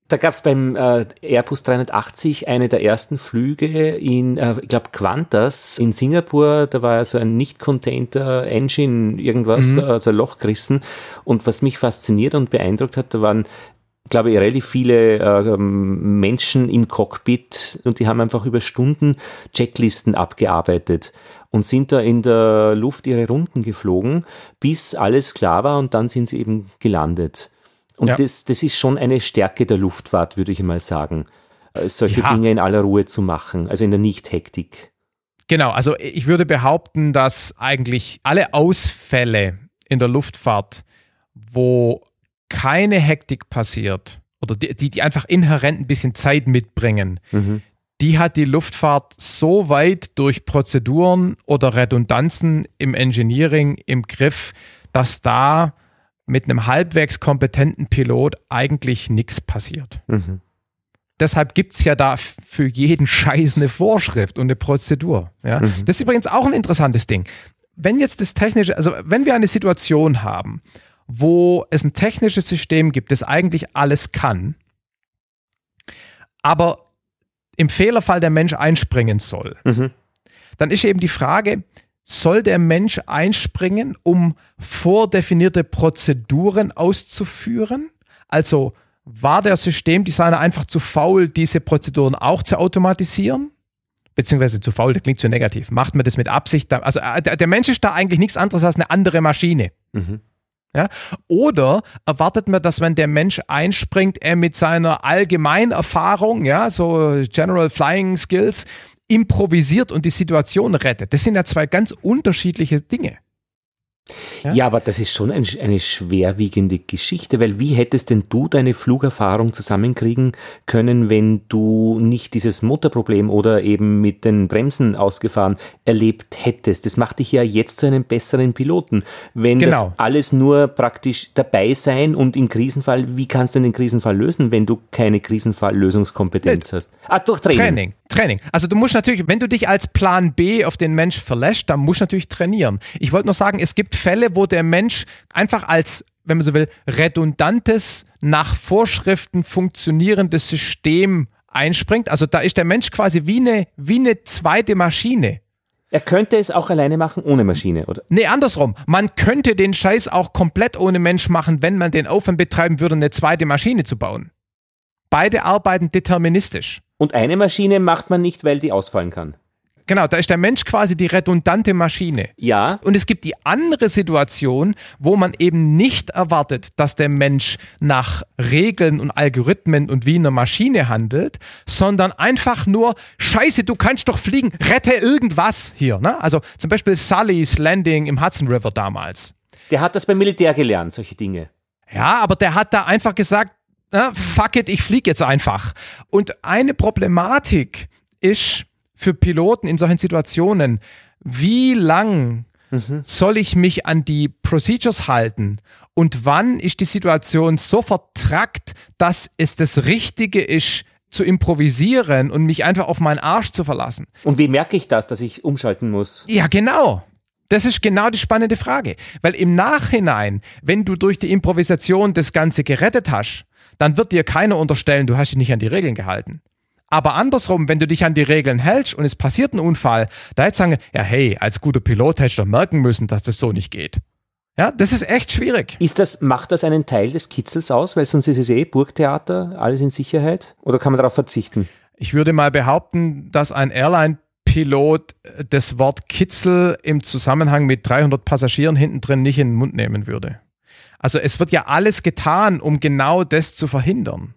Da gab es beim äh, Airbus 380 eine der ersten Flüge in, äh, ich glaube, Qantas in Singapur. Da war so ein nicht contained Engine, irgendwas, mhm. also ein Loch gerissen. Und was mich fasziniert und beeindruckt hat, da waren glaube ich, relativ viele äh, Menschen im Cockpit und die haben einfach über Stunden Checklisten abgearbeitet und sind da in der Luft ihre Runden geflogen, bis alles klar war und dann sind sie eben gelandet. Und ja. das, das ist schon eine Stärke der Luftfahrt, würde ich mal sagen, äh, solche ja. Dinge in aller Ruhe zu machen, also in der Nicht-Hektik. Genau, also ich würde behaupten, dass eigentlich alle Ausfälle in der Luftfahrt, wo keine Hektik passiert oder die, die, die einfach inhärent ein bisschen Zeit mitbringen, mhm. Die hat die Luftfahrt so weit durch Prozeduren oder Redundanzen im Engineering im Griff, dass da mit einem halbwegs kompetenten Pilot eigentlich nichts passiert. Mhm. Deshalb gibt es ja da für jeden Scheiß eine Vorschrift und eine Prozedur. Ja? Mhm. Das ist übrigens auch ein interessantes Ding. Wenn jetzt das technische, also wenn wir eine Situation haben, wo es ein technisches System gibt, das eigentlich alles kann, aber im Fehlerfall der Mensch einspringen soll, mhm. dann ist eben die Frage, soll der Mensch einspringen, um vordefinierte Prozeduren auszuführen? Also war der Systemdesigner einfach zu faul, diese Prozeduren auch zu automatisieren? Beziehungsweise zu faul, das klingt zu negativ. Macht man das mit Absicht? Also äh, der Mensch ist da eigentlich nichts anderes als eine andere Maschine. Mhm. Ja? Oder erwartet man, dass wenn der Mensch einspringt, er mit seiner Allgemeinerfahrung, ja, so General Flying Skills, improvisiert und die Situation rettet. Das sind ja zwei ganz unterschiedliche Dinge. Ja? ja, aber das ist schon ein, eine schwerwiegende Geschichte, weil wie hättest denn du deine Flugerfahrung zusammenkriegen können, wenn du nicht dieses Motorproblem oder eben mit den Bremsen ausgefahren erlebt hättest? Das macht dich ja jetzt zu einem besseren Piloten. Wenn genau. das alles nur praktisch dabei sein und im Krisenfall, wie kannst du den Krisenfall lösen, wenn du keine Krisenfalllösungskompetenz hast? Ah, durch Training. Training. Training. Also du musst natürlich, wenn du dich als Plan B auf den Mensch verlässt, dann musst du natürlich trainieren. Ich wollte nur sagen, es gibt Fälle, wo der Mensch einfach als, wenn man so will, redundantes, nach Vorschriften funktionierendes System einspringt. Also da ist der Mensch quasi wie eine, wie eine zweite Maschine. Er könnte es auch alleine machen ohne Maschine, oder? Nee, andersrum. Man könnte den Scheiß auch komplett ohne Mensch machen, wenn man den Aufwand betreiben würde, eine zweite Maschine zu bauen. Beide arbeiten deterministisch. Und eine Maschine macht man nicht, weil die ausfallen kann. Genau, da ist der Mensch quasi die redundante Maschine. Ja. Und es gibt die andere Situation, wo man eben nicht erwartet, dass der Mensch nach Regeln und Algorithmen und wie einer Maschine handelt, sondern einfach nur, scheiße, du kannst doch fliegen, rette irgendwas hier. Ne? Also zum Beispiel Sully's Landing im Hudson River damals. Der hat das beim Militär gelernt, solche Dinge. Ja, aber der hat da einfach gesagt, na, fuck it, ich fliege jetzt einfach. Und eine Problematik ist, für Piloten in solchen Situationen, wie lang mhm. soll ich mich an die Procedures halten und wann ist die Situation so vertrackt, dass es das Richtige ist, zu improvisieren und mich einfach auf meinen Arsch zu verlassen. Und wie merke ich das, dass ich umschalten muss? Ja, genau. Das ist genau die spannende Frage. Weil im Nachhinein, wenn du durch die Improvisation das Ganze gerettet hast, dann wird dir keiner unterstellen, du hast dich nicht an die Regeln gehalten. Aber andersrum, wenn du dich an die Regeln hältst und es passiert ein Unfall, da du sagen, ja hey, als guter Pilot hättest du doch merken müssen, dass das so nicht geht. Ja, das ist echt schwierig. Ist das, macht das einen Teil des Kitzels aus, weil sonst ist es eh Burgtheater, alles in Sicherheit? Oder kann man darauf verzichten? Ich würde mal behaupten, dass ein Airline-Pilot das Wort Kitzel im Zusammenhang mit 300 Passagieren hinten drin nicht in den Mund nehmen würde. Also es wird ja alles getan, um genau das zu verhindern.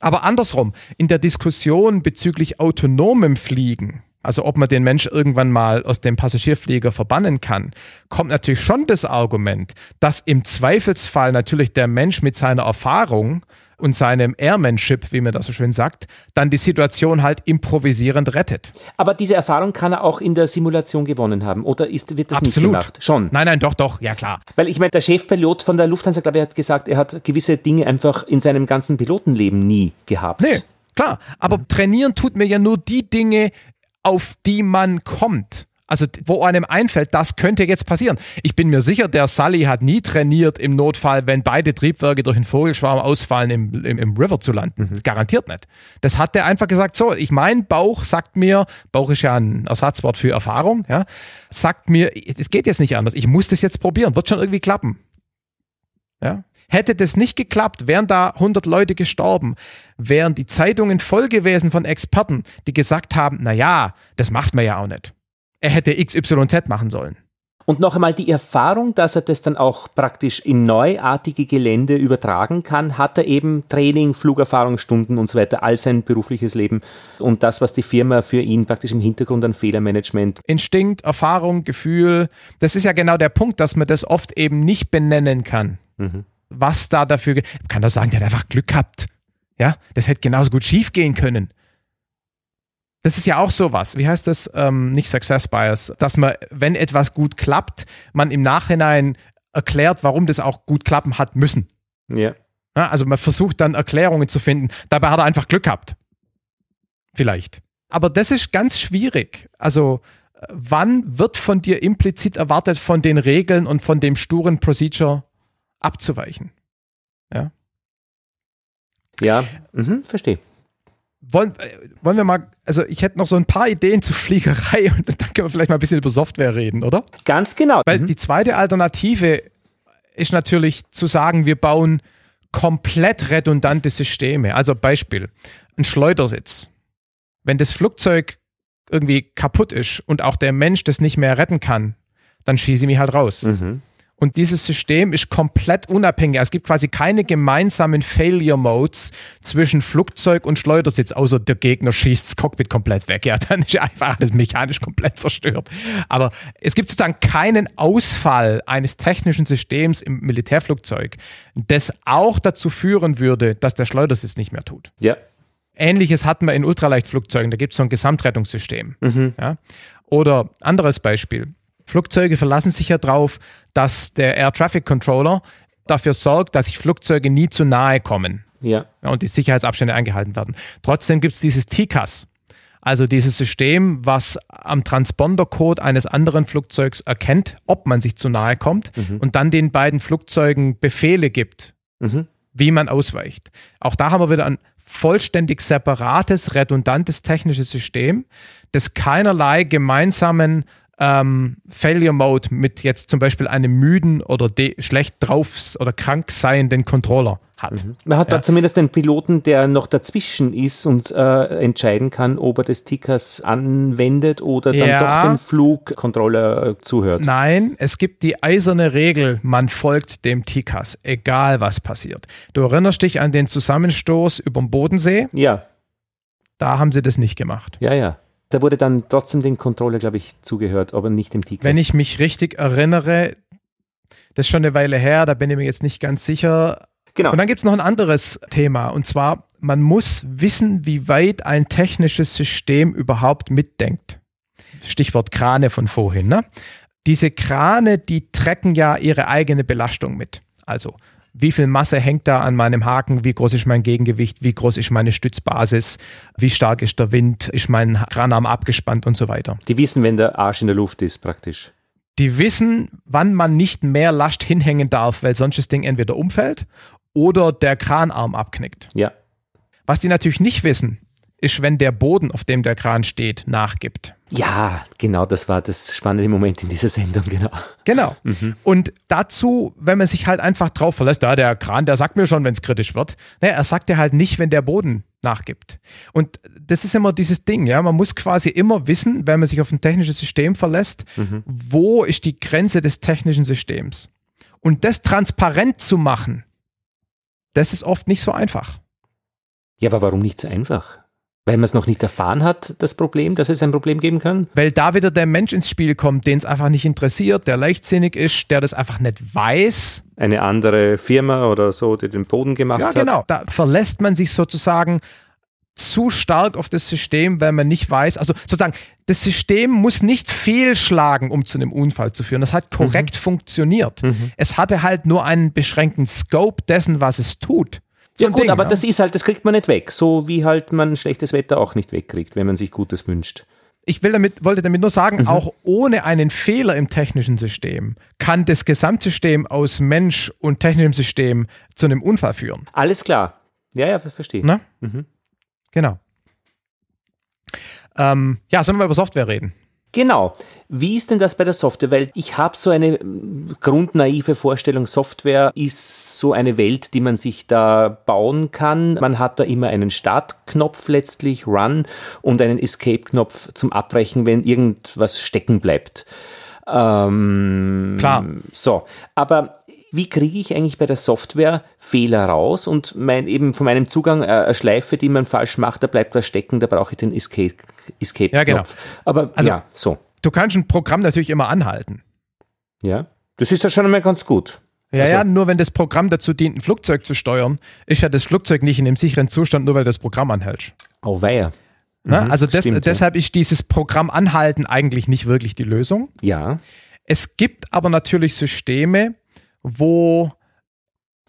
Aber andersrum, in der Diskussion bezüglich autonomem Fliegen, also ob man den Mensch irgendwann mal aus dem Passagierflieger verbannen kann, kommt natürlich schon das Argument, dass im Zweifelsfall natürlich der Mensch mit seiner Erfahrung und seinem Airmanship, wie man das so schön sagt, dann die Situation halt improvisierend rettet. Aber diese Erfahrung kann er auch in der Simulation gewonnen haben, oder ist, wird das Absolut. nicht gemacht? Schon. Nein, nein, doch, doch, ja klar. Weil ich meine, der Chefpilot von der Lufthansa, glaube ich, hat gesagt, er hat gewisse Dinge einfach in seinem ganzen Pilotenleben nie gehabt. Nee, klar. Aber trainieren tut mir ja nur die Dinge, auf die man kommt. Also, wo einem einfällt, das könnte jetzt passieren. Ich bin mir sicher, der Sully hat nie trainiert, im Notfall, wenn beide Triebwerke durch einen Vogelschwarm ausfallen, im, im, im River zu landen. Mhm. Garantiert nicht. Das hat er einfach gesagt, so, ich mein Bauch sagt mir, Bauch ist ja ein Ersatzwort für Erfahrung, ja, sagt mir, es geht jetzt nicht anders. Ich muss das jetzt probieren. Wird schon irgendwie klappen. Ja. Hätte das nicht geklappt, wären da 100 Leute gestorben, wären die Zeitungen voll gewesen von Experten, die gesagt haben, na ja, das macht man ja auch nicht er hätte XYZ machen sollen. Und noch einmal die Erfahrung, dass er das dann auch praktisch in neuartige Gelände übertragen kann, hat er eben Training, Flugerfahrungsstunden und so weiter, all sein berufliches Leben und das, was die Firma für ihn praktisch im Hintergrund an Fehlermanagement. Instinkt, Erfahrung, Gefühl, das ist ja genau der Punkt, dass man das oft eben nicht benennen kann. Mhm. Was da dafür, man kann doch sagen, der hat einfach Glück gehabt. Ja, das hätte genauso gut schief gehen können das ist ja auch sowas, wie heißt das, ähm, nicht Success Bias, dass man, wenn etwas gut klappt, man im Nachhinein erklärt, warum das auch gut klappen hat müssen. Ja. ja. Also man versucht dann Erklärungen zu finden. Dabei hat er einfach Glück gehabt. Vielleicht. Aber das ist ganz schwierig. Also wann wird von dir implizit erwartet, von den Regeln und von dem sturen Procedure abzuweichen? Ja. Ja, mhm, verstehe wollen, wollen wir mal, also ich hätte noch so ein paar Ideen zur Fliegerei <laughs> und dann können wir vielleicht mal ein bisschen über Software reden, oder? Ganz genau. Weil mhm. die zweite Alternative ist natürlich zu sagen, wir bauen komplett redundante Systeme. Also Beispiel, ein Schleudersitz. Wenn das Flugzeug irgendwie kaputt ist und auch der Mensch das nicht mehr retten kann, dann schieße ich mich halt raus. Mhm. Und dieses System ist komplett unabhängig. Es gibt quasi keine gemeinsamen Failure Modes zwischen Flugzeug und Schleudersitz, außer der Gegner schießt das Cockpit komplett weg. Ja, <laughs> dann ist einfach alles mechanisch komplett zerstört. Aber es gibt sozusagen keinen Ausfall eines technischen Systems im Militärflugzeug, das auch dazu führen würde, dass der Schleudersitz nicht mehr tut. Ja. Ähnliches hatten wir in Ultraleichtflugzeugen. Da gibt es so ein Gesamtrettungssystem. Mhm. Ja? Oder anderes Beispiel. Flugzeuge verlassen sich ja darauf, dass der Air Traffic Controller dafür sorgt, dass sich Flugzeuge nie zu nahe kommen. Ja. ja und die Sicherheitsabstände eingehalten werden. Trotzdem gibt es dieses TCAS, also dieses System, was am Transpondercode eines anderen Flugzeugs erkennt, ob man sich zu nahe kommt mhm. und dann den beiden Flugzeugen Befehle gibt, mhm. wie man ausweicht. Auch da haben wir wieder ein vollständig separates, redundantes technisches System, das keinerlei gemeinsamen ähm, Failure Mode mit jetzt zum Beispiel einem müden oder schlecht drauf oder krank seienden Controller hat. Mhm. Man hat ja. da zumindest einen Piloten, der noch dazwischen ist und äh, entscheiden kann, ob er das Tickers anwendet oder dann ja. doch dem Flugcontroller äh, zuhört. Nein, es gibt die eiserne Regel, man folgt dem Tickers, egal was passiert. Du erinnerst dich an den Zusammenstoß über dem Bodensee? Ja. Da haben sie das nicht gemacht. Ja, ja. Da wurde dann trotzdem den Controller, glaube ich, zugehört, aber nicht dem Ticket. Wenn ich mich richtig erinnere, das ist schon eine Weile her, da bin ich mir jetzt nicht ganz sicher. Genau. Und dann gibt es noch ein anderes Thema, und zwar, man muss wissen, wie weit ein technisches System überhaupt mitdenkt. Stichwort Krane von vorhin. Ne? Diese Krane, die trecken ja ihre eigene Belastung mit. Also wie viel Masse hängt da an meinem Haken, wie groß ist mein Gegengewicht, wie groß ist meine Stützbasis, wie stark ist der Wind, ist mein Kranarm abgespannt und so weiter. Die wissen, wenn der Arsch in der Luft ist, praktisch. Die wissen, wann man nicht mehr Last hinhängen darf, weil sonst das Ding entweder umfällt oder der Kranarm abknickt. Ja. Was die natürlich nicht wissen, ist, wenn der Boden, auf dem der Kran steht, nachgibt. Ja, genau, das war das spannende Moment in dieser Sendung, genau. Genau. Mhm. Und dazu, wenn man sich halt einfach drauf verlässt, ja, der Kran, der sagt mir schon, wenn es kritisch wird. Naja, er sagt ja halt nicht, wenn der Boden nachgibt. Und das ist immer dieses Ding, ja. Man muss quasi immer wissen, wenn man sich auf ein technisches System verlässt, mhm. wo ist die Grenze des technischen Systems. Und das transparent zu machen, das ist oft nicht so einfach. Ja, aber warum nicht so einfach? Weil man es noch nicht erfahren hat, das Problem, dass es ein Problem geben kann? Weil da wieder der Mensch ins Spiel kommt, den es einfach nicht interessiert, der leichtsinnig ist, der das einfach nicht weiß. Eine andere Firma oder so, die den Boden gemacht hat. Ja, genau. Da verlässt man sich sozusagen zu stark auf das System, weil man nicht weiß, also sozusagen, das System muss nicht fehlschlagen, um zu einem Unfall zu führen. Das hat korrekt mhm. funktioniert. Mhm. Es hatte halt nur einen beschränkten Scope dessen, was es tut. Ja gut, Ding, aber ja. das ist halt, das kriegt man nicht weg. So wie halt man schlechtes Wetter auch nicht wegkriegt, wenn man sich Gutes wünscht. Ich will damit, wollte damit nur sagen, mhm. auch ohne einen Fehler im technischen System kann das Gesamtsystem aus Mensch und technischem System zu einem Unfall führen. Alles klar. Ja, ja, verstehe. Na? Mhm. Genau. Ähm, ja, sollen wir über Software reden? Genau. Wie ist denn das bei der Software? Weil ich habe so eine grundnaive Vorstellung, Software ist so eine Welt, die man sich da bauen kann. Man hat da immer einen Startknopf letztlich, Run, und einen Escape-Knopf zum Abbrechen, wenn irgendwas stecken bleibt. Ähm, Klar. So, aber wie kriege ich eigentlich bei der Software Fehler raus und mein, eben von meinem Zugang äh, eine Schleife, die man falsch macht, da bleibt was stecken, da brauche ich den Escape, Escape Ja, genau. Aber also, ja, so. Du kannst ein Programm natürlich immer anhalten. Ja, das ist ja schon einmal ganz gut. Ja, also, ja, nur wenn das Programm dazu dient, ein Flugzeug zu steuern, ist ja das Flugzeug nicht in einem sicheren Zustand, nur weil du das Programm anhältst. Oh, weia. Ne? Mhm, also das, stimmt, deshalb ja. ist dieses Programm anhalten eigentlich nicht wirklich die Lösung. Ja. Es gibt aber natürlich Systeme, wo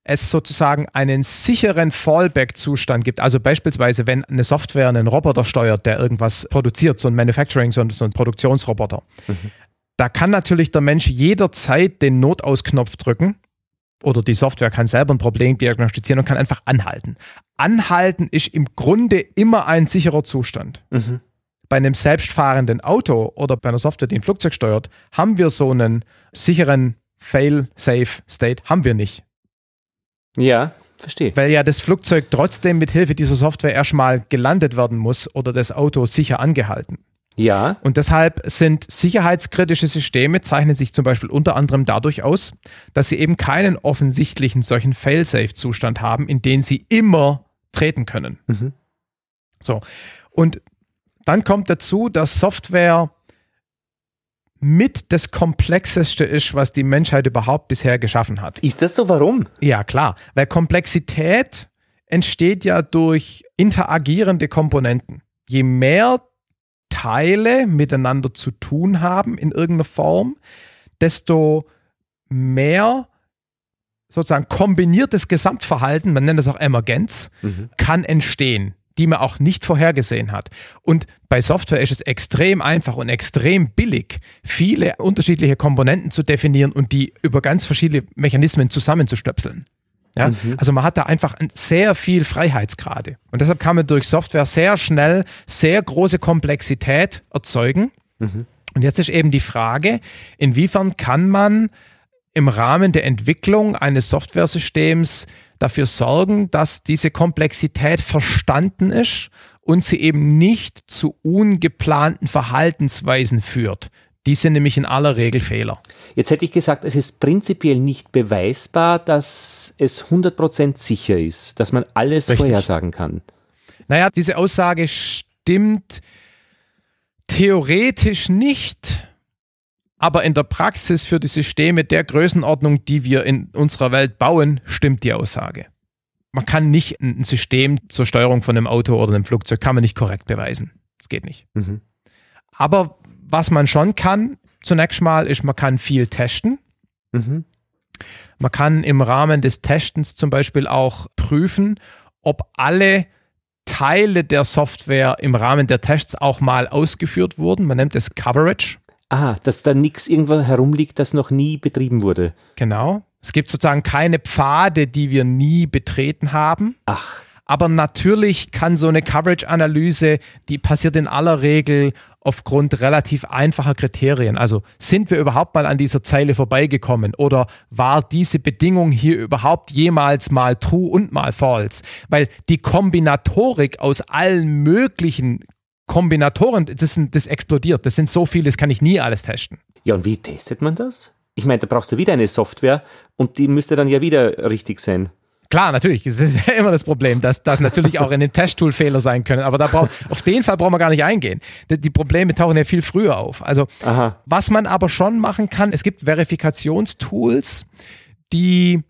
es sozusagen einen sicheren Fallback-Zustand gibt. Also beispielsweise, wenn eine Software einen Roboter steuert, der irgendwas produziert, so ein Manufacturing, so ein, so ein Produktionsroboter. Mhm. Da kann natürlich der Mensch jederzeit den Notausknopf drücken oder die Software kann selber ein Problem diagnostizieren und kann einfach anhalten. Anhalten ist im Grunde immer ein sicherer Zustand. Mhm. Bei einem selbstfahrenden Auto oder bei einer Software, die ein Flugzeug steuert, haben wir so einen sicheren Fail-Safe-State haben wir nicht. Ja, verstehe. Weil ja das Flugzeug trotzdem mit Hilfe dieser Software erstmal gelandet werden muss oder das Auto sicher angehalten. Ja. Und deshalb sind sicherheitskritische Systeme, zeichnen sich zum Beispiel unter anderem dadurch aus, dass sie eben keinen offensichtlichen solchen Fail-Safe-Zustand haben, in den sie immer treten können. Mhm. So. Und dann kommt dazu, dass Software mit das Komplexeste ist, was die Menschheit überhaupt bisher geschaffen hat. Ist das so? Warum? Ja, klar. Weil Komplexität entsteht ja durch interagierende Komponenten. Je mehr Teile miteinander zu tun haben in irgendeiner Form, desto mehr sozusagen kombiniertes Gesamtverhalten, man nennt das auch Emergenz, mhm. kann entstehen die man auch nicht vorhergesehen hat. Und bei Software ist es extrem einfach und extrem billig, viele unterschiedliche Komponenten zu definieren und die über ganz verschiedene Mechanismen zusammenzustöpseln. Ja? Mhm. Also man hat da einfach sehr viel Freiheitsgrade. Und deshalb kann man durch Software sehr schnell sehr große Komplexität erzeugen. Mhm. Und jetzt ist eben die Frage, inwiefern kann man im Rahmen der Entwicklung eines Softwaresystems dafür sorgen, dass diese Komplexität verstanden ist und sie eben nicht zu ungeplanten Verhaltensweisen führt. Die sind nämlich in aller Regel Fehler. Jetzt hätte ich gesagt, es ist prinzipiell nicht beweisbar, dass es 100% sicher ist, dass man alles Richtig. vorhersagen kann. Naja, diese Aussage stimmt theoretisch nicht, aber in der Praxis für die Systeme der Größenordnung, die wir in unserer Welt bauen, stimmt die Aussage. Man kann nicht ein System zur Steuerung von einem Auto oder einem Flugzeug, kann man nicht korrekt beweisen. Das geht nicht. Mhm. Aber was man schon kann, zunächst mal, ist, man kann viel testen. Mhm. Man kann im Rahmen des Testens zum Beispiel auch prüfen, ob alle Teile der Software im Rahmen der Tests auch mal ausgeführt wurden. Man nennt es Coverage. Ah, dass da nichts irgendwo herumliegt, das noch nie betrieben wurde. Genau. Es gibt sozusagen keine Pfade, die wir nie betreten haben. Ach. Aber natürlich kann so eine Coverage-Analyse, die passiert in aller Regel aufgrund relativ einfacher Kriterien. Also sind wir überhaupt mal an dieser Zeile vorbeigekommen oder war diese Bedingung hier überhaupt jemals mal true und mal false? Weil die Kombinatorik aus allen möglichen Kombinatoren, das, sind, das explodiert. Das sind so viele, das kann ich nie alles testen. Ja, und wie testet man das? Ich meine, da brauchst du wieder eine Software und die müsste dann ja wieder richtig sein. Klar, natürlich. Das ist ja <laughs> immer das Problem, dass das natürlich auch in dem Testtool Fehler sein können. Aber da brauch, auf den Fall brauchen wir gar nicht eingehen. Die, die Probleme tauchen ja viel früher auf. Also, Aha. was man aber schon machen kann, es gibt Verifikationstools, die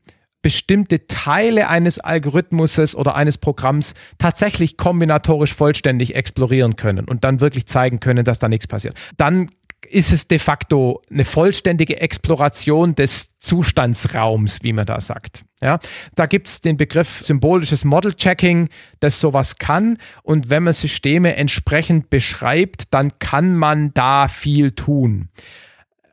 bestimmte Teile eines Algorithmuses oder eines Programms tatsächlich kombinatorisch vollständig explorieren können und dann wirklich zeigen können, dass da nichts passiert. Dann ist es de facto eine vollständige Exploration des Zustandsraums, wie man da sagt. Ja, da gibt es den Begriff symbolisches Model Checking, das sowas kann. Und wenn man Systeme entsprechend beschreibt, dann kann man da viel tun.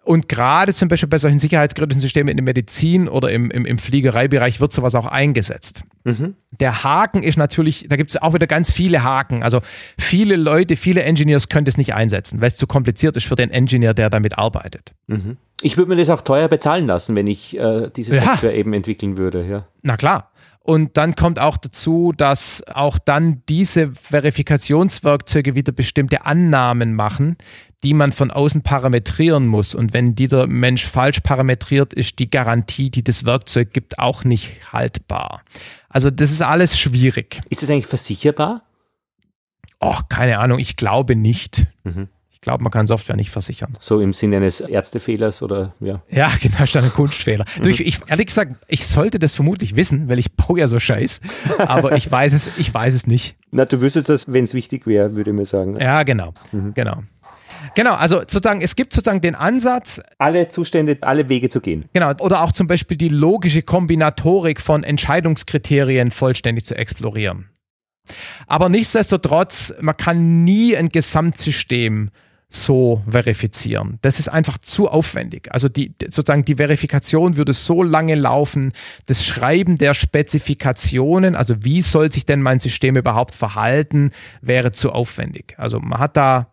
Und gerade zum Beispiel bei solchen sicherheitskritischen Systemen in der Medizin oder im, im, im Fliegereibereich wird sowas auch eingesetzt. Mhm. Der Haken ist natürlich, da gibt es auch wieder ganz viele Haken. Also viele Leute, viele Engineers können das nicht einsetzen, weil es zu kompliziert ist für den Engineer, der damit arbeitet. Mhm. Ich würde mir das auch teuer bezahlen lassen, wenn ich äh, diese Software ja. eben entwickeln würde. Ja. Na klar. Und dann kommt auch dazu, dass auch dann diese Verifikationswerkzeuge wieder bestimmte Annahmen machen, die man von außen parametrieren muss. Und wenn dieser Mensch falsch parametriert, ist die Garantie, die das Werkzeug gibt, auch nicht haltbar. Also das ist alles schwierig. Ist das eigentlich versicherbar? Och, keine Ahnung, ich glaube nicht. Mhm glaube, man kann Software nicht versichern. So im Sinne eines Ärztefehlers oder ja. Ja, <laughs> genau, statt ein Kunstfehler. Mhm. ich, ich, ehrlich gesagt, ich sollte das vermutlich wissen, weil ich baue ja so Scheiß. Aber ich weiß es, ich weiß es nicht. Na, du wüsstest das, wenn es wichtig wäre, würde ich mir sagen. Ja, genau. Mhm. Genau. Genau, also sozusagen, es gibt sozusagen den Ansatz, alle Zustände, alle Wege zu gehen. Genau, oder auch zum Beispiel die logische Kombinatorik von Entscheidungskriterien vollständig zu explorieren. Aber nichtsdestotrotz, man kann nie ein Gesamtsystem so verifizieren. Das ist einfach zu aufwendig. Also die, sozusagen die Verifikation würde so lange laufen, das Schreiben der Spezifikationen, also wie soll sich denn mein System überhaupt verhalten, wäre zu aufwendig. Also man hat da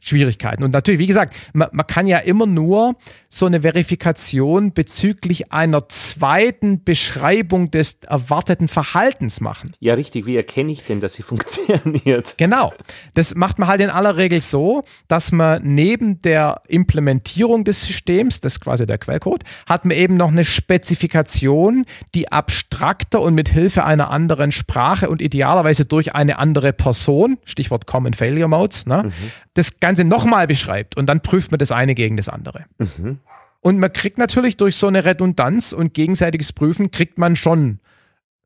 Schwierigkeiten. Und natürlich, wie gesagt, man, man, kann ja immer nur so eine Verifikation bezüglich einer zweiten Beschreibung des erwarteten Verhaltens machen. Ja, richtig. Wie erkenne ich denn, dass sie <laughs> funktioniert? Genau. Das macht man halt in aller Regel so, dass man neben der Implementierung des Systems, das ist quasi der Quellcode, hat man eben noch eine Spezifikation, die abstrakter und mit Hilfe einer anderen Sprache und idealerweise durch eine andere Person, Stichwort Common Failure Modes, ne, mhm. das Ganze nochmal beschreibt und dann prüft man das eine gegen das andere. Mhm. Und man kriegt natürlich durch so eine Redundanz und gegenseitiges Prüfen, kriegt man schon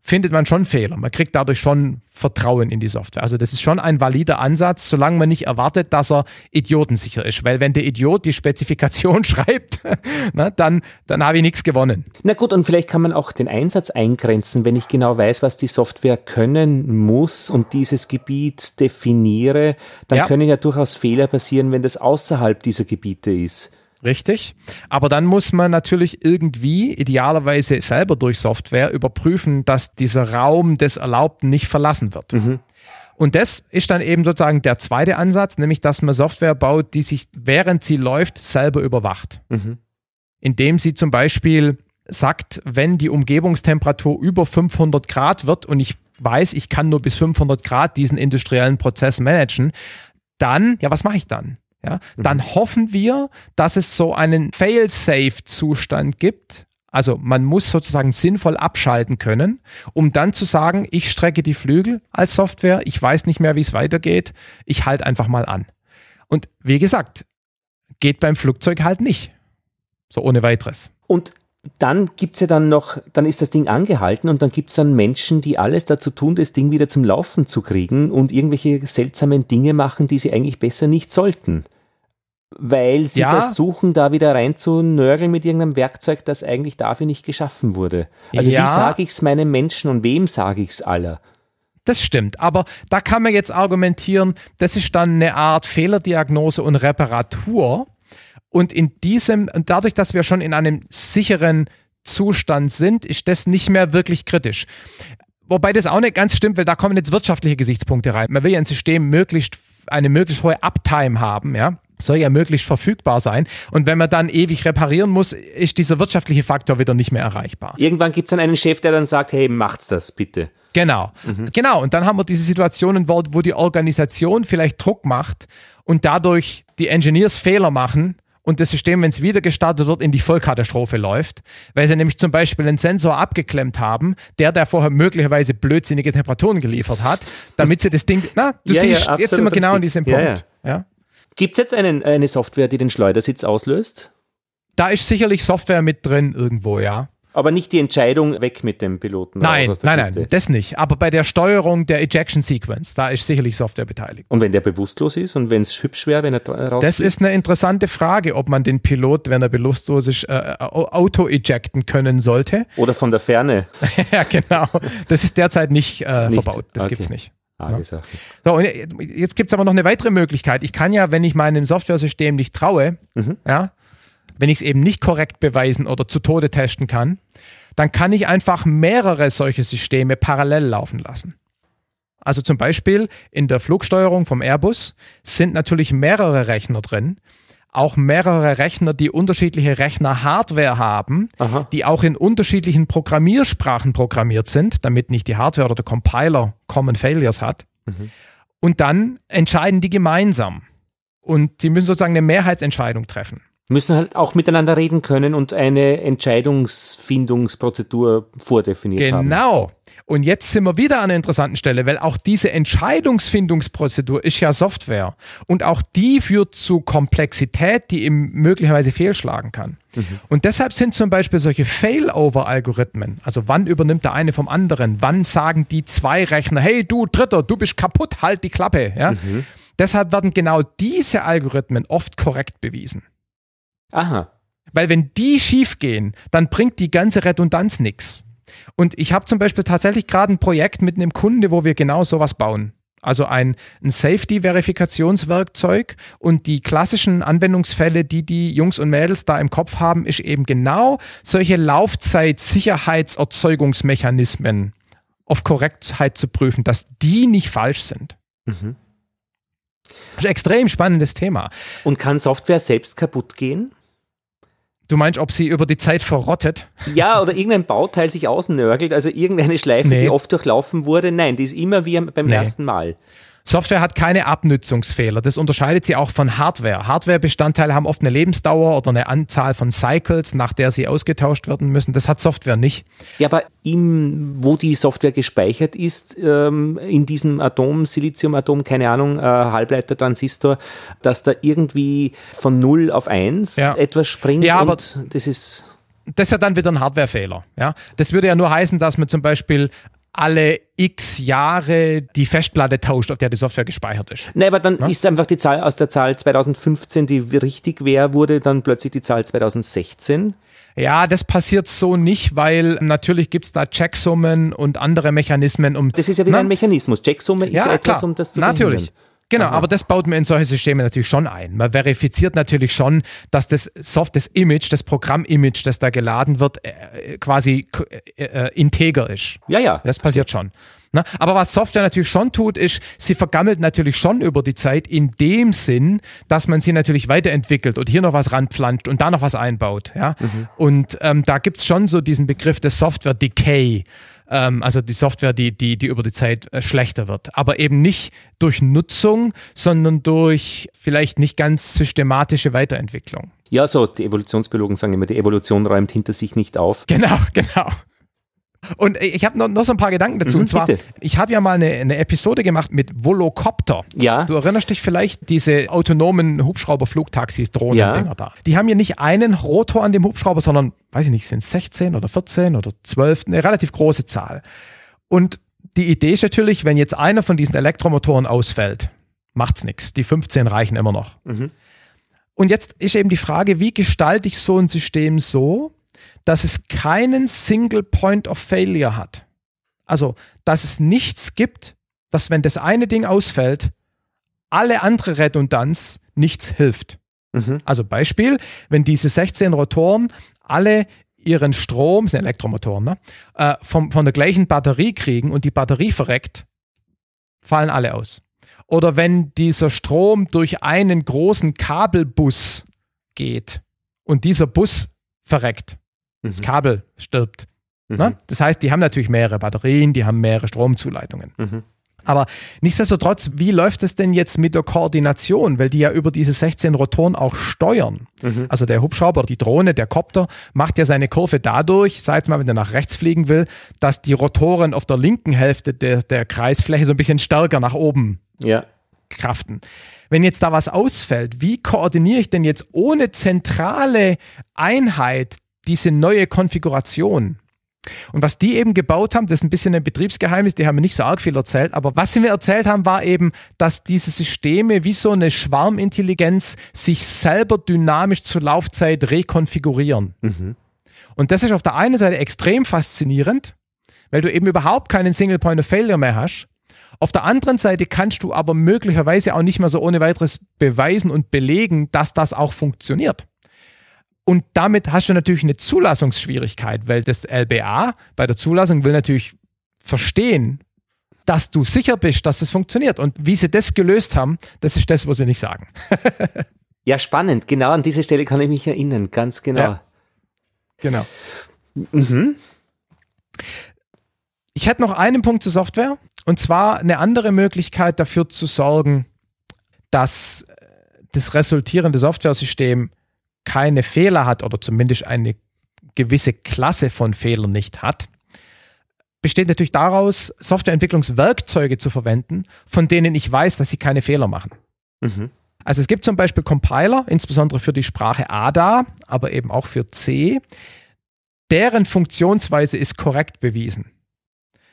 findet man schon Fehler. Man kriegt dadurch schon Vertrauen in die Software. Also das ist schon ein valider Ansatz, solange man nicht erwartet, dass er idiotensicher ist. Weil wenn der Idiot die Spezifikation <laughs> schreibt, <laughs> na, dann, dann habe ich nichts gewonnen. Na gut, und vielleicht kann man auch den Einsatz eingrenzen, wenn ich genau weiß, was die Software können muss und dieses Gebiet definiere, dann ja. können ja durchaus Fehler passieren, wenn das außerhalb dieser Gebiete ist. Richtig. Aber dann muss man natürlich irgendwie, idealerweise selber durch Software, überprüfen, dass dieser Raum des Erlaubten nicht verlassen wird. Mhm. Und das ist dann eben sozusagen der zweite Ansatz, nämlich dass man Software baut, die sich, während sie läuft, selber überwacht. Mhm. Indem sie zum Beispiel sagt, wenn die Umgebungstemperatur über 500 Grad wird und ich weiß, ich kann nur bis 500 Grad diesen industriellen Prozess managen, dann, ja, was mache ich dann? Ja, dann mhm. hoffen wir, dass es so einen Fail-Safe-Zustand gibt. Also man muss sozusagen sinnvoll abschalten können, um dann zu sagen, ich strecke die Flügel als Software, ich weiß nicht mehr, wie es weitergeht, ich halte einfach mal an. Und wie gesagt, geht beim Flugzeug halt nicht. So ohne weiteres. Und dann gibt es ja dann noch, dann ist das Ding angehalten und dann gibt es dann Menschen, die alles dazu tun, das Ding wieder zum Laufen zu kriegen und irgendwelche seltsamen Dinge machen, die sie eigentlich besser nicht sollten weil sie ja. versuchen, da wieder rein zu nörgeln mit irgendeinem Werkzeug, das eigentlich dafür nicht geschaffen wurde. Also ja. wie sage ich es meinen Menschen und wem sage ich es aller? Das stimmt, aber da kann man jetzt argumentieren, das ist dann eine Art Fehlerdiagnose und Reparatur. Und in diesem, und dadurch, dass wir schon in einem sicheren Zustand sind, ist das nicht mehr wirklich kritisch. Wobei das auch nicht ganz stimmt, weil da kommen jetzt wirtschaftliche Gesichtspunkte rein. Man will ja ein System möglichst, eine möglichst hohe Uptime haben, ja soll ja möglichst verfügbar sein. Und wenn man dann ewig reparieren muss, ist dieser wirtschaftliche Faktor wieder nicht mehr erreichbar. Irgendwann gibt es dann einen Chef, der dann sagt, hey, macht's das bitte. Genau, mhm. genau. Und dann haben wir diese Situationen, wo, wo die Organisation vielleicht Druck macht und dadurch die Engineers Fehler machen und das System, wenn es wieder gestartet wird, in die Vollkatastrophe läuft, weil sie nämlich zum Beispiel einen Sensor abgeklemmt haben, der der vorher möglicherweise blödsinnige Temperaturen geliefert hat, damit sie das Ding, na, du Ja, siehst, ja, jetzt sind wir genau an richtig. diesem Ja, Punkt. Ja, Gibt es jetzt einen, eine Software, die den Schleudersitz auslöst? Da ist sicherlich Software mit drin irgendwo, ja. Aber nicht die Entscheidung weg mit dem Piloten. Nein, nein, Kiste. nein, das nicht. Aber bei der Steuerung der Ejection Sequence, da ist sicherlich Software beteiligt. Und wenn der bewusstlos ist und wenn es hübsch wäre, wenn er dra- raus Das ist eine interessante Frage, ob man den Pilot, wenn er bewusstlos ist, äh, auto-ejecten können sollte. <laughs> Oder von der Ferne. <laughs> ja, genau. Das ist derzeit nicht, äh, Nicht? verbaut. Das Okay. gibt's nicht. Arge Ja. So, und jetzt gibt's aber noch eine weitere Möglichkeit. Ich kann ja, wenn ich meinem Softwaresystem nicht traue, Mhm. ja, wenn ich es eben nicht korrekt beweisen oder zu Tode testen kann, dann kann ich einfach mehrere solche Systeme parallel laufen lassen. Also zum Beispiel in der Flugsteuerung vom Airbus sind natürlich mehrere Rechner drin, auch mehrere Rechner, die unterschiedliche Rechner-Hardware haben, Aha. die auch in unterschiedlichen Programmiersprachen programmiert sind, damit nicht die Hardware oder der Compiler Common Failures hat. Und dann entscheiden die gemeinsam. Und sie müssen sozusagen eine Mehrheitsentscheidung treffen. Müssen halt auch miteinander reden können und eine Entscheidungsfindungsprozedur vordefiniert haben. Genau. Und jetzt sind wir wieder an einer interessanten Stelle, weil auch diese Entscheidungsfindungsprozedur ist ja Software. Und auch die führt zu Komplexität, die ihm möglicherweise fehlschlagen kann. Und deshalb sind zum Beispiel solche Failover-Algorithmen, also wann übernimmt der eine vom anderen, wann sagen die zwei Rechner, hey du Dritter, du bist kaputt, halt die Klappe. Ja? Deshalb werden genau diese Algorithmen oft korrekt bewiesen. Aha. Weil wenn die schief gehen, dann bringt die ganze Redundanz nichts. Und ich habe zum Beispiel tatsächlich gerade ein Projekt mit einem Kunde, wo wir genau sowas bauen. Also ein, ein Safety-Verifikationswerkzeug und die klassischen Anwendungsfälle, die die Jungs und Mädels da im Kopf haben, ist eben genau solche Laufzeit-Sicherheitserzeugungsmechanismen auf Korrektheit zu prüfen, dass die nicht falsch sind. Das ist ein extrem spannendes Thema. Und kann Software selbst kaputt gehen? Du meinst, ob sie über die Zeit verrottet? Ja, oder irgendein Bauteil sich ausnörgelt, also irgendeine Schleife, Nee. die oft durchlaufen wurde. Nein, die ist immer wie beim Nee. ersten Mal. Software hat keine Abnützungsfehler. Das unterscheidet sie auch von Hardware. Hardware-Bestandteile haben oft eine Lebensdauer oder eine Anzahl von Cycles, nach der sie ausgetauscht werden müssen. Das hat Software nicht. Ja, aber im, wo die Software gespeichert ist, ähm, in diesem Atom, Siliziumatom, keine Ahnung, äh, Halbleiter, Transistor, dass da irgendwie von 0 auf 1 Ja. etwas springt Ja, aber- das ist. Das ist ja dann wieder ein Hardware-Fehler. Ja? Das würde ja nur heißen, dass man zum Beispiel alle x Jahre die Festplatte tauscht, auf der die Software gespeichert ist. Nein, aber dann ist einfach die Zahl aus der Zahl 2015, die richtig wäre, wurde dann plötzlich die Zahl 2016. Ja, das passiert so nicht, weil natürlich gibt es da Checksummen und andere Mechanismen, um Das ist ja wieder Na? ein Mechanismus. Checksumme ist ja, Ja, etwas, klar. um das zu Natürlich. Genau, aber das baut man in solche Systeme natürlich schon ein. Man verifiziert natürlich schon, dass das Soft, das Image, das Programm-Image, das da geladen wird, äh, quasi äh, äh, integer ist. Ja, ja. Das passiert schon. Ne? Aber was Software natürlich schon tut, ist, sie vergammelt natürlich schon über die Zeit in dem Sinn, dass man sie natürlich weiterentwickelt und hier noch was ranpflanzt und da noch was einbaut. Ja? Und ähm, da gibt es schon so diesen Begriff des Software Decay. Ähm, also die Software, die, die, die über die Zeit äh, schlechter wird. Aber eben nicht durch Nutzung, sondern durch vielleicht nicht ganz systematische Weiterentwicklung. Ja, so, die Evolutionsbiologen sagen immer, die Evolution räumt hinter sich nicht auf. Genau, <laughs> genau. Und ich habe noch, noch so ein paar Gedanken dazu. Mhm, und zwar, bitte. ich habe ja mal eine, eine Episode gemacht mit Volocopter. Ja. Du erinnerst dich vielleicht, diese autonomen Hubschrauber-Flugtaxis, Drohnen-Dinger Ja. da. Die haben ja nicht einen Rotor an dem Hubschrauber, sondern, weiß ich nicht, sind es 16 oder 14 oder 12, eine relativ große Zahl. Und die Idee ist natürlich, wenn jetzt einer von diesen Elektromotoren ausfällt, macht's nichts. Die 15 reichen immer noch. Und jetzt ist eben die Frage, wie gestalte ich so ein System so, dass es keinen Single Point of Failure hat. Also, dass es nichts gibt, dass wenn das eine Ding ausfällt, alle andere Redundanz nichts hilft. Mhm. Also Beispiel, wenn diese 16 Rotoren alle ihren Strom, sind Elektromotoren, ne, äh, vom, von der gleichen Batterie kriegen und die Batterie verreckt, fallen alle aus. Oder wenn dieser Strom durch einen großen Kabelbus geht und dieser Bus verreckt, das Kabel stirbt. Mhm. Ne? Das heißt, die haben natürlich mehrere Batterien, die haben mehrere Stromzuleitungen. Mhm. Aber nichtsdestotrotz, wie läuft es denn jetzt mit der Koordination? Weil die ja über diese 16 Rotoren auch steuern. Mhm. Also der Hubschrauber, die Drohne, der Kopter macht ja seine Kurve dadurch, sei es mal, wenn er nach rechts fliegen will, dass die Rotoren auf der linken Hälfte der, der Kreisfläche so ein bisschen stärker nach oben ja. kraften. Wenn jetzt da was ausfällt, wie koordiniere ich denn jetzt ohne zentrale Einheit diese neue Konfiguration? Und was die eben gebaut haben, das ist ein bisschen ein Betriebsgeheimnis, die haben mir nicht so arg viel erzählt, aber was sie mir erzählt haben, war eben, dass diese Systeme wie so eine Schwarmintelligenz sich selber dynamisch zur Laufzeit rekonfigurieren. Mhm. Und das ist auf der einen Seite extrem faszinierend, weil du eben überhaupt keinen Single Point of Failure mehr hast. Auf der anderen Seite kannst du aber möglicherweise auch nicht mehr so ohne weiteres beweisen und belegen, dass das auch funktioniert. Und damit hast du natürlich eine Zulassungsschwierigkeit, weil das LBA bei der Zulassung will natürlich verstehen, dass du sicher bist, dass das funktioniert. Und wie sie das gelöst haben, das ist das, was sie nicht sagen. <laughs> ja, spannend. Genau an diese Stelle kann ich mich erinnern. Ganz genau. Ja. Genau. Mhm. Ich hätte noch einen Punkt zur Software. Und zwar eine andere Möglichkeit dafür zu sorgen, dass das resultierende Softwaresystem keine Fehler hat oder zumindest eine gewisse Klasse von Fehlern nicht hat, besteht natürlich daraus, Softwareentwicklungswerkzeuge zu verwenden, von denen ich weiß, dass sie keine Fehler machen. Mhm. Also es gibt zum Beispiel Compiler, insbesondere für die Sprache ADA, aber eben auch für C, deren Funktionsweise ist korrekt bewiesen.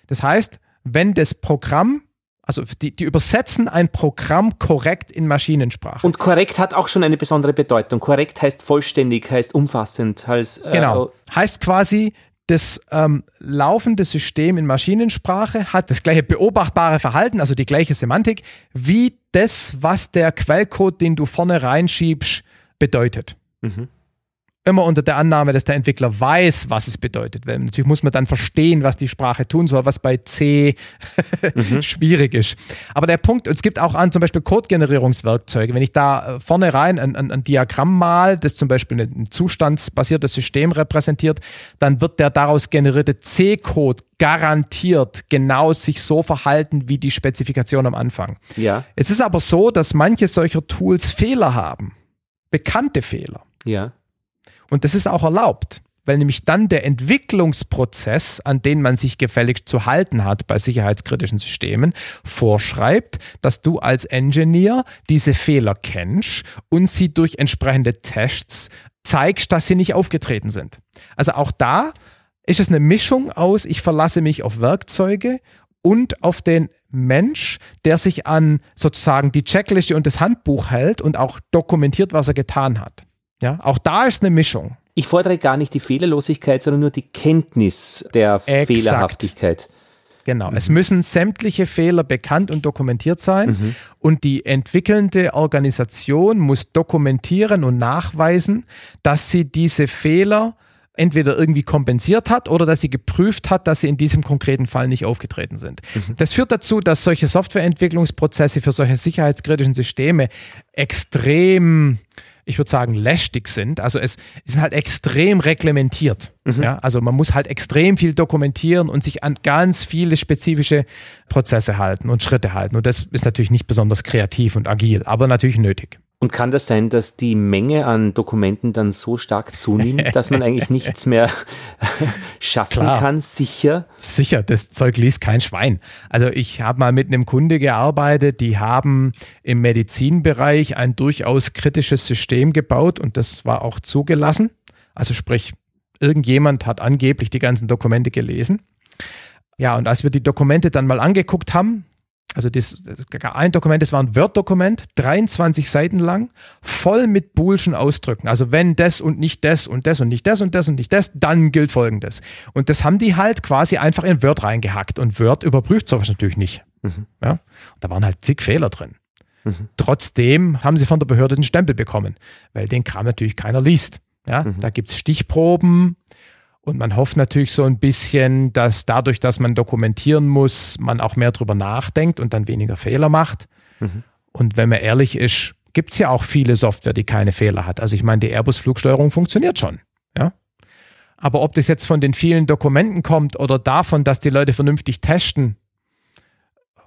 Das heißt, wenn das Programm also die, die übersetzen ein Programm korrekt in Maschinensprache. Und korrekt hat auch schon eine besondere Bedeutung. Korrekt heißt vollständig, heißt umfassend, heißt. Äh, genau. Heißt quasi, das ähm, laufende System in Maschinensprache hat das gleiche beobachtbare Verhalten, also die gleiche Semantik, wie das, was der Quellcode, den du vorne reinschiebst, bedeutet. Mhm immer unter der Annahme, dass der Entwickler weiß, was es bedeutet. Weil natürlich muss man dann verstehen, was die Sprache tun soll, was bei C <laughs> mhm. schwierig ist. Aber der Punkt, es gibt auch an zum Beispiel Code-Generierungswerkzeuge. Wenn ich da äh, vorne rein ein, ein, ein Diagramm mal, das zum Beispiel ein zustandsbasiertes System repräsentiert, dann wird der daraus generierte C-Code garantiert genau sich so verhalten wie die Spezifikation am Anfang. Ja. Es ist aber so, dass manche solcher Tools Fehler haben. Bekannte Fehler. Ja. Und das ist auch erlaubt, weil nämlich dann der Entwicklungsprozess, an den man sich gefälligst zu halten hat bei sicherheitskritischen Systemen, vorschreibt, dass du als Engineer diese Fehler kennst und sie durch entsprechende Tests zeigst, dass sie nicht aufgetreten sind. Also auch da ist es eine Mischung aus, ich verlasse mich auf Werkzeuge und auf den Mensch, der sich an sozusagen die Checkliste und das Handbuch hält und auch dokumentiert, was er getan hat. Ja, auch da ist eine Mischung. Ich fordere gar nicht die Fehlerlosigkeit, sondern nur die Kenntnis der Exakt. Fehlerhaftigkeit. Genau. Mhm. Es müssen sämtliche Fehler bekannt und dokumentiert sein. Mhm. Und die entwickelnde Organisation muss dokumentieren und nachweisen, dass sie diese Fehler entweder irgendwie kompensiert hat oder dass sie geprüft hat, dass sie in diesem konkreten Fall nicht aufgetreten sind. Mhm. Das führt dazu, dass solche Softwareentwicklungsprozesse für solche sicherheitskritischen Systeme extrem ich würde sagen, lästig sind. Also es, es ist halt extrem reglementiert. Mhm. Ja? Also man muss halt extrem viel dokumentieren und sich an ganz viele spezifische Prozesse halten und Schritte halten. Und das ist natürlich nicht besonders kreativ und agil, aber natürlich nötig. Und kann das sein, dass die Menge an Dokumenten dann so stark zunimmt, dass man eigentlich nichts mehr <laughs> schaffen Klar. kann? Sicher? Sicher, das Zeug liest kein Schwein. Also ich habe mal mit einem Kunde gearbeitet, die haben im Medizinbereich ein durchaus kritisches System gebaut und das war auch zugelassen. Also sprich, irgendjemand hat angeblich die ganzen Dokumente gelesen. Ja, und als wir die Dokumente dann mal angeguckt haben, also das, das ein Dokument, das war ein Word-Dokument, 23 Seiten lang, voll mit boolschen Ausdrücken. Also wenn das und nicht das und das und nicht das und das und nicht das, dann gilt folgendes. Und das haben die halt quasi einfach in Word reingehackt. Und Word überprüft sowas natürlich nicht. Mhm. Ja? Und da waren halt zig Fehler drin. Mhm. Trotzdem haben sie von der Behörde den Stempel bekommen, weil den Kram natürlich keiner liest. Ja? Mhm. Da gibt es Stichproben, und man hofft natürlich so ein bisschen, dass dadurch, dass man dokumentieren muss, man auch mehr drüber nachdenkt und dann weniger Fehler macht. Mhm. Und wenn man ehrlich ist, gibt es ja auch viele Software, die keine Fehler hat. Also ich meine, die Airbus-Flugsteuerung funktioniert schon. Ja? Aber ob das jetzt von den vielen Dokumenten kommt oder davon, dass die Leute vernünftig testen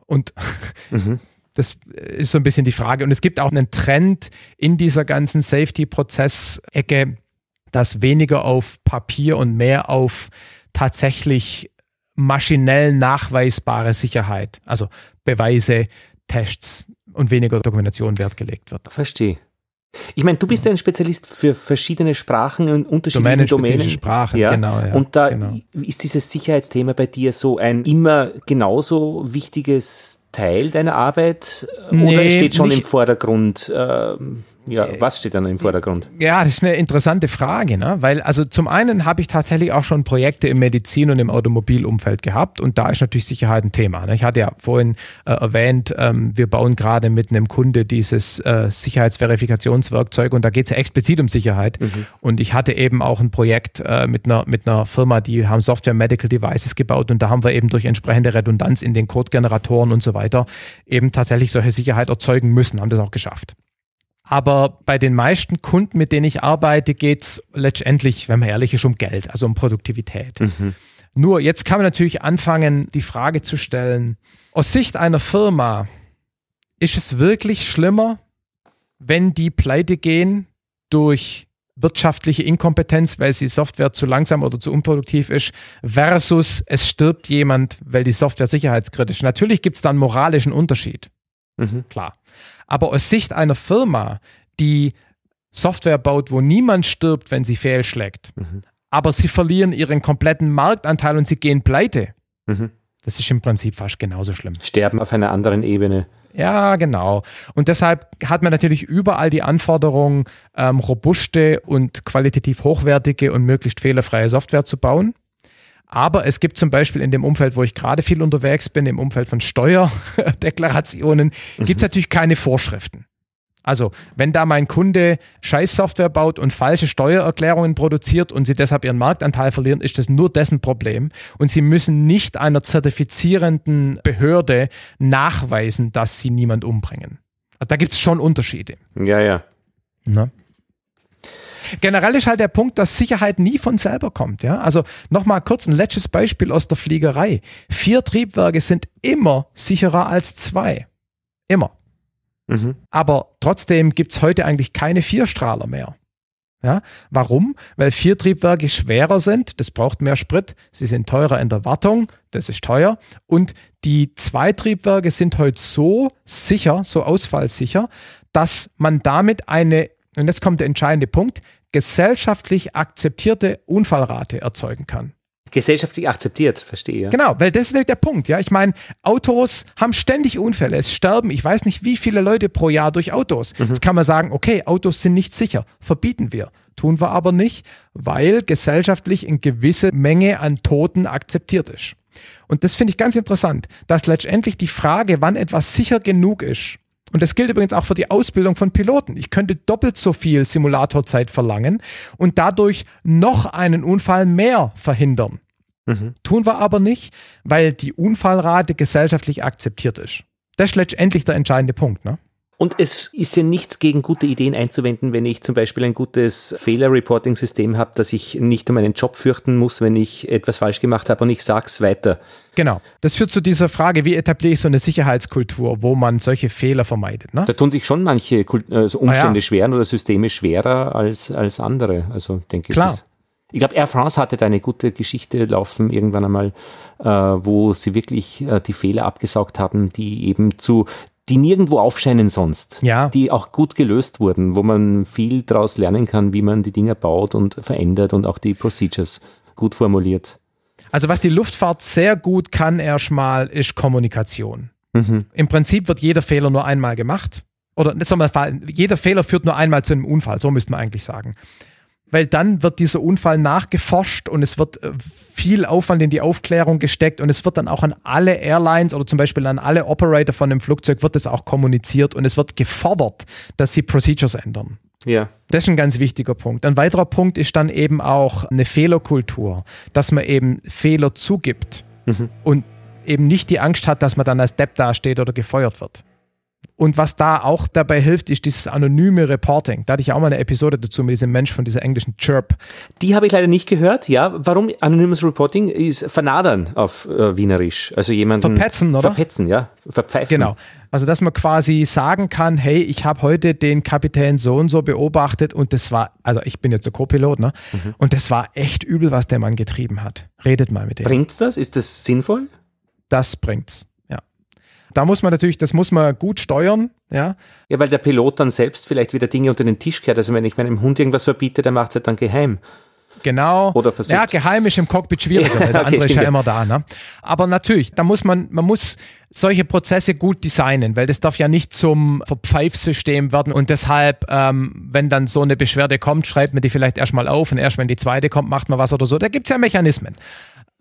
Und mhm. <laughs> das ist so ein bisschen die Frage. Und es gibt auch einen Trend in dieser ganzen Safety-Prozess-Ecke, dass weniger auf Papier und mehr auf tatsächlich maschinell nachweisbare Sicherheit, also Beweise, Tests und weniger Dokumentation Wert gelegt wird. Verstehe. Ich meine, du bist ja ein Spezialist für verschiedene Sprachen und unterschiedliche Domänen. Domänen. Sprachen, ja? genau. Ja, und da genau. ist dieses Sicherheitsthema bei dir so ein immer genauso wichtiges Teil deiner Arbeit nee, oder steht schon im Vordergrund? Äh, ja, äh, was steht dann im Vordergrund? Ja, das ist eine interessante Frage, ne? weil also zum einen habe ich tatsächlich auch schon Projekte im Medizin- und im Automobilumfeld gehabt und da ist natürlich Sicherheit ein Thema. Ne? Ich hatte ja vorhin äh, erwähnt, ähm, wir bauen gerade mit einem Kunde dieses äh, Sicherheitsverifikationswerkzeug und da geht es ja explizit um Sicherheit mhm. und ich hatte eben auch ein Projekt äh, mit, einer, mit einer Firma, die haben Software Medical Devices gebaut und da haben wir eben durch entsprechende Redundanz in den Codegeneratoren und so weiter eben tatsächlich solche Sicherheit erzeugen müssen, haben das auch geschafft. Aber bei den meisten Kunden, mit denen ich arbeite, geht es letztendlich, wenn man ehrlich ist, um Geld, also um Produktivität. Mhm. Nur jetzt kann man natürlich anfangen, die Frage zu stellen, aus Sicht einer Firma, ist es wirklich schlimmer, wenn die pleite gehen durch wirtschaftliche Inkompetenz, weil die Software zu langsam oder zu unproduktiv ist, versus es stirbt jemand, weil die Software sicherheitskritisch. Natürlich gibt es da einen moralischen Unterschied. Mhm. Klar. Aber aus Sicht einer Firma, die Software baut, wo niemand stirbt, wenn sie fehlschlägt, mhm. aber sie verlieren ihren kompletten Marktanteil und sie gehen pleite. Mhm. Das ist im Prinzip fast genauso schlimm. Sterben auf einer anderen Ebene. Ja, genau. Und deshalb hat man natürlich überall die Anforderung, ähm, robuste und qualitativ hochwertige und möglichst fehlerfreie Software zu bauen. Aber es gibt zum Beispiel in dem Umfeld, wo ich gerade viel unterwegs bin, im Umfeld von Steuerdeklarationen, mhm. gibt es natürlich keine Vorschriften. Also, wenn da mein Kunde Scheißsoftware baut und falsche Steuererklärungen produziert und sie deshalb ihren Marktanteil verlieren, ist das nur dessen Problem. Und sie müssen nicht einer zertifizierenden Behörde nachweisen, dass sie niemand umbringen. Also, da gibt es schon Unterschiede. Ja, ja. Na? Generell ist halt der Punkt, dass Sicherheit nie von selber kommt. Ja? Also nochmal kurz ein letztes Beispiel aus der Fliegerei. Vier Triebwerke sind immer sicherer als zwei. Immer. Mhm. Aber trotzdem gibt es heute eigentlich keine Vierstrahler mehr. Ja, warum? Weil vier Triebwerke schwerer sind, das braucht mehr Sprit, sie sind teurer in der Wartung, das ist teuer. Und die zwei Triebwerke sind heute so sicher, so ausfallsicher, dass man damit eine und jetzt kommt der entscheidende Punkt, gesellschaftlich akzeptierte Unfallrate erzeugen kann. Gesellschaftlich akzeptiert, verstehe. Genau, weil das ist nämlich der Punkt. Ja, ich meine, Autos haben ständig Unfälle. Es sterben, ich weiß nicht, wie viele Leute pro Jahr durch Autos. Mhm. Jetzt kann man sagen, okay, Autos sind nicht sicher, verbieten wir. Tun wir aber nicht, weil gesellschaftlich eine gewisse Menge an Toten akzeptiert ist. Und das finde ich ganz interessant, dass letztendlich die Frage, wann etwas sicher genug ist, und das gilt übrigens auch für die Ausbildung von Piloten. Ich könnte doppelt so viel Simulatorzeit verlangen und dadurch noch einen Unfall mehr verhindern. Mhm. Tun wir aber nicht, weil die Unfallrate gesellschaftlich akzeptiert ist. Das ist letztendlich der entscheidende Punkt. Ne? Und es ist ja nichts gegen gute Ideen einzuwenden, wenn ich zum Beispiel ein gutes Fehler-Reporting-System habe, dass ich nicht um meinen Job fürchten muss, wenn ich etwas falsch gemacht habe und ich sage es weiter. Genau. Das führt zu dieser Frage, wie etabliere ich so eine Sicherheitskultur, wo man solche Fehler vermeidet. Ne? Da tun sich schon manche also Umstände ja. schwer oder Systeme schwerer als, als andere. Also denke ich. Klar. Ich glaube, Air France hatte da eine gute Geschichte laufen irgendwann einmal, äh, wo sie wirklich äh, die Fehler abgesaugt haben, die eben zu die nirgendwo aufscheinen sonst, ja. die auch gut gelöst wurden, wo man viel daraus lernen kann, wie man die Dinge baut und verändert und auch die Procedures gut formuliert. Also was die Luftfahrt sehr gut kann erstmal, ist Kommunikation. Mhm. Im Prinzip wird jeder Fehler nur einmal gemacht. Oder jeder Fehler führt nur einmal zu einem Unfall, so müsste man eigentlich sagen weil dann wird dieser Unfall nachgeforscht und es wird äh, viel Aufwand in die Aufklärung gesteckt und es wird dann auch an alle Airlines oder zum Beispiel an alle Operator von dem Flugzeug wird es auch kommuniziert und es wird gefordert, dass sie Procedures ändern. Ja. Das ist ein ganz wichtiger Punkt. Ein weiterer Punkt ist dann eben auch eine Fehlerkultur, dass man eben Fehler zugibt mhm. und eben nicht die Angst hat, dass man dann als Depp dasteht oder gefeuert wird. Und was da auch dabei hilft, ist dieses anonyme Reporting. Da hatte ich auch mal eine Episode dazu mit diesem Mensch von dieser englischen Chirp. Die habe ich leider nicht gehört, ja. Warum anonymes Reporting ist vernadern auf äh, Wienerisch. Also jemanden. Verpetzen, oder? Verpetzen, ja. Verpfeifen. Genau. Also, dass man quasi sagen kann, hey, ich habe heute den Kapitän so und so beobachtet und das war, also ich bin jetzt der Co-Pilot, ne? Mhm. Und das war echt übel, was der Mann getrieben hat. Redet mal mit dem. Bringt's das? Ist das sinnvoll? Das bringt's. Da muss man natürlich, das muss man gut steuern, ja. Ja, weil der Pilot dann selbst vielleicht wieder Dinge unter den Tisch kehrt. Also wenn ich meinem Hund irgendwas verbiete, dann macht es halt dann geheim. Genau. Oder versucht. Ja, geheim ist im Cockpit schwieriger, <laughs> weil der okay, andere ist ja immer da. Ne? Aber natürlich, da muss man, man muss solche Prozesse gut designen, weil das darf ja nicht zum Verpfeifsystem werden und deshalb, ähm, wenn dann so eine Beschwerde kommt, schreibt man die vielleicht erstmal auf und erst wenn die zweite kommt, macht man was oder so. Da gibt es ja Mechanismen.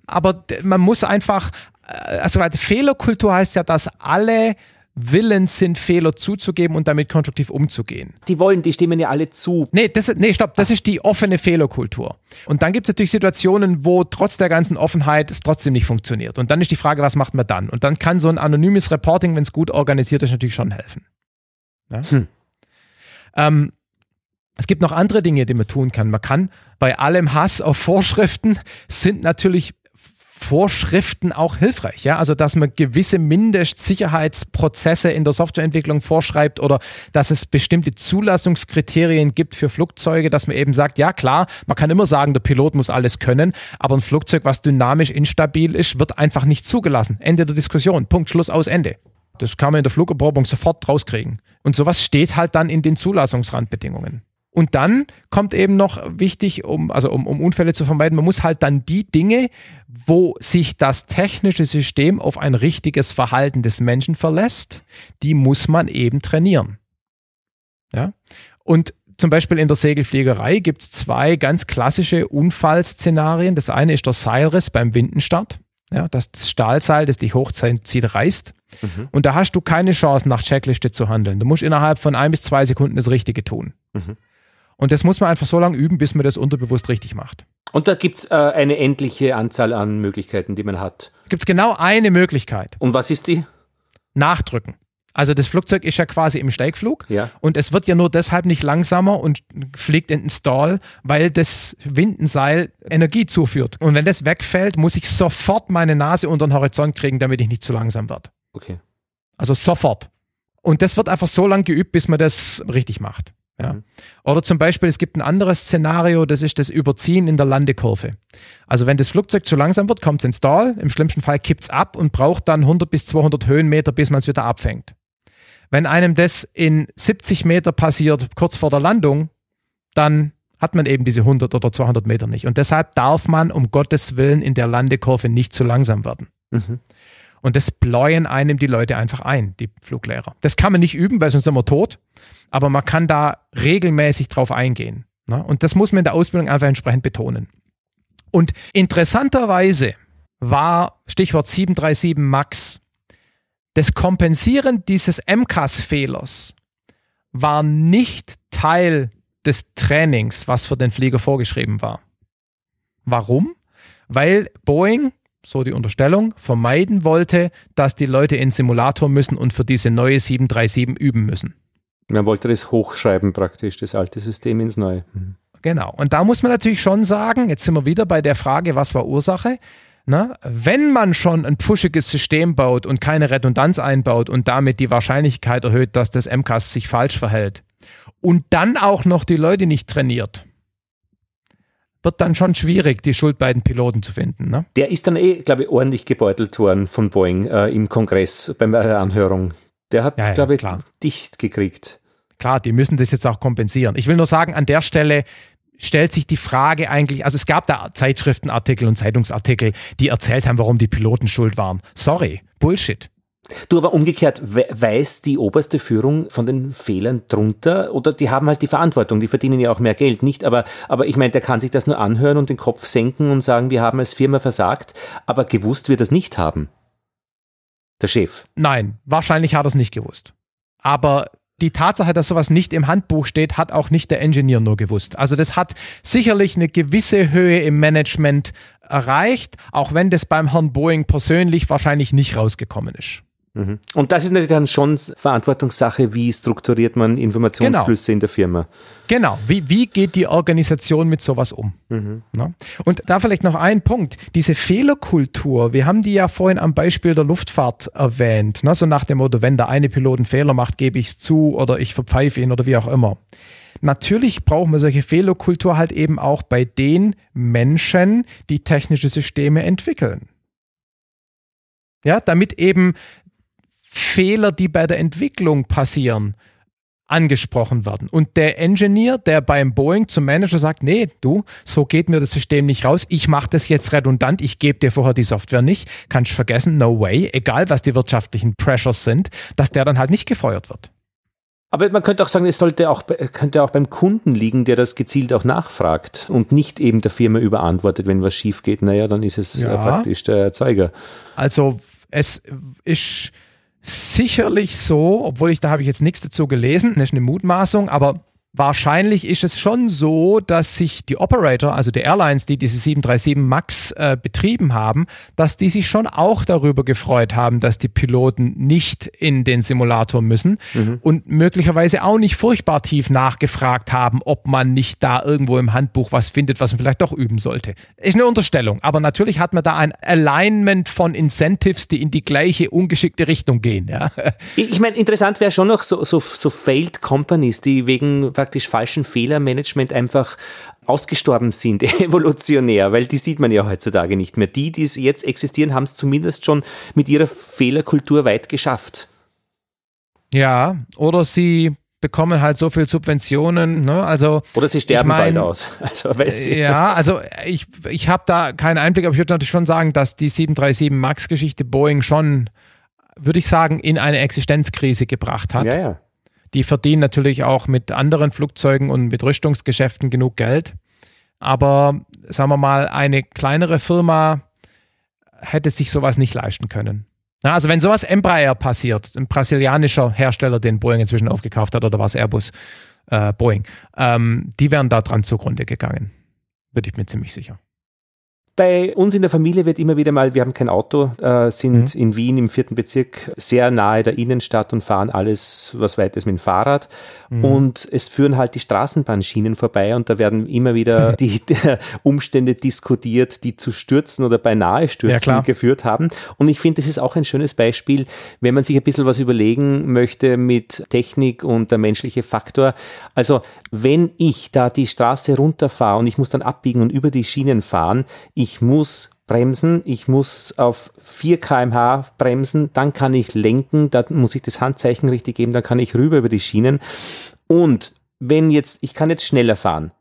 Aber man muss einfach äh, also Fehlerkultur heißt ja, dass alle willens sind, Fehler zuzugeben und damit konstruktiv umzugehen. Die wollen, die stimmen ja alle zu. Nee, das, nee stopp, das ist die offene Fehlerkultur. Und dann gibt es natürlich Situationen, wo trotz der ganzen Offenheit es trotzdem nicht funktioniert. Und dann ist die Frage, was macht man dann? Und dann kann so ein anonymes Reporting, wenn es gut organisiert ist, natürlich schon helfen. Ja? Hm. Ähm, es gibt noch andere Dinge, die man tun kann. Man kann bei allem Hass auf Vorschriften sind natürlich Vorschriften auch hilfreich. Ja? Also, dass man gewisse Mindestsicherheitsprozesse in der Softwareentwicklung vorschreibt oder dass es bestimmte Zulassungskriterien gibt für Flugzeuge, dass man eben sagt, ja klar, man kann immer sagen, der Pilot muss alles können, aber ein Flugzeug, was dynamisch instabil ist, wird einfach nicht zugelassen. Ende der Diskussion. Punkt, Schluss, aus, Ende. Das kann man in der Flugerprobung sofort rauskriegen. Und sowas steht halt dann in den Zulassungsrandbedingungen. Und dann kommt eben noch wichtig, um, also um, um Unfälle zu vermeiden, man muss halt dann die Dinge, wo sich das technische System auf ein richtiges Verhalten des Menschen verlässt, die muss man eben trainieren. Ja? Und zum Beispiel in der Segelfliegerei gibt es zwei ganz klassische Unfallszenarien. Das eine ist der Seilriss beim Windenstart. Ja, das Stahlseil, das dich hochzieht, reißt. Mhm. Und da hast du keine Chance, nach Checkliste zu handeln. Du musst innerhalb von ein bis zwei Sekunden das Richtige tun. Mhm. Und das muss man einfach so lange üben, bis man das unterbewusst richtig macht. Und da gibt es äh, eine endliche Anzahl an Möglichkeiten, die man hat. Gibt es genau eine Möglichkeit. Und was ist die? Nachdrücken. Also das Flugzeug ist ja quasi im Steigflug ja. und es wird ja nur deshalb nicht langsamer und fliegt in den Stall, weil das Windenseil Energie zuführt. Und wenn das wegfällt, muss ich sofort meine Nase unter den Horizont kriegen, damit ich nicht zu langsam werde. Okay. Also sofort. Und das wird einfach so lange geübt, bis man das richtig macht. Ja. Mhm. Oder zum Beispiel, es gibt ein anderes Szenario, das ist das Überziehen in der Landekurve. Also wenn das Flugzeug zu langsam wird, kommt es ins Stall, im schlimmsten Fall kippt es ab und braucht dann 100 bis 200 Höhenmeter, bis man es wieder abfängt. Wenn einem das in 70 Meter passiert, kurz vor der Landung, dann hat man eben diese 100 oder 200 Meter nicht. Und deshalb darf man um Gottes Willen in der Landekurve nicht zu langsam werden. Mhm. Und das bläuen einem die Leute einfach ein, die Fluglehrer. Das kann man nicht üben, weil sonst sind wir tot. Aber man kann da regelmäßig drauf eingehen. Ne? Und das muss man in der Ausbildung einfach entsprechend betonen. Und interessanterweise war Stichwort 737 MAX das Kompensieren dieses MCAS-Fehlers war nicht Teil des Trainings, was für den Flieger vorgeschrieben war. Warum? Weil Boeing so die Unterstellung, vermeiden wollte, dass die Leute in Simulator müssen und für diese neue 737 üben müssen. Man wollte das hochschreiben praktisch, das alte System ins neue. Mhm. Genau. Und da muss man natürlich schon sagen, jetzt sind wir wieder bei der Frage, was war Ursache? Na, wenn man schon ein pfuschiges System baut und keine Redundanz einbaut und damit die Wahrscheinlichkeit erhöht, dass das MCAS sich falsch verhält und dann auch noch die Leute nicht trainiert, wird dann schon schwierig, die Schuld bei den Piloten zu finden. Ne? Der ist dann eh, glaube ich, ordentlich gebeutelt worden von Boeing äh, im Kongress bei der Anhörung. Der hat, ja, ja, glaube ich, klar. dicht gekriegt. Klar, die müssen das jetzt auch kompensieren. Ich will nur sagen, an der Stelle stellt sich die Frage eigentlich, also es gab da Zeitschriftenartikel und Zeitungsartikel, die erzählt haben, warum die Piloten schuld waren. Sorry, Bullshit. Du, aber umgekehrt, weiß die oberste Führung von den Fehlern drunter oder die haben halt die Verantwortung, die verdienen ja auch mehr Geld, nicht? Aber, aber ich meine, der kann sich das nur anhören und den Kopf senken und sagen, wir haben als Firma versagt, aber gewusst wird das nicht haben. Der Chef. Nein, wahrscheinlich hat er es nicht gewusst. Aber die Tatsache, dass sowas nicht im Handbuch steht, hat auch nicht der Ingenieur nur gewusst. Also das hat sicherlich eine gewisse Höhe im Management erreicht, auch wenn das beim Herrn Boeing persönlich wahrscheinlich nicht rausgekommen ist. Mhm. Und das ist natürlich dann schon Verantwortungssache, wie strukturiert man Informationsflüsse genau. in der Firma. Genau, wie, wie geht die Organisation mit sowas um? Mhm. Und da vielleicht noch ein Punkt, diese Fehlerkultur, wir haben die ja vorhin am Beispiel der Luftfahrt erwähnt, ne? so nach dem Motto, wenn der eine Pilot einen Fehler macht, gebe ich es zu oder ich verpfeife ihn oder wie auch immer. Natürlich brauchen wir solche Fehlerkultur halt eben auch bei den Menschen, die technische Systeme entwickeln. Ja, damit eben Fehler, die bei der Entwicklung passieren, angesprochen werden. Und der Engineer, der beim Boeing zum Manager sagt, nee, du, so geht mir das System nicht raus, ich mache das jetzt redundant, ich gebe dir vorher die Software nicht, kannst du vergessen, no way, egal was die wirtschaftlichen Pressures sind, dass der dann halt nicht gefeuert wird. Aber man könnte auch sagen, es sollte auch, könnte auch beim Kunden liegen, der das gezielt auch nachfragt und nicht eben der Firma überantwortet, wenn was schief geht. Naja, dann ist es ja. praktisch der Erzeuger. Also es ist sicherlich so, obwohl ich da habe ich jetzt nichts dazu gelesen, das ist eine Mutmaßung, aber Wahrscheinlich ist es schon so, dass sich die Operator, also die Airlines, die diese 737 MAX äh, betrieben haben, dass die sich schon auch darüber gefreut haben, dass die Piloten nicht in den Simulator müssen mhm. und möglicherweise auch nicht furchtbar tief nachgefragt haben, ob man nicht da irgendwo im Handbuch was findet, was man vielleicht doch üben sollte. Ist eine Unterstellung, aber natürlich hat man da ein Alignment von Incentives, die in die gleiche ungeschickte Richtung gehen. Ja. Ich meine, interessant wäre schon noch so, so, so Failed Companies, die wegen praktisch falschen Fehlermanagement einfach ausgestorben sind, <laughs> evolutionär, weil die sieht man ja heutzutage nicht mehr. Die, die jetzt existieren, haben es zumindest schon mit ihrer Fehlerkultur weit geschafft. Ja, oder sie bekommen halt so viel Subventionen, ne? Also oder sie sterben ich mein, bald aus. <laughs> Also, ja, also ich, ich habe da keinen Einblick, aber ich würde natürlich schon sagen, dass die 737 Max-Geschichte Boeing schon, würde ich sagen, in eine Existenzkrise gebracht hat. Ja, ja. Die verdienen natürlich auch mit anderen Flugzeugen und mit Rüstungsgeschäften genug Geld. Aber sagen wir mal, eine kleinere Firma hätte sich sowas nicht leisten können. Also wenn sowas Embraer passiert, ein brasilianischer Hersteller, den Boeing inzwischen aufgekauft hat, oder was Airbus, äh, Boeing, ähm, die wären da dran zugrunde gegangen. Würde ich mir ziemlich sicher. Bei uns in der Familie wird immer wieder mal, wir haben kein Auto, äh, sind mhm. in Wien im vierten Bezirk sehr nahe der Innenstadt und fahren alles, was weit ist, mit dem Fahrrad. Mhm. Und es führen halt die Straßenbahnschienen vorbei und da werden immer wieder <laughs> die, die Umstände diskutiert, die zu Stürzen oder beinahe Stürzen ja, geführt haben. Und ich finde, das ist auch ein schönes Beispiel, wenn man sich ein bisschen was überlegen möchte mit Technik und der menschliche Faktor. Also wenn ich da die Straße runterfahre und ich muss dann abbiegen und über die Schienen fahren, ich muss bremsen, ich muss auf 4 kmh bremsen, dann kann ich lenken, dann muss ich das Handzeichen richtig geben, dann kann ich rüber über die Schienen. Und wenn jetzt, ich kann jetzt schneller fahren,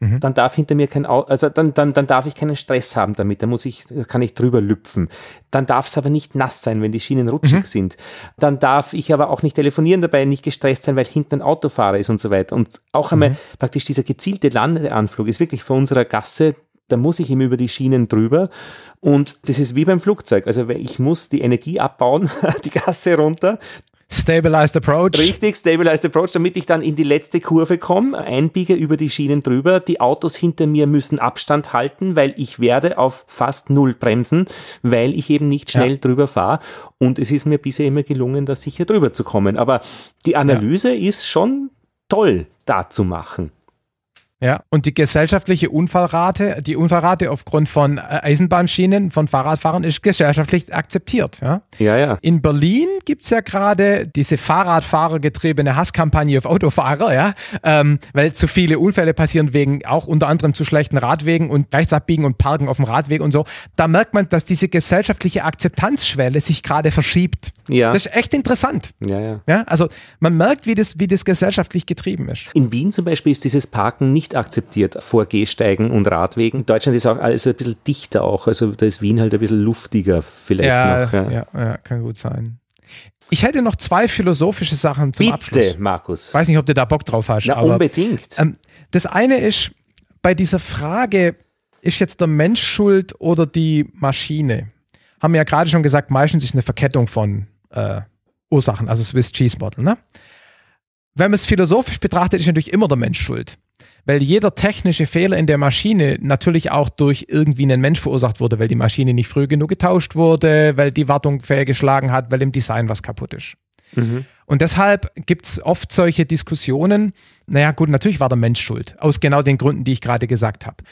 mhm. dann darf hinter mir kein Auto, also dann, dann, dann darf ich keinen Stress haben damit, dann muss ich, kann ich drüber lüpfen. Dann darf es aber nicht nass sein, wenn die Schienen rutschig mhm. sind. Dann darf ich aber auch nicht telefonieren dabei, nicht gestresst sein, weil hinten ein Autofahrer ist und so weiter. Und auch einmal mhm. praktisch dieser gezielte Landeanflug ist wirklich vor unserer Gasse da muss ich ihm über die Schienen drüber. Und das ist wie beim Flugzeug. Also ich muss die Energie abbauen, <laughs> die Gasse runter. Stabilized Approach. Richtig, Stabilized Approach, damit ich dann in die letzte Kurve komme, einbiege über die Schienen drüber. Die Autos hinter mir müssen Abstand halten, weil ich werde auf fast null bremsen, weil ich eben nicht schnell ja. drüber fahre. Und es ist mir bisher immer gelungen, da sicher drüber zu kommen. Aber die Analyse ja. ist schon toll da zu machen. Ja, und die gesellschaftliche Unfallrate, die Unfallrate aufgrund von äh, Eisenbahnschienen, von Fahrradfahrern ist gesellschaftlich akzeptiert. Ja, ja. ja. In Berlin gibt es ja gerade diese Fahrradfahrergetriebene Hasskampagne auf Autofahrer, ja, ähm, weil zu viele Unfälle passieren wegen auch unter anderem zu schlechten Radwegen und Rechtsabbiegen und Parken auf dem Radweg und so. Da merkt man, dass diese gesellschaftliche Akzeptanzschwelle sich gerade verschiebt. Ja. Das ist echt interessant. Ja, ja. ja also man merkt, wie das, wie das gesellschaftlich getrieben ist. In Wien zum Beispiel ist dieses Parken nicht nicht akzeptiert vor Gehsteigen und Radwegen. Deutschland ist auch alles ein bisschen dichter auch, also da ist Wien halt ein bisschen luftiger vielleicht ja, noch. Ja. ja, ja, kann gut sein. Ich hätte noch zwei philosophische Sachen zum Bitte, Abschluss. Bitte, Markus. Weiß nicht, ob du da Bock drauf hast. Na, aber, unbedingt. Ähm, das eine ist, bei dieser Frage, ist jetzt der Mensch schuld oder die Maschine? Haben wir ja gerade schon gesagt, meistens ist eine Verkettung von äh, Ursachen, also Swiss Cheese Model. Ne? Wenn man es philosophisch betrachtet, ist natürlich immer der Mensch schuld. Weil jeder technische Fehler in der Maschine natürlich auch durch irgendwie einen Mensch verursacht wurde, weil die Maschine nicht früh genug getauscht wurde, weil die Wartung fehlgeschlagen hat, weil im Design was kaputt ist. Mhm. Und deshalb gibt es oft solche Diskussionen. Naja, gut, natürlich war der Mensch schuld, aus genau den Gründen, die ich gerade gesagt habe.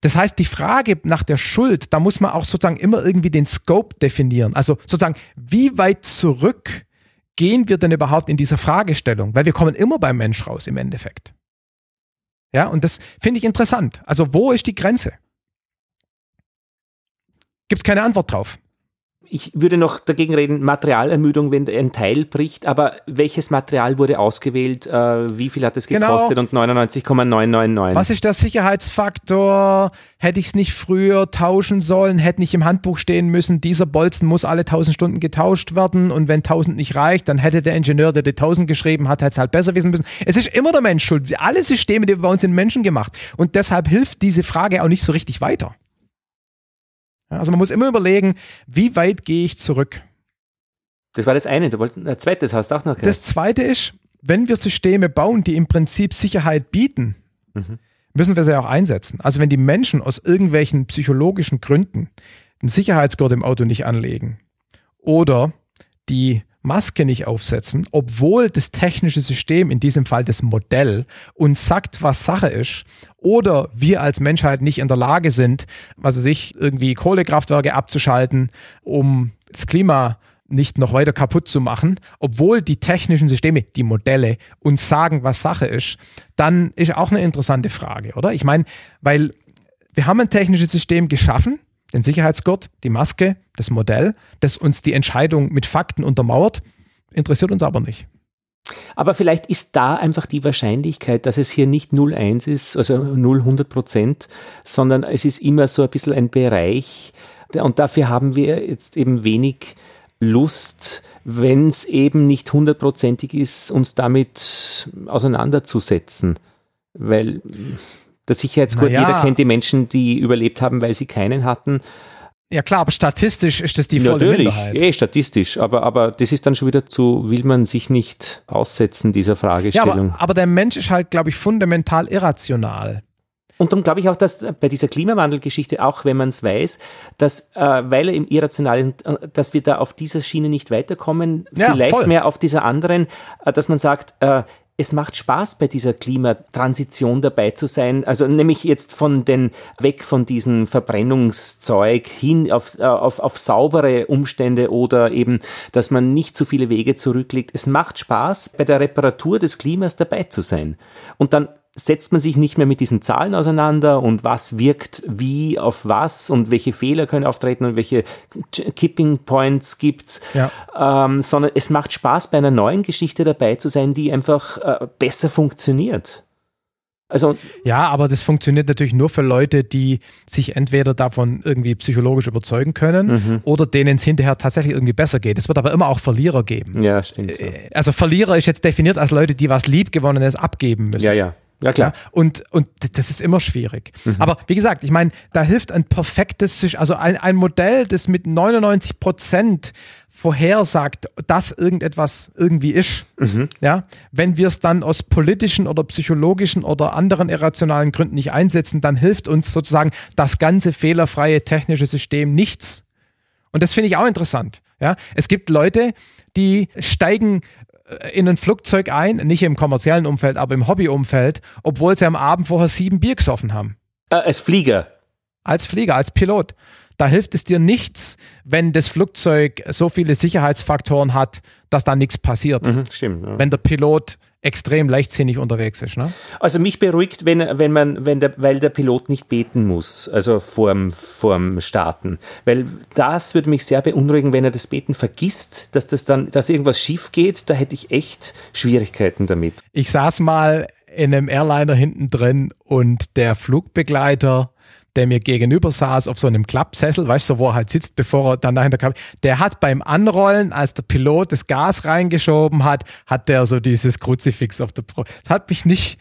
Das heißt, die Frage nach der Schuld, da muss man auch sozusagen immer irgendwie den Scope definieren. Also sozusagen, wie weit zurück gehen wir denn überhaupt in dieser Fragestellung? Weil wir kommen immer beim Mensch raus im Endeffekt. Ja, und das finde ich interessant. Also, wo ist die Grenze? Gibt es keine Antwort drauf ich würde noch dagegen reden, Materialermüdung, wenn ein Teil bricht, aber welches Material wurde ausgewählt, äh, wie viel hat es genau. gekostet genau. und 99,999? Was ist der Sicherheitsfaktor? Hätte ich es nicht früher tauschen sollen? Hätte nicht im Handbuch stehen müssen, dieser Bolzen muss alle 1000 Stunden getauscht werden und wenn 1000 nicht reicht, dann hätte der Ingenieur, der die 1000 geschrieben hat, hätte es halt besser wissen müssen. Es ist immer der Mensch schuld. Alle Systeme, die wir bei uns sind Menschen gemacht und deshalb hilft diese Frage auch nicht so richtig weiter. Also man muss immer überlegen, wie weit gehe ich zurück. Das war das eine. Du wolltest ein zweites hast du auch noch. Gehört. Das zweite ist, wenn wir Systeme bauen, die im Prinzip Sicherheit bieten, mhm. müssen wir sie auch einsetzen. Also wenn die Menschen aus irgendwelchen psychologischen Gründen den Sicherheitsgurt im Auto nicht anlegen oder die Maske nicht aufsetzen, obwohl das technische System, in diesem Fall das Modell, uns sagt, was Sache ist, oder wir als Menschheit nicht in der Lage sind, also sich irgendwie Kohlekraftwerke abzuschalten, um das Klima nicht noch weiter kaputt zu machen, obwohl die technischen Systeme, die Modelle uns sagen, was Sache ist, dann ist auch eine interessante Frage, oder? Ich meine, weil wir haben ein technisches System geschaffen, den Sicherheitsgurt, die Maske, das Modell, das uns die Entscheidung mit Fakten untermauert, interessiert uns aber nicht. Aber vielleicht ist da einfach die Wahrscheinlichkeit, dass es hier nicht 0,1 ist, also 0, 100 Prozent, sondern es ist immer so ein bisschen ein Bereich. Und dafür haben wir jetzt eben wenig Lust, wenn es eben nicht hundertprozentig ist, uns damit auseinanderzusetzen. Weil der Sicherheitsgurt, ja. jeder kennt die Menschen, die überlebt haben, weil sie keinen hatten. Ja klar, aber statistisch ist das die volle Natürlich, Minderheit. eh statistisch, aber, aber das ist dann schon wieder zu, will man sich nicht aussetzen dieser Fragestellung. Ja, aber, aber der Mensch ist halt, glaube ich, fundamental irrational. Und dann glaube ich auch, dass bei dieser Klimawandelgeschichte, auch wenn man es weiß, dass, äh, weil er im irrational ist, äh, dass wir da auf dieser Schiene nicht weiterkommen, ja, vielleicht voll. mehr auf dieser anderen, äh, dass man sagt, äh, es macht Spaß, bei dieser Klimatransition dabei zu sein. Also nämlich jetzt von den, weg von diesem Verbrennungszeug hin auf, äh, auf, auf saubere Umstände oder eben, dass man nicht zu viele Wege zurücklegt. Es macht Spaß, bei der Reparatur des Klimas dabei zu sein. Und dann setzt man sich nicht mehr mit diesen Zahlen auseinander und was wirkt wie auf was und welche Fehler können auftreten und welche Kipping Points gibt's, ja. ähm, sondern es macht Spaß, bei einer neuen Geschichte dabei zu sein, die einfach äh, besser funktioniert. Also, ja, aber das funktioniert natürlich nur für Leute, die sich entweder davon irgendwie psychologisch überzeugen können mhm. oder denen es hinterher tatsächlich irgendwie besser geht. Es wird aber immer auch Verlierer geben. Ja, stimmt. Ja. Also Verlierer ist jetzt definiert als Leute, die was Liebgewonnenes abgeben müssen. Ja, ja. Ja, klar. Ja, und, und das ist immer schwierig. Mhm. Aber wie gesagt, ich meine, da hilft ein perfektes, also ein, ein Modell, das mit 99 Prozent vorhersagt, dass irgendetwas irgendwie ist. Mhm. Ja, wenn wir es dann aus politischen oder psychologischen oder anderen irrationalen Gründen nicht einsetzen, dann hilft uns sozusagen das ganze fehlerfreie technische System nichts. Und das finde ich auch interessant. Ja, es gibt Leute, die steigen in ein Flugzeug ein, nicht im kommerziellen Umfeld, aber im Hobbyumfeld, obwohl sie am Abend vorher sieben Bier gesoffen haben. Äh, als Flieger. Als Flieger, als Pilot. Da hilft es dir nichts, wenn das Flugzeug so viele Sicherheitsfaktoren hat, dass da nichts passiert. Mhm, stimmt. Ja. Wenn der Pilot extrem leichtsinnig unterwegs ist. Ne? Also mich beruhigt, wenn, wenn man, wenn der, weil der Pilot nicht beten muss, also vorm, vorm Starten. Weil das würde mich sehr beunruhigen, wenn er das Beten vergisst, dass das dann, dass irgendwas schief geht, da hätte ich echt Schwierigkeiten damit. Ich saß mal in einem Airliner hinten drin und der Flugbegleiter der mir gegenüber saß auf so einem Klappsessel, weißt du, wo er halt sitzt, bevor er dann nachher kam, der hat beim Anrollen, als der Pilot das Gas reingeschoben hat, hat der so dieses Kruzifix auf der Brust. Das hat mich nicht,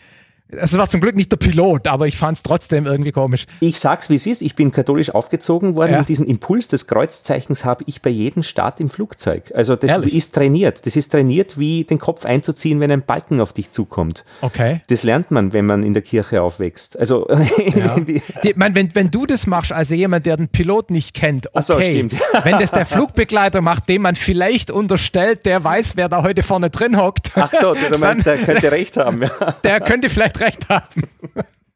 Es war zum Glück nicht der Pilot, aber ich fand es trotzdem irgendwie komisch. Ich sag's wie es ist, ich bin katholisch aufgezogen worden ja. und diesen Impuls des Kreuzzeichens habe ich bei jedem Start im Flugzeug. Also das Ehrlich? ist trainiert. Das ist trainiert, wie den Kopf einzuziehen, wenn ein Balken auf dich zukommt. Okay. Das lernt man, wenn man in der Kirche aufwächst. Also <laughs> ja. die, mein, wenn, wenn du das machst, also jemand, der den Pilot nicht kennt, okay. so, stimmt. <laughs> wenn das der Flugbegleiter macht, dem man vielleicht unterstellt, der weiß, wer da heute vorne drin hockt. Ach so, du <laughs> meinst, der könnte recht haben. Ja. Der könnte vielleicht recht haben.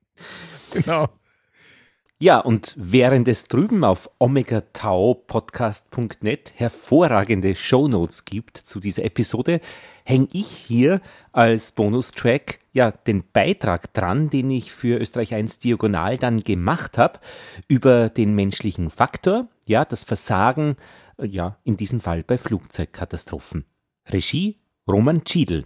<laughs> genau. Ja, und während es drüben auf omegataupodcast.net hervorragende Shownotes gibt zu dieser Episode, hänge ich hier als Bonustrack ja den Beitrag dran, den ich für Österreich 1 Diagonal dann gemacht habe über den menschlichen Faktor, ja, das Versagen, ja, in diesem Fall bei Flugzeugkatastrophen. Regie Roman Schiedl.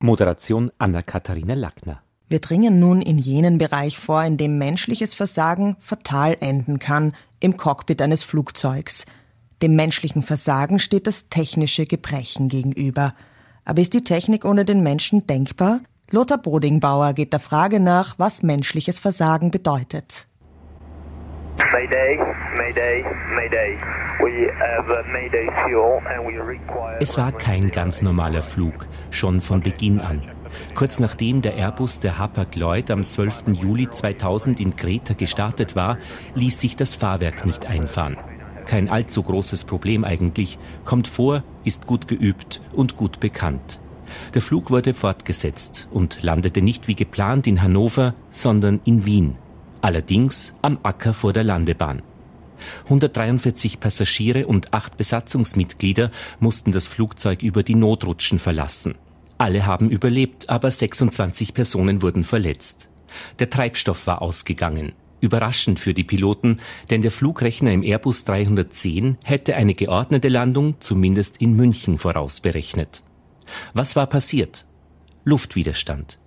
Moderation Anna-Katharina Lackner. Wir dringen nun in jenen Bereich vor, in dem menschliches Versagen fatal enden kann, im Cockpit eines Flugzeugs. Dem menschlichen Versagen steht das technische Gebrechen gegenüber. Aber ist die Technik ohne den Menschen denkbar? Lothar Bodingbauer geht der Frage nach, was menschliches Versagen bedeutet. Es war kein ganz normaler Flug, schon von Beginn an. Kurz nachdem der Airbus der Hapag-Lloyd am 12. Juli 2000 in Kreta gestartet war, ließ sich das Fahrwerk nicht einfahren. Kein allzu großes Problem eigentlich, kommt vor, ist gut geübt und gut bekannt. Der Flug wurde fortgesetzt und landete nicht wie geplant in Hannover, sondern in Wien. Allerdings am Acker vor der Landebahn. 143 Passagiere und acht Besatzungsmitglieder mussten das Flugzeug über die Notrutschen verlassen. Alle haben überlebt, aber 26 Personen wurden verletzt. Der Treibstoff war ausgegangen. Überraschend für die Piloten, denn der Flugrechner im Airbus 310 hätte eine geordnete Landung zumindest in München vorausberechnet. Was war passiert? Luftwiderstand.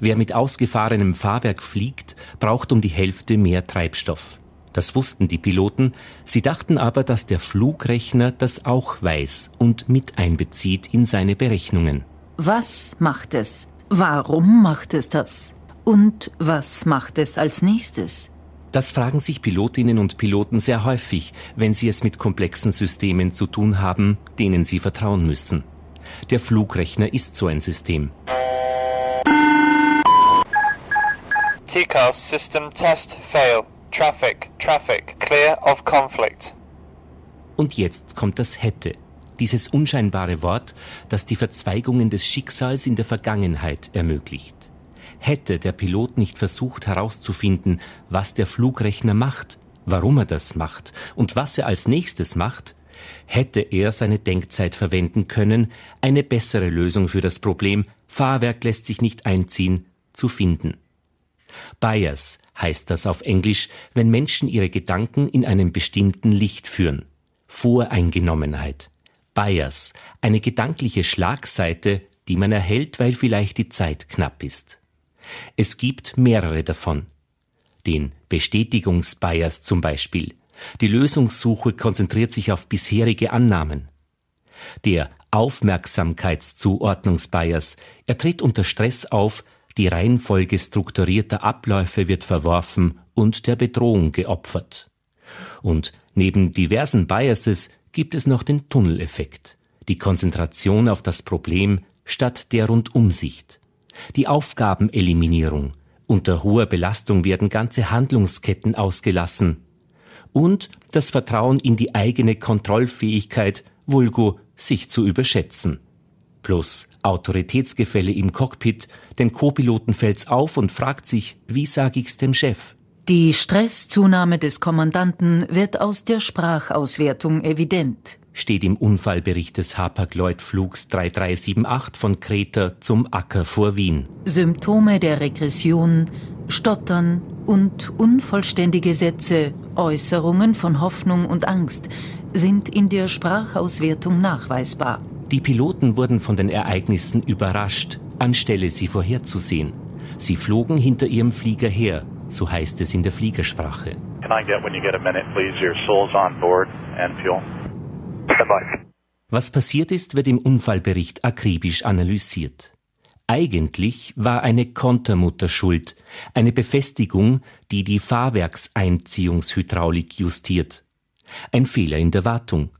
Wer mit ausgefahrenem Fahrwerk fliegt, braucht um die Hälfte mehr Treibstoff. Das wussten die Piloten, sie dachten aber, dass der Flugrechner das auch weiß und mit einbezieht in seine Berechnungen. Was macht es? Warum macht es das? Und was macht es als nächstes? Das fragen sich Pilotinnen und Piloten sehr häufig, wenn sie es mit komplexen Systemen zu tun haben, denen sie vertrauen müssen. Der Flugrechner ist so ein System. TCAS System Test Fail. Traffic, Traffic, Clear of Conflict. Und jetzt kommt das hätte dieses unscheinbare Wort, das die Verzweigungen des Schicksals in der Vergangenheit ermöglicht. Hätte der Pilot nicht versucht herauszufinden, was der Flugrechner macht, warum er das macht und was er als nächstes macht, hätte er seine Denkzeit verwenden können, eine bessere Lösung für das Problem Fahrwerk lässt sich nicht einziehen, zu finden. Bias heißt das auf Englisch, wenn Menschen ihre Gedanken in einem bestimmten Licht führen. Voreingenommenheit. Bias, eine gedankliche Schlagseite, die man erhält, weil vielleicht die Zeit knapp ist. Es gibt mehrere davon. Den Bestätigungsbias zum Beispiel. Die Lösungssuche konzentriert sich auf bisherige Annahmen. Der Aufmerksamkeitszuordnungsbias, er tritt unter Stress auf, die Reihenfolge strukturierter Abläufe wird verworfen und der Bedrohung geopfert. Und neben diversen Biases gibt es noch den Tunneleffekt, die Konzentration auf das Problem statt der Rundumsicht, die Aufgabeneliminierung, unter hoher Belastung werden ganze Handlungsketten ausgelassen und das Vertrauen in die eigene Kontrollfähigkeit, vulgo sich zu überschätzen. Plus Autoritätsgefälle im Cockpit, dem Co-Piloten fällt's auf und fragt sich, wie sag ich's dem Chef? Die Stresszunahme des Kommandanten wird aus der Sprachauswertung evident. Steht im Unfallbericht des Hapag-Lloyd-Flugs 3378 von Kreta zum Acker vor Wien. Symptome der Regression, Stottern und unvollständige Sätze, Äußerungen von Hoffnung und Angst sind in der Sprachauswertung nachweisbar. Die Piloten wurden von den Ereignissen überrascht, anstelle sie vorherzusehen. Sie flogen hinter ihrem Flieger her, so heißt es in der Fliegersprache. <laughs> Was passiert ist, wird im Unfallbericht akribisch analysiert. Eigentlich war eine Kontermutter schuld, eine Befestigung, die die Fahrwerkseinziehungshydraulik justiert. Ein Fehler in der Wartung.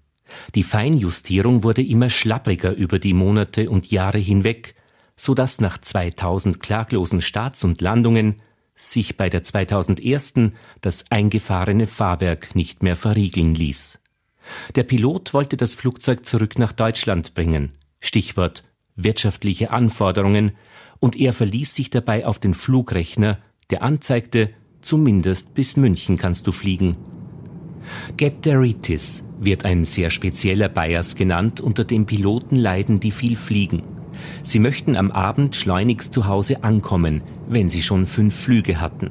Die Feinjustierung wurde immer schlappriger über die Monate und Jahre hinweg, so dass nach 2000 klaglosen Starts und Landungen sich bei der 2001. das eingefahrene Fahrwerk nicht mehr verriegeln ließ. Der Pilot wollte das Flugzeug zurück nach Deutschland bringen. Stichwort wirtschaftliche Anforderungen, und er verließ sich dabei auf den Flugrechner, der anzeigte, zumindest bis München kannst du fliegen. Get-Deritis wird ein sehr spezieller Bias genannt, unter dem Piloten leiden, die viel fliegen. Sie möchten am Abend schleunigst zu Hause ankommen, wenn sie schon fünf Flüge hatten.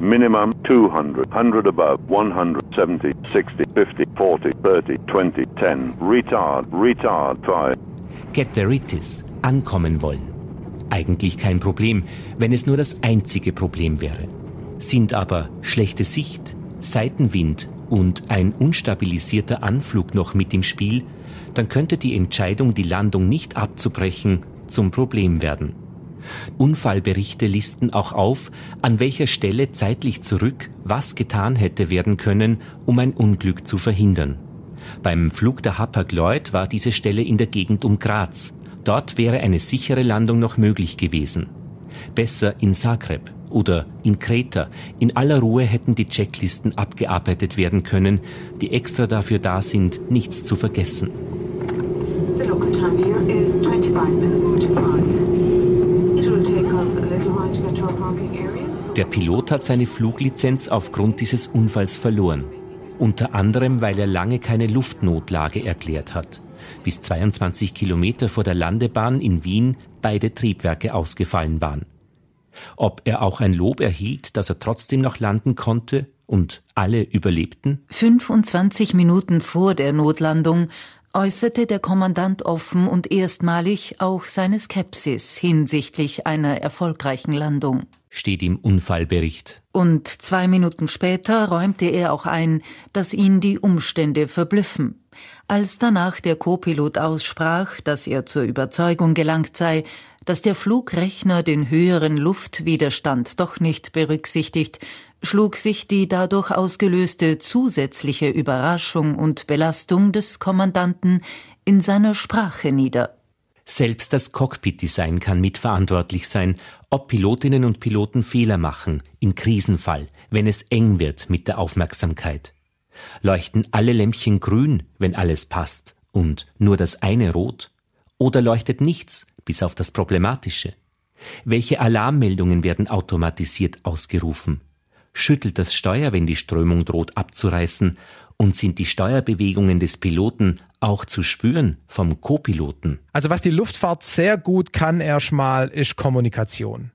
Minimum 200, 100 above, 170, 60, 50, 40, 30, 20, 10, retard, retard, 5. Get-Deritis, ankommen wollen. Eigentlich kein Problem, wenn es nur das einzige Problem wäre. Sind aber schlechte Sicht, Seitenwind, und ein unstabilisierter Anflug noch mit im Spiel, dann könnte die Entscheidung, die Landung nicht abzubrechen, zum Problem werden. Unfallberichte listen auch auf, an welcher Stelle zeitlich zurück was getan hätte werden können, um ein Unglück zu verhindern. Beim Flug der Hapag-Lloyd war diese Stelle in der Gegend um Graz. Dort wäre eine sichere Landung noch möglich gewesen. Besser in Zagreb oder in Kreta. In aller Ruhe hätten die Checklisten abgearbeitet werden können, die extra dafür da sind, nichts zu vergessen. Der Pilot hat seine Fluglizenz aufgrund dieses Unfalls verloren. Unter anderem, weil er lange keine Luftnotlage erklärt hat. Bis 22 Kilometer vor der Landebahn in Wien beide Triebwerke ausgefallen waren ob er auch ein Lob erhielt, dass er trotzdem noch landen konnte und alle überlebten? 25 Minuten vor der Notlandung äußerte der Kommandant offen und erstmalig auch seine Skepsis hinsichtlich einer erfolgreichen Landung. Steht im Unfallbericht. Und zwei Minuten später räumte er auch ein, dass ihn die Umstände verblüffen. Als danach der Co-Pilot aussprach, dass er zur Überzeugung gelangt sei, dass der Flugrechner den höheren Luftwiderstand doch nicht berücksichtigt, schlug sich die dadurch ausgelöste zusätzliche Überraschung und Belastung des Kommandanten in seiner Sprache nieder. Selbst das Cockpit-Design kann mitverantwortlich sein, ob Pilotinnen und Piloten Fehler machen, im Krisenfall, wenn es eng wird mit der Aufmerksamkeit. Leuchten alle Lämpchen grün, wenn alles passt, und nur das eine rot? Oder leuchtet nichts, bis auf das Problematische? Welche Alarmmeldungen werden automatisiert ausgerufen? Schüttelt das Steuer, wenn die Strömung droht abzureißen? Und sind die Steuerbewegungen des Piloten auch zu spüren vom Co-Piloten? Also was die Luftfahrt sehr gut kann erstmal, ist Kommunikation.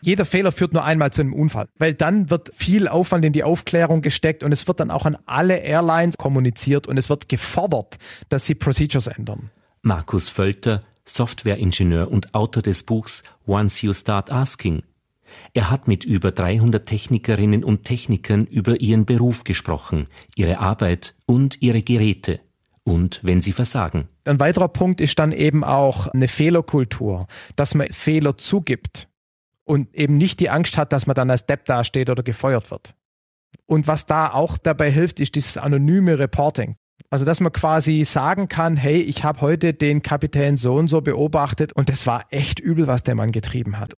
Jeder Fehler führt nur einmal zu einem Unfall, weil dann wird viel Aufwand in die Aufklärung gesteckt und es wird dann auch an alle Airlines kommuniziert und es wird gefordert, dass sie Procedures ändern. Markus Völter, Softwareingenieur und Autor des Buchs Once You Start Asking. Er hat mit über 300 Technikerinnen und Technikern über ihren Beruf gesprochen, ihre Arbeit und ihre Geräte. Und wenn sie versagen. Ein weiterer Punkt ist dann eben auch eine Fehlerkultur, dass man Fehler zugibt und eben nicht die Angst hat, dass man dann als Depp dasteht oder gefeuert wird. Und was da auch dabei hilft, ist dieses anonyme Reporting. Also, dass man quasi sagen kann, hey, ich habe heute den Kapitän so und so beobachtet und das war echt übel, was der Mann getrieben hat.